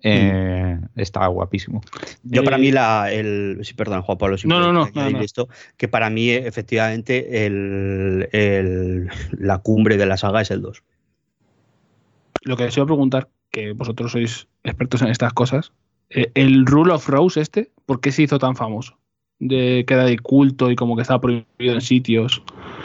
eh, está guapísimo. Yo Eh, para mí la, el, sí, perdón, Juan Pablo, si No, no, no, esto, que para mí eh, efectivamente el, el- la cumbre de la saga es el 2. Lo que les iba a preguntar, que vosotros sois expertos en estas cosas, eh, el Rule of Rose este, ¿por qué se hizo tan famoso? De que era de culto y como que estaba prohibido en sitios.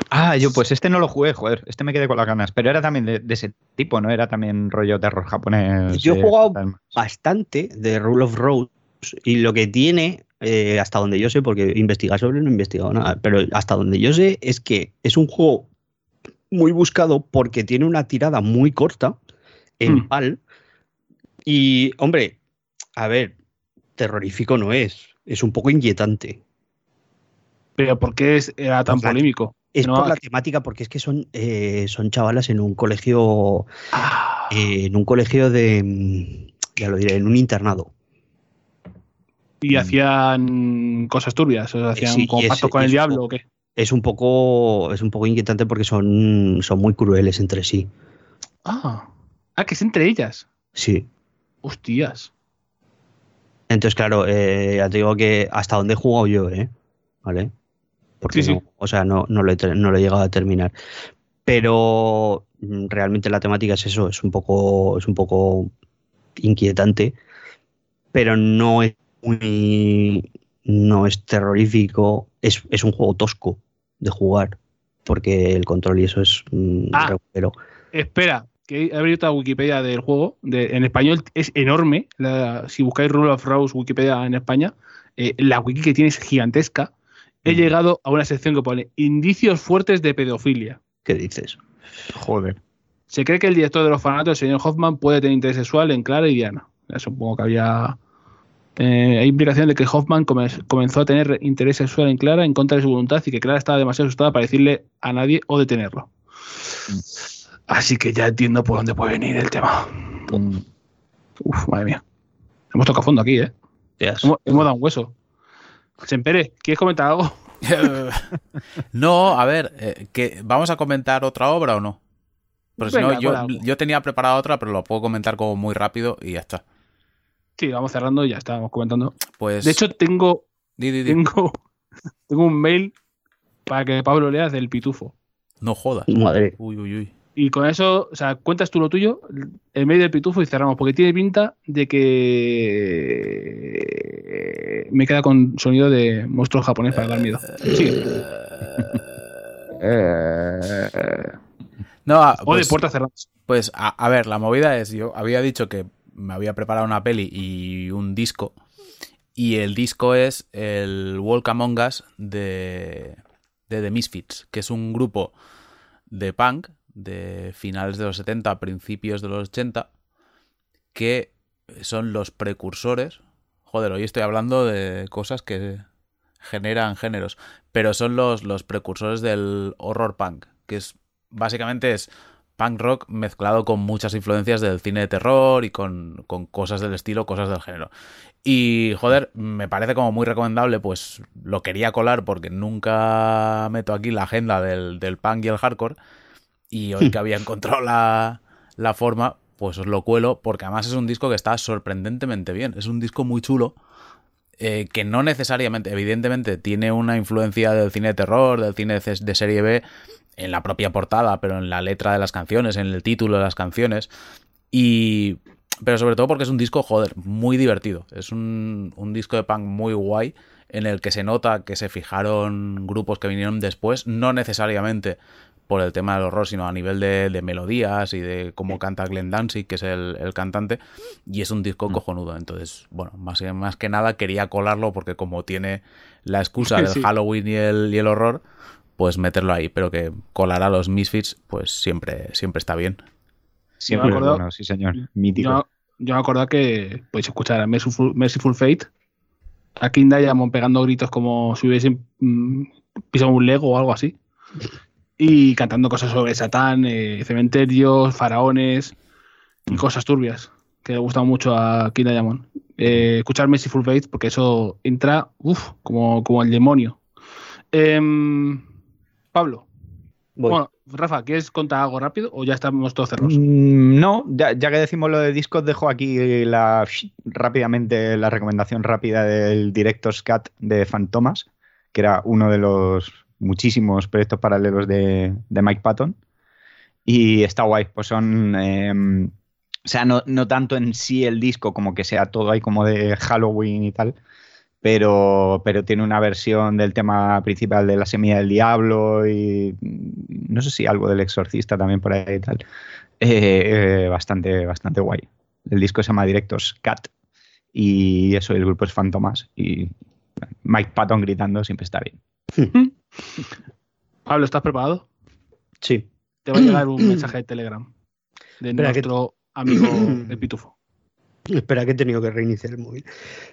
Ah, yo pues este no lo jugué, joder, este me quedé con las ganas. Pero era también de, de ese tipo, ¿no? Era también rollo terror japonés. Yo he eh, jugado tal. bastante de Rule of Rose y lo que tiene, eh, hasta donde yo sé, porque investigar sobre no he investigado nada, pero hasta donde yo sé es que es un juego muy buscado porque tiene una tirada muy corta en Hmm. PAL y, hombre, a ver, terrorífico no es, es un poco inquietante. Pero ¿por qué es- era tan la- polémico? Es No, por la temática, porque es que son, eh, son chavalas en un colegio, eh, en un colegio de, ya lo diré, en un internado. Y Mm. hacían cosas turbias, o hacían Sí, como y es- pacto con el es diablo poco- o qué. Es un poco, es un poco inquietante porque son, son muy crueles entre sí. Ah, ah, que es entre ellas. Sí. Hostias. Entonces, claro, eh, ya te digo que hasta donde he jugado yo, ¿eh? ¿Vale? Porque Sí, sí. no, o sea, no, no, lo he, no lo he llegado a terminar. Pero mm, realmente la temática es eso, es un poco, es un poco inquietante, pero no es muy, no es terrorífico, es, es un juego tosco de jugar, porque el control y eso es mm, Ah. Espera, que he abierto la Wikipedia del juego. de- en español es enorme. la- si buscáis Rule of Rose Wikipedia en España, eh, la wiki que tiene es gigantesca. He Mm. llegado a una sección que pone indicios fuertes de pedofilia. ¿Qué dices? Joder. Se cree que el director de los fanatos, el señor Hoffman, puede tener interés sexual en Clara y Diana. Ya supongo que había. eh, hay implicación de que Hoffman come- comenzó a tener interés sexual en Clara en contra de su voluntad y que Clara estaba demasiado asustada para decirle a nadie o detenerlo. Así que ya entiendo por dónde puede venir el tema. Uf, madre mía. Hemos tocado fondo aquí, ¿eh? Hemos, hemos dado un hueso. Sempere, ¿quieres comentar algo? *laughs* no, a ver, eh, que ¿vamos a comentar otra obra o no? Porque si Venga, no, yo, tenía preparada otra, pero lo puedo comentar como muy rápido y ya está. Sí, vamos cerrando y ya estábamos comentando. Pues. De hecho, tengo, di, di, di. tengo, *laughs* tengo un mail para que Pablo leas del pitufo. no jodas. Madre. Uy, uy, uy. Y con eso, o sea, cuentas tú lo tuyo, el mail del pitufo y cerramos, porque tiene pinta de que me queda con sonido de monstruo japonés para dar miedo. Sigue. No, ah, O de pues, puertas cerradas. pues a, a ver, la movida es, yo había dicho que me había preparado una peli y un disco. Y el disco es el Walk Among Us de, de The Misfits, que es un grupo de punk de finales de los 70, principios de los 80, que son los precursores. Joder, hoy estoy hablando de cosas que generan géneros, pero son los, los precursores del horror punk, que es básicamente es punk rock mezclado con muchas influencias del cine de terror y con, con cosas del estilo, cosas del género. Y joder, me parece como muy recomendable, pues lo quería colar porque nunca meto aquí la agenda del, del punk y el hardcore. Y hoy que había encontrado la, la forma, pues os lo cuelo, porque además es un disco que está sorprendentemente bien. Es un disco muy chulo, eh, que no necesariamente, evidentemente, tiene una influencia del cine de terror, del cine de, serie B, en la propia portada, pero en la letra de las canciones, en el título de las canciones. Y. Pero sobre todo porque es un disco, joder, muy divertido. Es un, un disco de punk muy guay, en el que se nota que se fijaron grupos que vinieron después, no necesariamente por el tema del horror, sino a nivel de, de melodías y de cómo canta Glenn Danzig, que es el, el cantante, y es un disco cojonudo. Entonces, bueno, más, más que nada quería colarlo porque como tiene la excusa *laughs* del Sí. Halloween y el, y el horror, pues meterlo ahí, pero que colar a los Misfits, pues siempre, siempre está bien. Siempre me acuerdo- bueno, sí, señor. Mítico. Yo, yo me acuerdo que podéis escuchar a Merciful, Merciful Fate, a King Diamond pegando gritos como si hubiesen mm, pisado un Lego o algo así. Y cantando cosas sobre Satán, eh, cementerios, faraones y cosas turbias que le gustan mucho a King Diamond. Eh, escuchar Merciful Fate porque eso entra uf, como, como el demonio. Em, Pablo, Voy. bueno, Rafa, ¿quieres contar algo rápido o ya estamos todos cerrados? Mm, No, ya, ya que decimos lo de discos, dejo aquí la, rápidamente la recomendación rápida del Director's Cut de Fantomas, que era uno de los muchísimos proyectos paralelos de, de Mike Patton. Y está guay, pues son... eh, o sea, no, no tanto en sí el disco como que sea todo ahí como de Halloween y tal, pero, pero tiene una versión del tema principal de la semilla del diablo y no sé si algo del exorcista también por ahí y tal. Eh, eh, bastante, bastante guay. El disco se llama Directos Cat y eso, el grupo es Fantomas y Mike Patton gritando siempre está bien. *laughs* *laughs* Pablo, ¿estás preparado? Sí. Te va a llegar un mensaje de Telegram de Espera, que- nuestro amigo *coughs* el Pitufo. Espera que he tenido que reiniciar el móvil.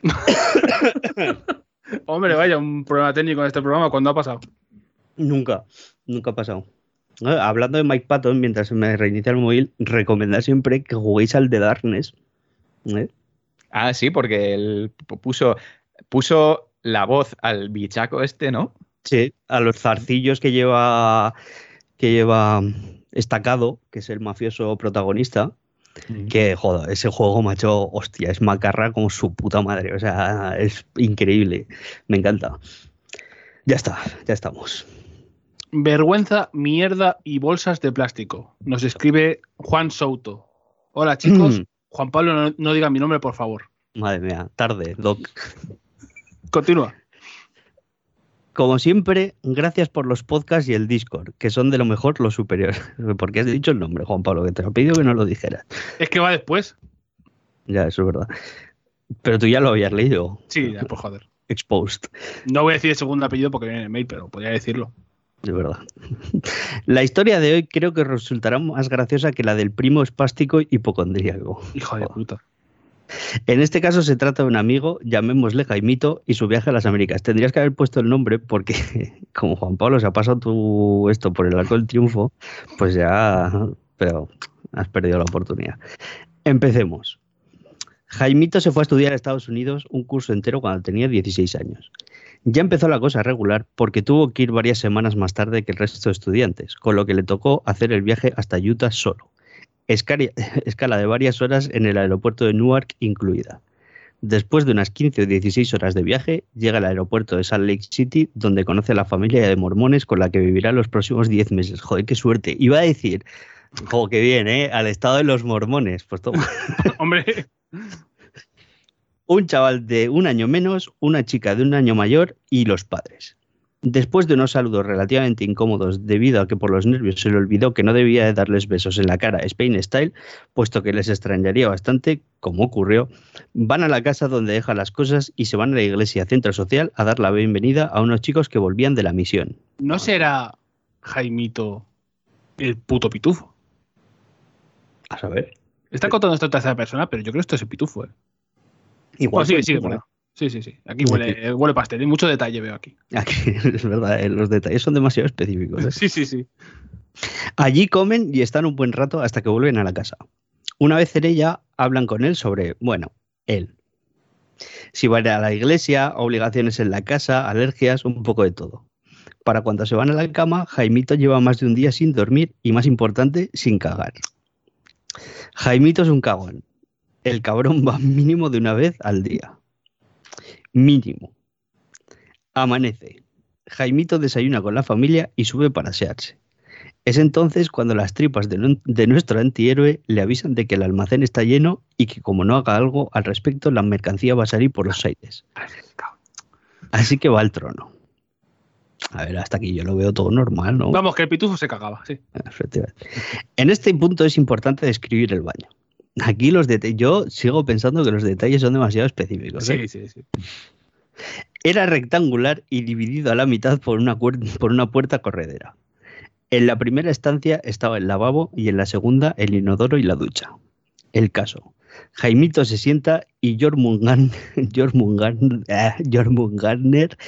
*coughs* Hombre, vaya, un problema técnico en este programa. ¿Cuándo ha pasado? Nunca, nunca ha pasado. Eh, Hablando de Mike Patton, mientras me reinicia el móvil, recomendad siempre que juguéis al The Darkness. ¿eh? Ah, sí, porque él puso, puso la voz al bichaco este, ¿no? Sí, a los zarcillos que lleva que lleva Estacado, que es el mafioso protagonista, que joder, ese juego, macho, hostia, es macarra como su puta madre, o sea, es increíble, me encanta. Ya está, ya estamos. Vergüenza, mierda y bolsas de plástico. Nos escribe Juan Souto. Hola chicos, Juan Pablo, no, no diga mi nombre, por favor. Madre mía, tarde, Doc. Continúa. Como siempre, gracias por los podcasts y el Discord, que son de lo mejor los superiores. *laughs* Porque has dicho el nombre, Juan Pablo, que te lo he pedido que no lo dijeras. Es que va después. Ya, eso es verdad. Pero tú ya lo habías leído. Sí, ya, por joder. Exposed. No voy a decir el segundo apellido porque viene en el mail, pero podría decirlo. Es verdad. *laughs* La historia de hoy creo que resultará más graciosa que la del primo espástico hipocondríaco. Hijo de puta. En este caso se trata de un amigo, llamémosle Jaimito, y su viaje a las Américas. Tendrías que haber puesto el nombre porque, *laughs* como Juan Pablo se ha pasado tú esto por el arco del triunfo, pues ya, pero has perdido la oportunidad. Empecemos. Jaimito se fue a estudiar a Estados Unidos un curso entero cuando tenía 16 años. Ya empezó la cosa regular porque tuvo que ir varias semanas más tarde que el resto de estudiantes, con lo que le tocó hacer el viaje hasta Utah solo *laughs* escala de varias horas en el aeropuerto de Newark incluida. Después de unas 15 o 16 horas de viaje, llega al aeropuerto de Salt Lake City, donde conoce a la familia de mormones con la que vivirá los próximos 10 meses. Joder, qué suerte. Iba a decir, joder, qué bien, ¿eh? Al estado de los mormones. Pues toma. *laughs* Hombre. Un chaval de un año menos, una chica de un año mayor y los padres. Después de unos saludos relativamente incómodos debido a que por los nervios se le olvidó que no debía de darles besos en la cara Spain Style, puesto que les extrañaría bastante, como ocurrió, van a la casa donde deja las cosas y se van a la iglesia centro social a dar la bienvenida a unos chicos que volvían de la misión. ¿No será Jaimito el puto pitufo? A saber. Está contando esto en tercera persona, pero yo creo que esto es el pitufo. ¿eh? Igual. Bueno. Sí, sí, sí. Aquí huele, huele pastel. Hay mucho detalle veo aquí. Aquí, *laughs* es verdad, eh, los detalles son demasiado específicos. ¿eh? *laughs* Sí, sí, sí. Allí comen y están un buen rato hasta que vuelven a la casa. Una vez en ella, hablan con él sobre, bueno, él. Si va a ir a la iglesia, obligaciones en la casa, alergias, un poco de todo. Para cuando se van a la cama, Jaimito lleva más de un día sin dormir y, más importante, sin cagar. Jaimito es un cagón. El cabrón va mínimo de una vez al día. Mínimo. Amanece. Jaimito desayuna con la familia y sube para asearse. Es entonces cuando las tripas de, de nuestro antihéroe le avisan de que el almacén está lleno y que como no haga algo al respecto, la mercancía va a salir por los aires. Así que va al trono. A ver, hasta aquí yo lo veo todo normal, ¿no? Vamos, que el pitufo se cagaba, sí. En este punto es importante describir el baño. Aquí los detalles, yo sigo pensando que los detalles son demasiado específicos. ¿eh? Sí, sí, sí. Era rectangular y dividido a la mitad por una, por una puerta corredera. En la primera estancia estaba el lavabo y en la segunda el inodoro y la ducha. El caso. Jaimito se sienta y eh, *laughs* Jormunganer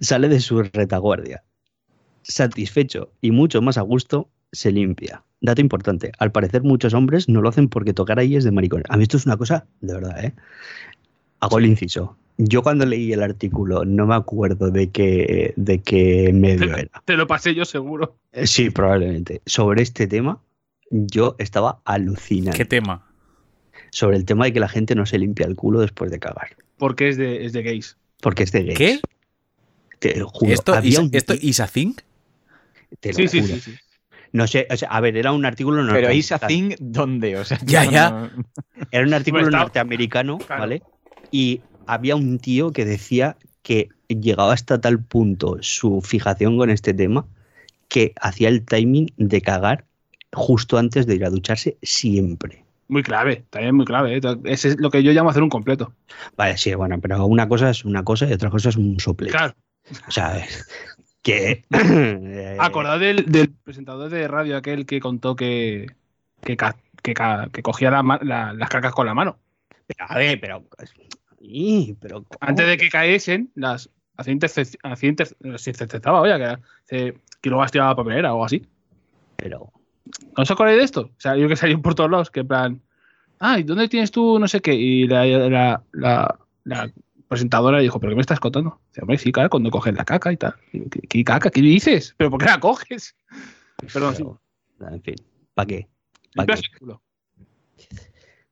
sale de su retaguardia. Satisfecho y mucho más a gusto, se limpia. Dato importante, al parecer muchos hombres no lo hacen porque tocar ahí es de maricones. A mí esto es una cosa de verdad, ¿eh? Hago el inciso. Yo cuando leí el artículo no me acuerdo de qué, de qué medio era. Te lo pasé yo seguro. Eh, Sí, probablemente. Sobre este tema, yo estaba alucinando. ¿Qué tema? Sobre el tema de que la gente no se limpia el culo después de cagar. Porque es de, es de gays. Porque es de gays. ¿Qué? Te lo juro. ¿Esto, había is, un- esto is a thing? te lo Sí, sí, juro. sí, sí. No sé, o sea, a ver, era un artículo Pero norteamericano. Isa Thing, ¿dónde? O sea, *laughs* Ya, ya. no- Era un artículo Bueno, está- norteamericano, Claro. ¿vale? Y había un tío que decía que llegaba hasta tal punto su fijación con este tema que hacía el timing de cagar justo antes de ir a ducharse siempre. Muy clave, también muy clave. ¿eh? Ese es lo que yo llamo hacer un completo. Vale, sí, bueno, pero una cosa es una cosa y otra cosa es un soplete. Claro. O sea, que... *clears throat* Acordad del, del presentador de radio aquel que contó que, que, que, cogía la ma- la- las cacas con la mano. A ver, pero... Pero ¿cómo? Antes de que caesen, las hacía interceptaba, oye, que, que, luego a la papelera o algo así. Pero... ¿No os acordáis de esto? O sea, yo que salí por todos lados, que en plan, ay, ¿dónde tienes tú no sé qué? Y la, la, la, la presentadora le dijo, ¿pero qué me estás contando? Dice, hombre, sí, claro, cuando coges la caca y tal. ¿Qué, qué caca? ¿Qué dices? ¿Pero por qué la coges? Perdón, sí. En fin, ¿para qué? ¿Pa' qué?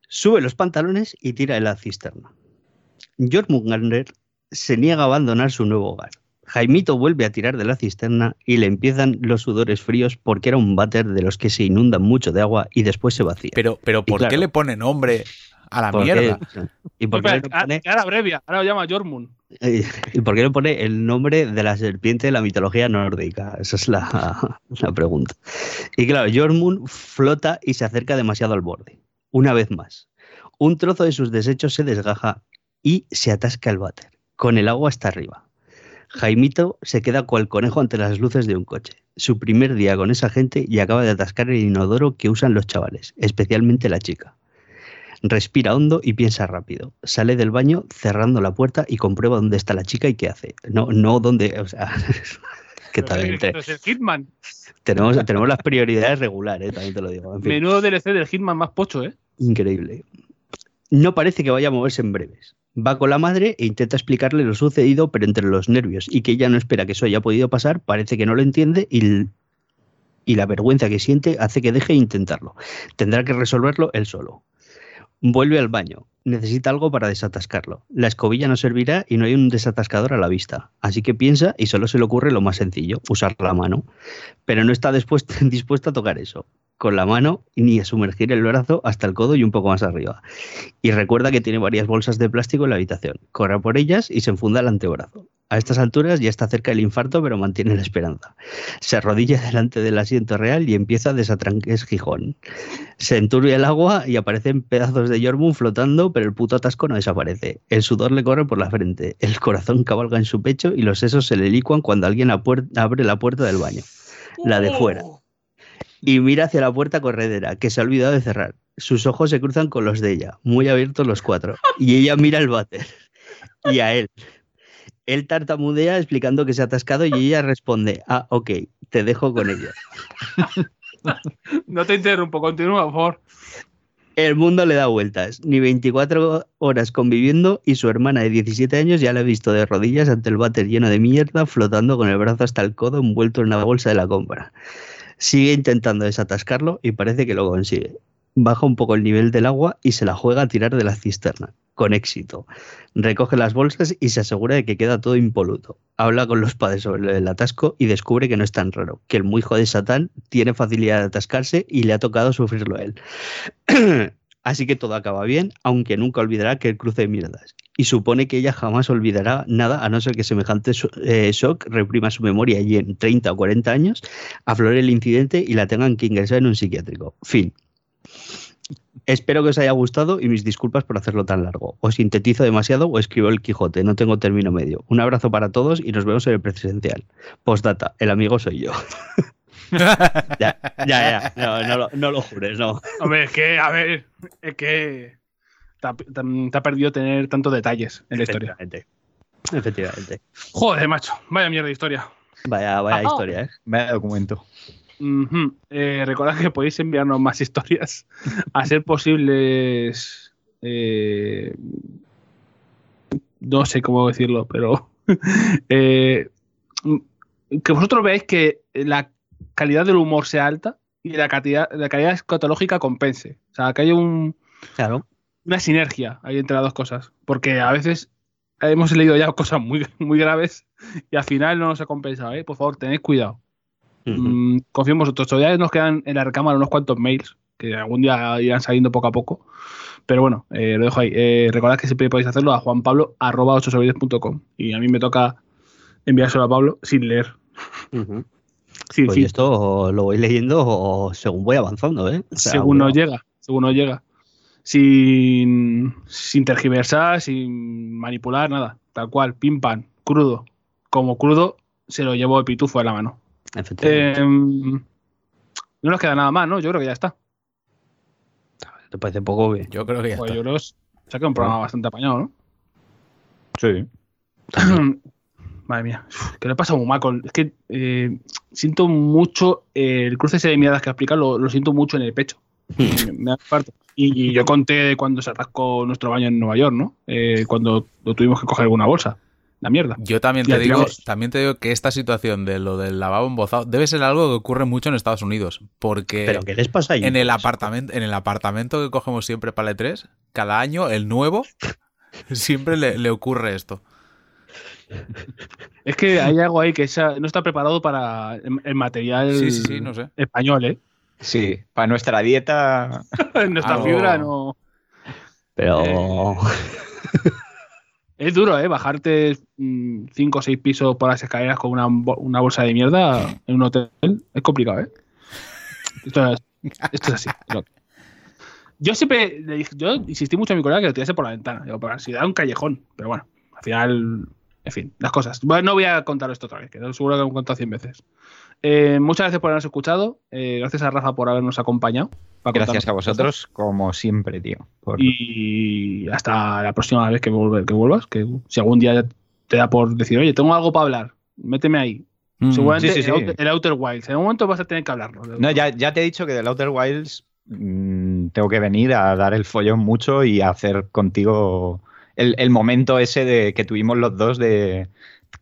Sube los pantalones y tira de la cisterna. George Mugander se niega a abandonar su nuevo hogar. Jaimito vuelve a tirar de la cisterna y le empiezan los sudores fríos porque era un váter de los que se inundan mucho de agua y después se vacía. Pero, pero ¿por claro. qué le pone nombre a la ¿Por qué? mierda? ¿Y por qué, pone, ahora abrevia, ahora lo llama Jormun. ¿Y por qué le pone el nombre de la serpiente de la mitología nórdica? Esa es la, *laughs* la pregunta. Y claro, Jormund flota y se acerca demasiado al borde. Una vez más. Un trozo de sus desechos se desgaja y se atasca el váter, con el agua hasta arriba. Jaimito se queda cual conejo ante las luces de un coche. Su primer día con esa gente y acaba de atascar el inodoro que usan los chavales, especialmente la chica. Respira hondo y piensa rápido. Sale del baño cerrando la puerta y comprueba dónde está la chica y qué hace. No, no dónde. O sea, *laughs* que también Pero es el Hitman. tenemos, tenemos las prioridades regulares, también te lo digo. En fin, Menudo DLC del Hitman más pocho, ¿eh? increíble. No parece que vaya a moverse en breves. Va con la madre e intenta explicarle lo sucedido, pero entre los nervios y que ella no espera que eso haya podido pasar, parece que no lo entiende y, y la vergüenza que siente hace que deje de intentarlo. Tendrá que resolverlo él solo. Vuelve al baño. Necesita algo para desatascarlo. La escobilla no servirá y no hay un desatascador a la vista. Así que piensa y solo se le ocurre lo más sencillo, usar la mano. Pero no está *laughs* dispuesto a tocar eso. Con la mano ni a sumergir el brazo hasta el codo y un poco más arriba. Y recuerda que tiene varias bolsas de plástico en la habitación. Corre por ellas y se enfunda el antebrazo. A estas alturas ya está cerca del infarto, pero mantiene la esperanza. Se arrodilla delante del asiento real y empieza a desatranques Gijón. Se enturbia el agua y aparecen pedazos de Yormun flotando, pero el puto atasco no desaparece. El sudor le corre por la frente, el corazón cabalga en su pecho y los sesos se le licuan cuando alguien abre la puerta del baño. La de fuera. Y mira hacia la puerta corredera, que se ha olvidado de cerrar. Sus ojos se cruzan con los de ella, muy abiertos los cuatro. Y ella mira al váter. Y a él. Él tartamudea explicando que se ha atascado y ella responde, ah, ok, te dejo con ella. *laughs* No te interrumpo, continúa, por favor. El mundo le da vueltas. Ni 24 horas conviviendo y su hermana de 17 años ya la ha visto de rodillas ante el váter lleno de mierda, flotando con el brazo hasta el codo envuelto en una bolsa de la compra. Sigue intentando desatascarlo y parece que lo consigue. Baja un poco el nivel del agua y se la juega a tirar de la cisterna, con éxito. Recoge las bolsas y se asegura de que queda todo impoluto. Habla con los padres sobre el atasco y descubre que no es tan raro, que el muy hijo de Satán tiene facilidad de atascarse y le ha tocado sufrirlo a él. *clears throat* Así que todo acaba bien, aunque nunca olvidará que el cruce de mierdas. Y supone que ella jamás olvidará nada a no ser que semejante eh, shock reprima su memoria y en 30 o 40 años aflore el incidente y la tengan que ingresar en un psiquiátrico. Fin. Espero que os haya gustado y mis disculpas por hacerlo tan largo. O sintetizo demasiado o escribo el Quijote, no tengo término medio. Un abrazo para todos y nos vemos en el presencial. Postdata, el amigo soy yo. *laughs* ya, ya, ya. No, no lo, no lo jures, no. Hombre, es que, a ver, es que te ha, te perdido tener tantos detalles en la historia. Efectivamente. Efectivamente. Joder, macho, vaya mierda de historia. Vaya, vaya Ajá. historia, ¿eh? Vaya documento. Eh, recordad que podéis enviarnos más historias a ser posibles. eh, no sé cómo decirlo, pero. *laughs* eh, que vosotros veáis que la calidad del humor sea alta y la calidad, la calidad escatológica compense. O sea, que haya un, Claro. una sinergia ahí entre las dos cosas. Porque a veces hemos leído ya cosas muy, muy graves y al final no nos ha compensado. Por favor, tened cuidado. Mm, confío en vosotros. Todavía nos quedan en la recámara unos cuantos mails que algún día irán saliendo poco a poco. Pero bueno, eh, lo dejo ahí. Eh, recordad que siempre podéis hacerlo a juanpablo.com y a mí me toca enviárselo a Pablo sin leer. *laughs* Sí, Pues sí, esto lo voy leyendo según voy avanzando, ¿eh? O sea, según nos llega, según nos llega. Sin, sin tergiversar, sin manipular, nada. Tal cual, pim pam, crudo. Como crudo, se lo llevó el pitufo a la mano. Efectivamente. Eh, no nos queda nada más, ¿no? Yo creo que ya está. ¿Te parece poco que Yo creo que ya Pues está. yo creo que se ha quedado un programa bastante apañado, ¿no? Sí. *clears throat* Madre mía, ¿qué le pasa a Mumaco? Es que eh, siento mucho eh, el cruce ese de miradas que explica, lo, lo siento mucho en el pecho. *laughs* me, infarto. Y, y yo conté de cuando se atascó nuestro baño en Nueva York, ¿no? Eh, cuando lo tuvimos que coger alguna bolsa. La mierda. Yo también te digo, tiramos. también te digo que esta situación de lo del lavabo embozado debe ser algo que ocurre mucho en Estados Unidos, porque ¿Pero qué les pasa ahí? en el apartamento, en el apartamento que cogemos siempre para el E3, cada año el nuevo *laughs* siempre le, le ocurre esto. Es que hay algo ahí que no está preparado para el, el material Sí, sí, sí, no sé. español, ¿eh? Sí, para nuestra dieta. *laughs* Nuestra Algo- fibra no. Pero. Eh, *laughs* Es duro, ¿eh? Bajarte 5 o 6 pisos por las escaleras con una, una bolsa de mierda en un hotel es complicado, ¿eh? Esto es, esto es así. Yo siempre yo insistí mucho a mi colega que lo tirase por la ventana, si da un callejón, pero bueno, al final, en fin, las cosas. Bueno, no voy a contar esto otra vez, que seguro que lo he contado 100 veces. Eh, muchas gracias por habernos escuchado, eh, gracias a Rafa por habernos acompañado. Para Gracias a cosas. vosotros, como siempre, tío. por- Y hasta la próxima vez que, vuelve- que vuelvas, que si algún día te da por decir, oye, tengo algo para hablar, méteme ahí. Mm. Seguramente sí, sí, el, sí. El Outer Wilds. En un momento vas a tener que hablarlo. No, ya, ya te he dicho que del Outer Wilds mm, tengo que venir a dar el follón mucho y a hacer contigo el, el momento ese de que tuvimos los dos de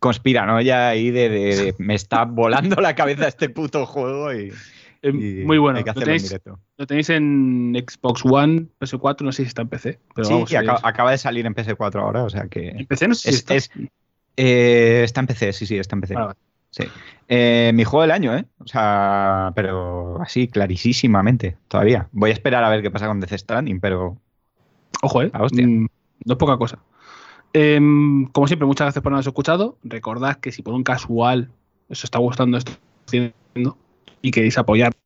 conspiranoia ahí de, de- de me está volando la cabeza este puto juego y, Eh, y muy bueno. hay que Lo en tenéis, directo. lo tenéis en Xbox One, PS4, no sé si está en PC. Pero Sí, vamos, y acaba, de salir en PS4 ahora, o sea que... en PC no sé si es- está. es- Eh, está en PC, sí, sí, está en PC. Vale, vale. Sí. Eh, mi juego del año, ¿eh? O sea, pero así, clarísimamente, todavía. Voy a esperar a ver qué pasa con Death Stranding, pero Ojo, eh. Ah, hostia. Mm, no es poca cosa. Em, como siempre, muchas gracias por habernos escuchado. Recordad que si por un casual os está gustando esto y queréis apoyarnos,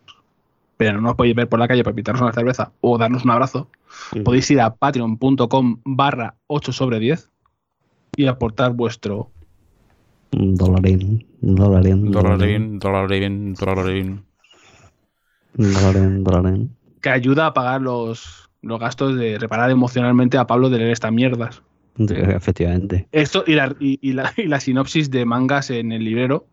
pero no nos podéis ver por la calle para invitarnos una cerveza o darnos un abrazo, podéis ir a patreon.com barra 8 sobre 10 y aportar vuestro dolarín. Dolarín. Dolarín, dolarín, dolarín. Dolarín, dolarín. que ayuda a pagar los, los gastos de reparar emocionalmente a Pablo de leer estas mierdas. Sí, Efectivamente. Esto y la, y, y la, y la sinopsis de mangas en el librero,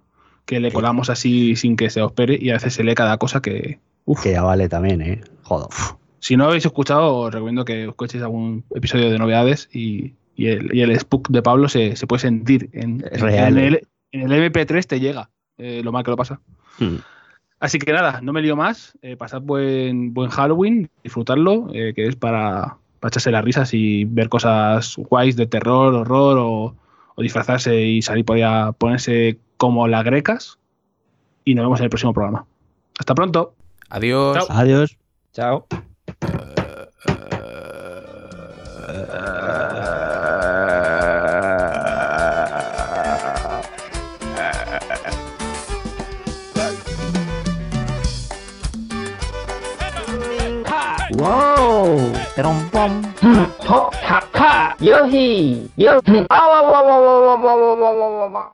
que le colamos así sin que se opere y a veces se lee cada cosa que... Uf, Que ya vale también, ¿eh? Joder. si no habéis escuchado, os recomiendo que escuchéis algún episodio de novedades y, y el, y el spook de Pablo se, se puede sentir. En, real, en ¿eh? el, en el MP3 te llega eh, lo mal que lo pasa. Hmm. Así que nada, no me lío más. eh, pasad buen, buen Halloween, disfrutarlo, eh, que es para, para echarse las risas y ver cosas guays de terror, horror o, o disfrazarse y salir por ahí a ponerse como las grecas. Y nos vemos en el próximo programa. Hasta pronto. Adiós. Chao. Adiós. chao. Wow! Pom. Yohi! Yohi! Au, au, au, au, au, au, au, au, au, au.